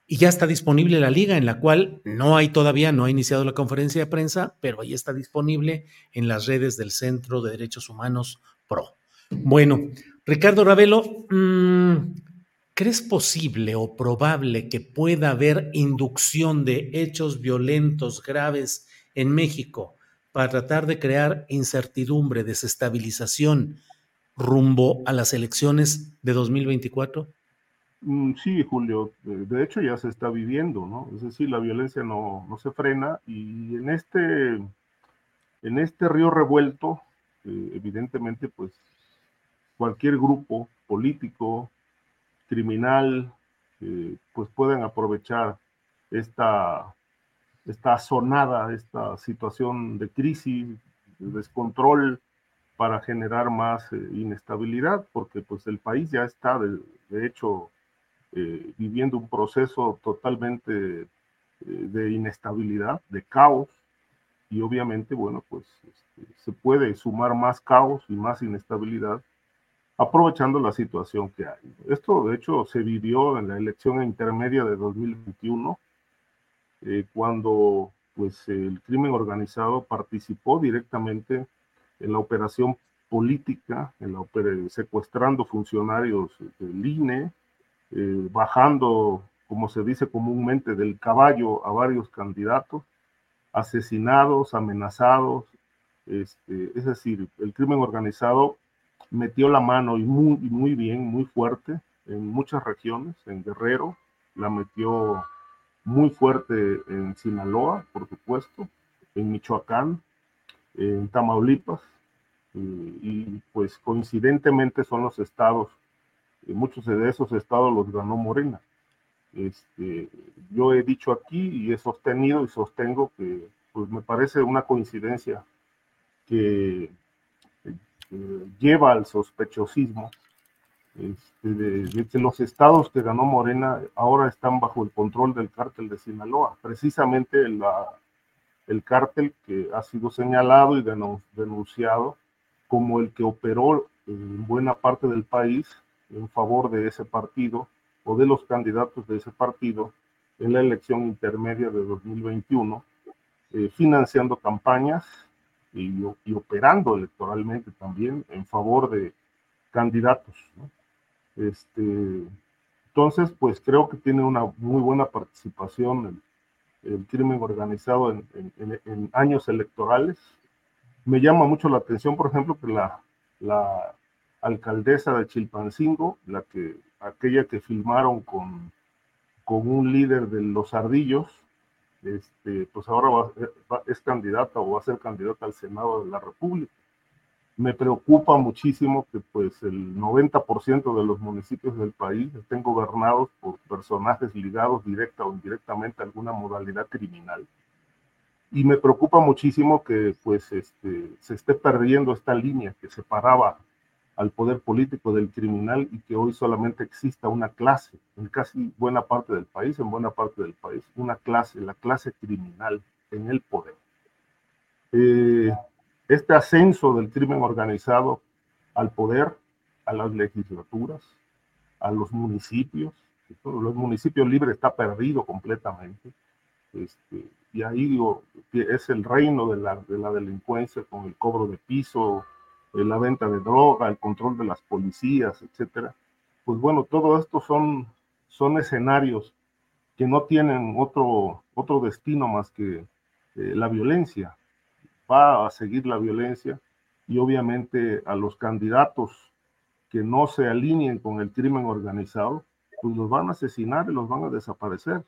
y ya está disponible la liga en la cual no hay todavía, no ha iniciado la conferencia de prensa, pero ahí está disponible en las redes del Centro de Derechos Humanos PRO. Bueno, Ricardo Ravelo, mmm, ¿Crees posible o probable que pueda haber inducción de hechos violentos graves en México para tratar de crear incertidumbre, desestabilización rumbo a las elecciones de 2024? Mm, sí, Julio, de hecho ya se está viviendo, ¿no? Es decir, la violencia no, se frena y en este, en este río revuelto, eh, evidentemente, pues cualquier grupo político, criminal, pues pueden aprovechar esta, esta sonada, esta situación de crisis, de descontrol para generar más eh, inestabilidad, porque pues el país ya está de, hecho eh, viviendo un proceso totalmente eh, de inestabilidad, de caos, y obviamente, bueno, pues este, se puede sumar más caos y más inestabilidad aprovechando la situación que hay. Esto, de hecho, se vivió en la elección intermedia de 2021, eh, cuando pues, el crimen organizado participó directamente en la operación política, en la secuestrando funcionarios del INE, eh, bajando, como se dice comúnmente, del caballo a varios candidatos, asesinados, amenazados. Este, es decir, el crimen organizado metió la mano y muy, muy bien, muy fuerte en muchas regiones, en Guerrero, la metió muy fuerte en Sinaloa, por supuesto, en Michoacán, en Tamaulipas, y, pues coincidentemente son los estados, y muchos de esos estados los ganó Morena. Este, yo he dicho aquí y he sostenido y sostengo que pues me parece una coincidencia que, lleva al sospechosismo este, de, que los estados que ganó Morena ahora están bajo el control del cártel de Sinaloa, precisamente el cártel que ha sido señalado y denunciado como el que operó en buena parte del país en favor de ese partido o de los candidatos de ese partido en la elección intermedia de 2021, eh, financiando campañas y, operando electoralmente también en favor de candidatos. Este, entonces, pues creo que tiene una muy buena participación el, el crimen organizado en, en, años electorales. Me llama mucho la atención, por ejemplo, que la, la alcaldesa de Chilpancingo, la que, aquella que filmaron con, con un líder de los ardillos, este, pues ahora es candidata o va a ser candidata al Senado de la República. Me preocupa muchísimo que pues el 90% de los municipios del país estén gobernados por personajes ligados directa o indirectamente a alguna modalidad criminal. Y me preocupa muchísimo que pues este, se esté perdiendo esta línea que separaba al poder político del criminal y que hoy solamente exista una clase, en casi buena parte del país, en buena parte del país, una clase, la clase criminal en el poder. Eh, este ascenso del crimen organizado al poder, a las legislaturas, a los municipios, los municipios libres está perdido completamente. Este, y ahí digo que es el reino de la, de la delincuencia con el cobro de piso, la venta de droga, el control de las policías, etcétera. Pues bueno, todo esto son, son escenarios que no tienen otro, otro destino más que eh, la violencia. Va a seguir la violencia y obviamente a los candidatos que no se alineen con el crimen organizado, pues los van a asesinar y los van a desaparecer.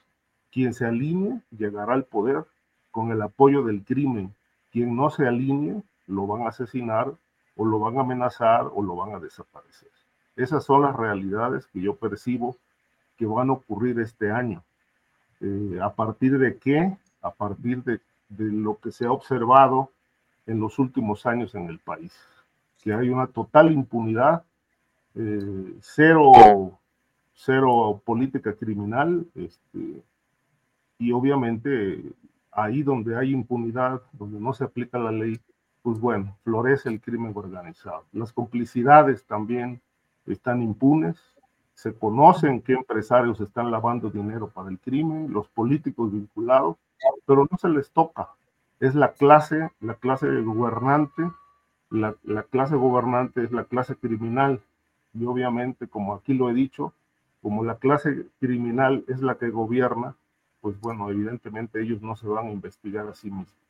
Quien se alinee llegará al poder con el apoyo del crimen. Quien no se alinee lo van a asesinar o lo van a amenazar o lo van a desaparecer. Esas son las realidades que yo percibo que van a ocurrir este año. Eh, ¿A partir de qué? A partir de, lo que se ha observado en los últimos años en el país, que hay una total impunidad, eh, cero, cero política criminal, este, y obviamente ahí donde hay impunidad, donde no se aplica la ley, pues bueno, florece el crimen organizado. Las complicidades también están impunes, se conocen qué empresarios están lavando dinero para el crimen, los políticos vinculados, pero no se les toca. Es la clase, la clase gobernante, la, la clase gobernante es la clase criminal. Y obviamente, como aquí lo he dicho, como la clase criminal es la que gobierna, pues bueno, evidentemente ellos no se van a investigar a sí mismos.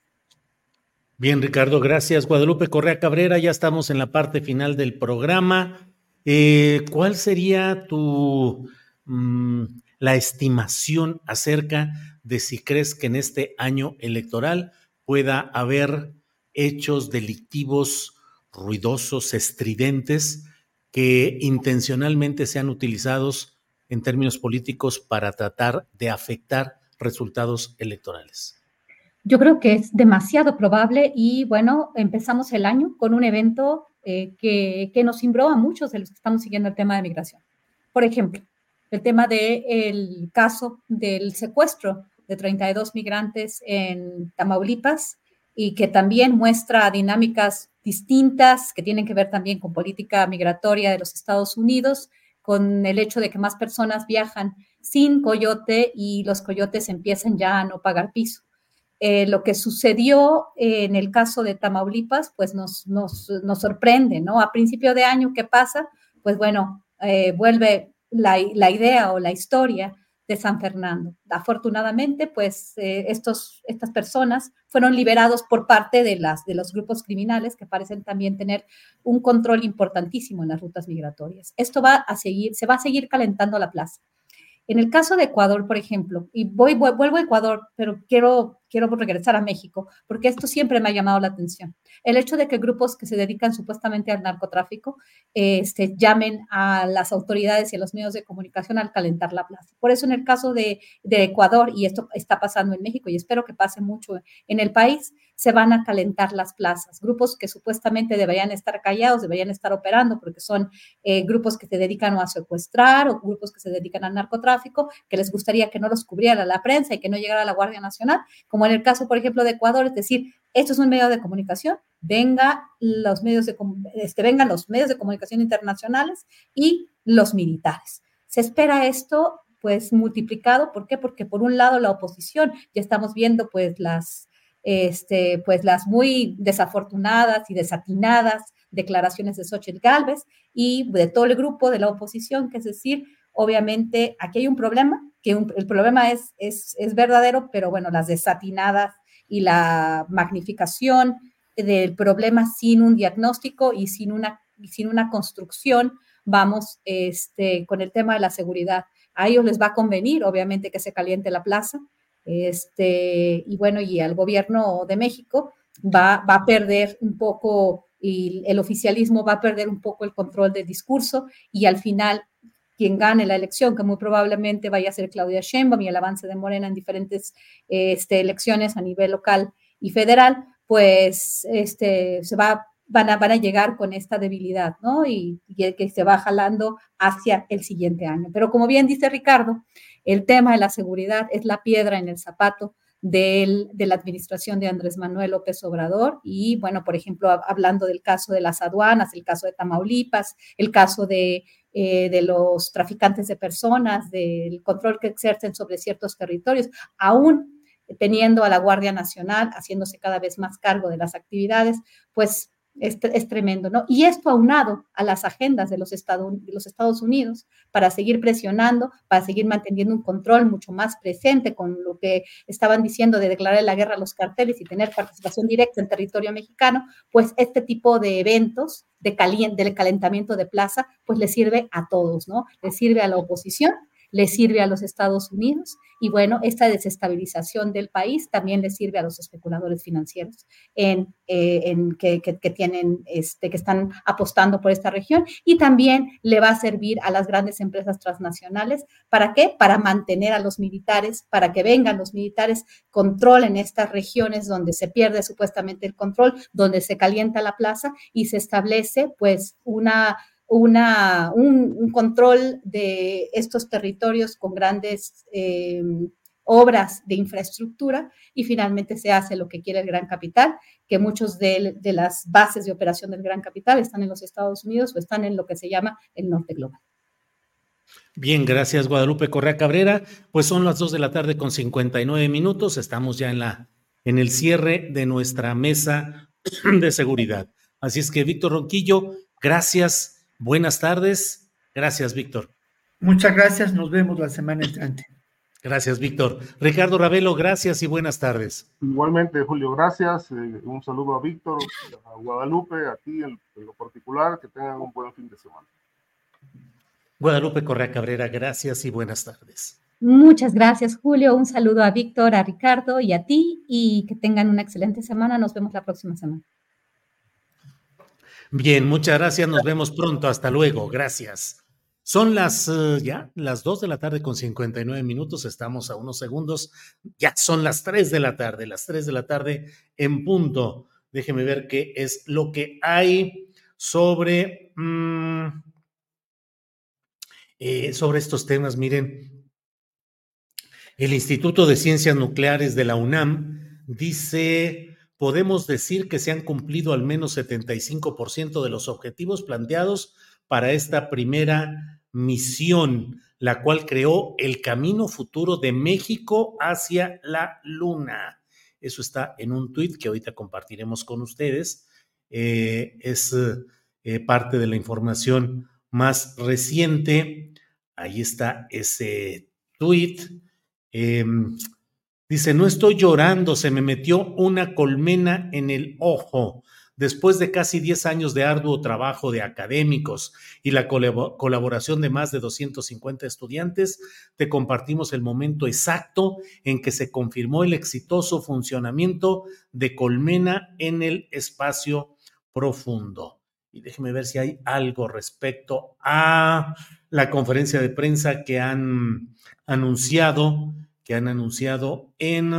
Bien, Ricardo, gracias. Guadalupe Correa Cabrera, ya estamos en la parte final del programa. Eh, ¿Cuál sería tu mm, la estimación acerca de si crees que en este año electoral pueda haber hechos delictivos ruidosos, estridentes, que intencionalmente sean utilizados en términos políticos para tratar de afectar resultados electorales? Yo creo que es demasiado probable y bueno, empezamos el año con un evento eh, que, que, nos cimbró a muchos de los que estamos siguiendo el tema de migración. Por ejemplo, el tema del caso del secuestro de 32 migrantes en Tamaulipas y que también muestra dinámicas distintas que tienen que ver también con política migratoria de los Estados Unidos, con el hecho de que más personas viajan sin coyote y los coyotes empiezan ya a no pagar piso. Eh, lo que sucedió en el caso de Tamaulipas, pues nos, nos, nos, sorprende, ¿no? A principio de año, ¿qué pasa? Pues bueno, eh, vuelve la, la, idea o la historia de San Fernando. Afortunadamente, pues eh, estos, estas personas fueron liberados por parte de, las, de los grupos criminales que parecen también tener un control importantísimo en las rutas migratorias. Esto va a seguir, se va a seguir calentando la plaza. En el caso de Ecuador, por ejemplo, y voy, vuelvo a Ecuador, pero quiero, quiero regresar a México, porque esto siempre me ha llamado la atención. El hecho de que grupos que se dedican supuestamente al narcotráfico este, llamen a las autoridades y a los medios de comunicación al calentar la plaza. Por eso en el caso de, Ecuador, y esto está pasando en México y espero que pase mucho en el país, se van a calentar las plazas. Grupos que supuestamente deberían estar callados, deberían estar operando porque son eh, grupos que se dedican a secuestrar o grupos que se dedican al narcotráfico, que les gustaría que no los cubriera la prensa y que no llegara la Guardia Nacional, como en el caso, por ejemplo, de Ecuador, es decir, esto es un medio de comunicación, venga los medios de, este, vengan los medios de comunicación internacionales y los militares. Se espera esto pues multiplicado, ¿por qué? Porque por un lado la oposición, ya estamos viendo pues las este, pues las muy desafortunadas y desatinadas declaraciones de Xochitl Galvez y de todo el grupo de la oposición, que es decir, obviamente aquí hay un problema, que el problema es, es, es verdadero, pero bueno, las desatinadas y la magnificación del problema sin un diagnóstico y sin una, sin una construcción, vamos, este, con el tema de la seguridad. A ellos les va a convenir, obviamente, que se caliente la plaza, este, y bueno, y al gobierno de México va, va a perder un poco, y el oficialismo va a perder un poco el control del discurso y al final quien gane la elección, que muy probablemente vaya a ser Claudia Sheinbaum y el avance de Morena en diferentes este, elecciones a nivel local y federal, pues este, se va, van, a, van a llegar con esta debilidad, ¿no? Y que se va jalando hacia el siguiente año. Pero como bien dice Ricardo, el tema de la seguridad es la piedra en el zapato de la administración de Andrés Manuel López Obrador. Y bueno, por ejemplo, hablando del caso de las aduanas, el caso de Tamaulipas, el caso de, eh, de los traficantes de personas, del control que exercen sobre ciertos territorios, aún teniendo a la Guardia Nacional haciéndose cada vez más cargo de las actividades, pues es, tremendo, ¿no? Y esto aunado a las agendas de los, Estados, Unidos para seguir presionando, para seguir manteniendo un control mucho más presente con lo que estaban diciendo de declarar la guerra a los carteles y tener participación directa en territorio mexicano, pues este tipo de eventos de del calentamiento de plaza, pues le sirve a todos, ¿no? Le sirve a la oposición le sirve a los Estados Unidos y bueno, esta desestabilización del país también le sirve a los especuladores financieros en, eh, que, tienen, este, que están apostando por esta región y también le va a servir a las grandes empresas transnacionales. ¿Para qué? Para mantener a los militares, para que vengan los militares, controlen estas regiones donde se pierde supuestamente el control, donde se calienta la plaza y se establece pues una una, un, control de estos territorios con grandes eh, obras de infraestructura y finalmente se hace lo que quiere el Gran Capital, que muchos de, las bases de operación del Gran Capital están en los Estados Unidos o están en lo que se llama el norte global. Bien, gracias Guadalupe Correa Cabrera. Pues son las dos de la tarde con 59 minutos. Estamos ya en, la, en el cierre de nuestra mesa [clears throat] de seguridad. Así es que, Víctor Ronquillo, gracias Buenas tardes. Gracias, Víctor. Muchas gracias. Nos vemos la semana entrante. Gracias, Víctor. Ricardo Ravelo, gracias y buenas tardes. Igualmente, Julio, gracias. Eh, un saludo a Víctor, a Guadalupe, a ti en, lo particular. Que tengan un buen fin de semana. Guadalupe Correa Cabrera, gracias y buenas tardes. Muchas gracias, Julio. Un saludo a Víctor, a Ricardo y a ti y que tengan una excelente semana. Nos vemos la próxima semana. Bien, muchas gracias. Nos vemos pronto. Hasta luego. Gracias. Son las eh, ya las 2 de la tarde con 59 minutos. Estamos a unos segundos. Ya son las 3 de la tarde, las 3 de la tarde en punto. Déjeme ver qué es lo que hay sobre, mm, eh, sobre estos temas. Miren, el Instituto de Ciencias Nucleares de la UNAM dice podemos decir que se han cumplido al menos 75% de los objetivos planteados para esta primera misión, la cual creó el camino futuro de México hacia la Luna. Eso está en un tuit que ahorita compartiremos con ustedes. Eh, es eh, parte de la información más reciente. Ahí está ese tuit. Em, Dice, no estoy llorando, se me metió una colmena en el ojo. después de casi 10 años de arduo trabajo de académicos y la colaboración de más de 250 estudiantes, te compartimos el momento exacto en que se confirmó el exitoso funcionamiento de Colmena en el espacio profundo. Y déjeme ver si hay algo respecto a la conferencia de prensa que han anunciado, que han anunciado en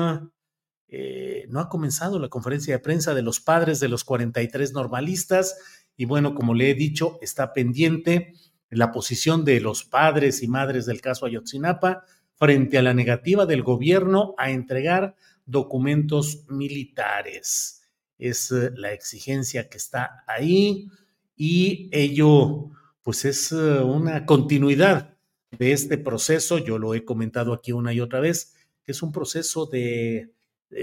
eh, no ha comenzado la conferencia de prensa de los padres de los 43 normalistas y bueno, como le he dicho, está pendiente la posición de los padres y madres del caso Ayotzinapa frente a la negativa del gobierno a entregar documentos militares. Es eh, la exigencia que está ahí y ello pues es eh, una continuidad de este proceso, yo lo he comentado aquí una y otra vez, que es un proceso de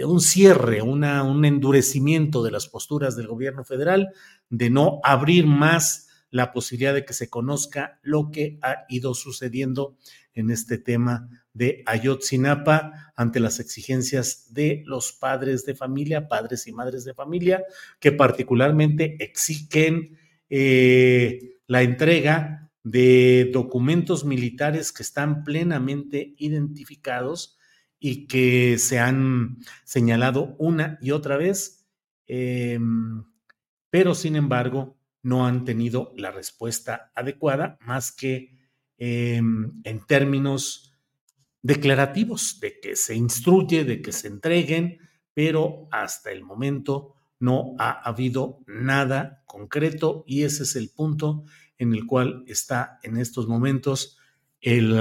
un cierre, una, un endurecimiento de las posturas del gobierno federal de no abrir más la posibilidad de que se conozca lo que ha ido sucediendo en este tema de Ayotzinapa ante las exigencias de los padres de familia, padres y madres de familia, que particularmente exigen eh, la entrega de documentos militares que están plenamente identificados y que se han señalado una y otra vez, em, pero sin embargo no han tenido la respuesta adecuada más que em, en términos declarativos de que se instruye, de que se entreguen, pero hasta el momento no ha habido nada concreto y ese es el punto en el cual está en estos momentos el,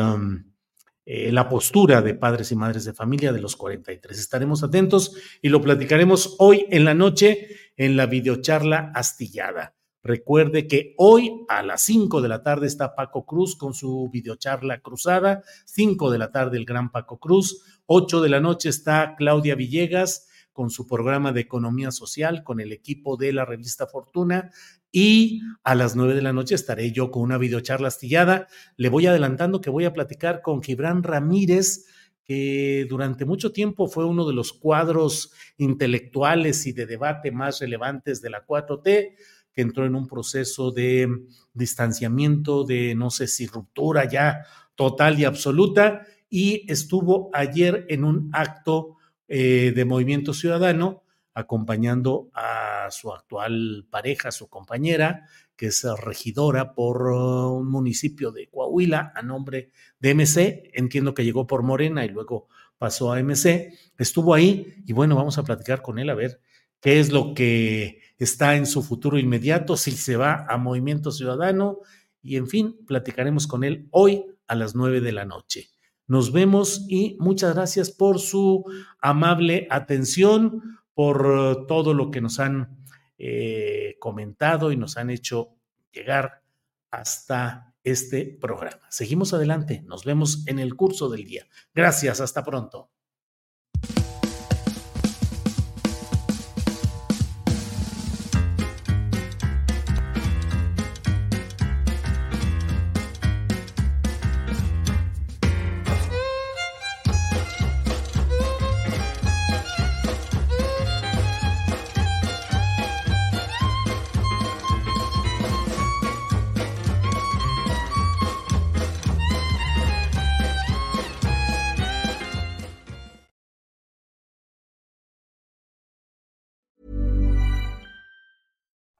eh, la postura de padres y madres de familia de los 43. Estaremos atentos y lo platicaremos hoy en la noche en la videocharla astillada. Recuerde que hoy a las 5 de la tarde está Paco Cruz con su videocharla cruzada, 5 de la tarde el gran Paco Cruz, 8 de la noche está Claudia Villegas con su programa de economía social con el equipo de la revista Fortuna y a las nueve de la noche estaré yo con una videocharla astillada. Le voy adelantando que voy a platicar con Gibran Ramírez, que durante mucho tiempo fue uno de los cuadros intelectuales y de debate más relevantes de la 4T, que entró en un proceso de distanciamiento, de no sé si ruptura ya total y absoluta, y estuvo ayer en un acto eh, de Movimiento Ciudadano acompañando a su actual pareja, su compañera, que es regidora por uh, un municipio de Coahuila a nombre de MC. Entiendo que llegó por Morena y luego pasó a MC. Estuvo ahí y bueno, vamos a platicar con él a ver qué es lo que está en su futuro inmediato, si se va a Movimiento Ciudadano y en fin, platicaremos con él hoy a las nueve de la noche. Nos vemos y muchas gracias por su amable atención por eh, todo lo que nos han eh, comentado y nos han hecho llegar hasta este programa. Seguimos adelante, nos vemos en el curso del día. Gracias, hasta pronto.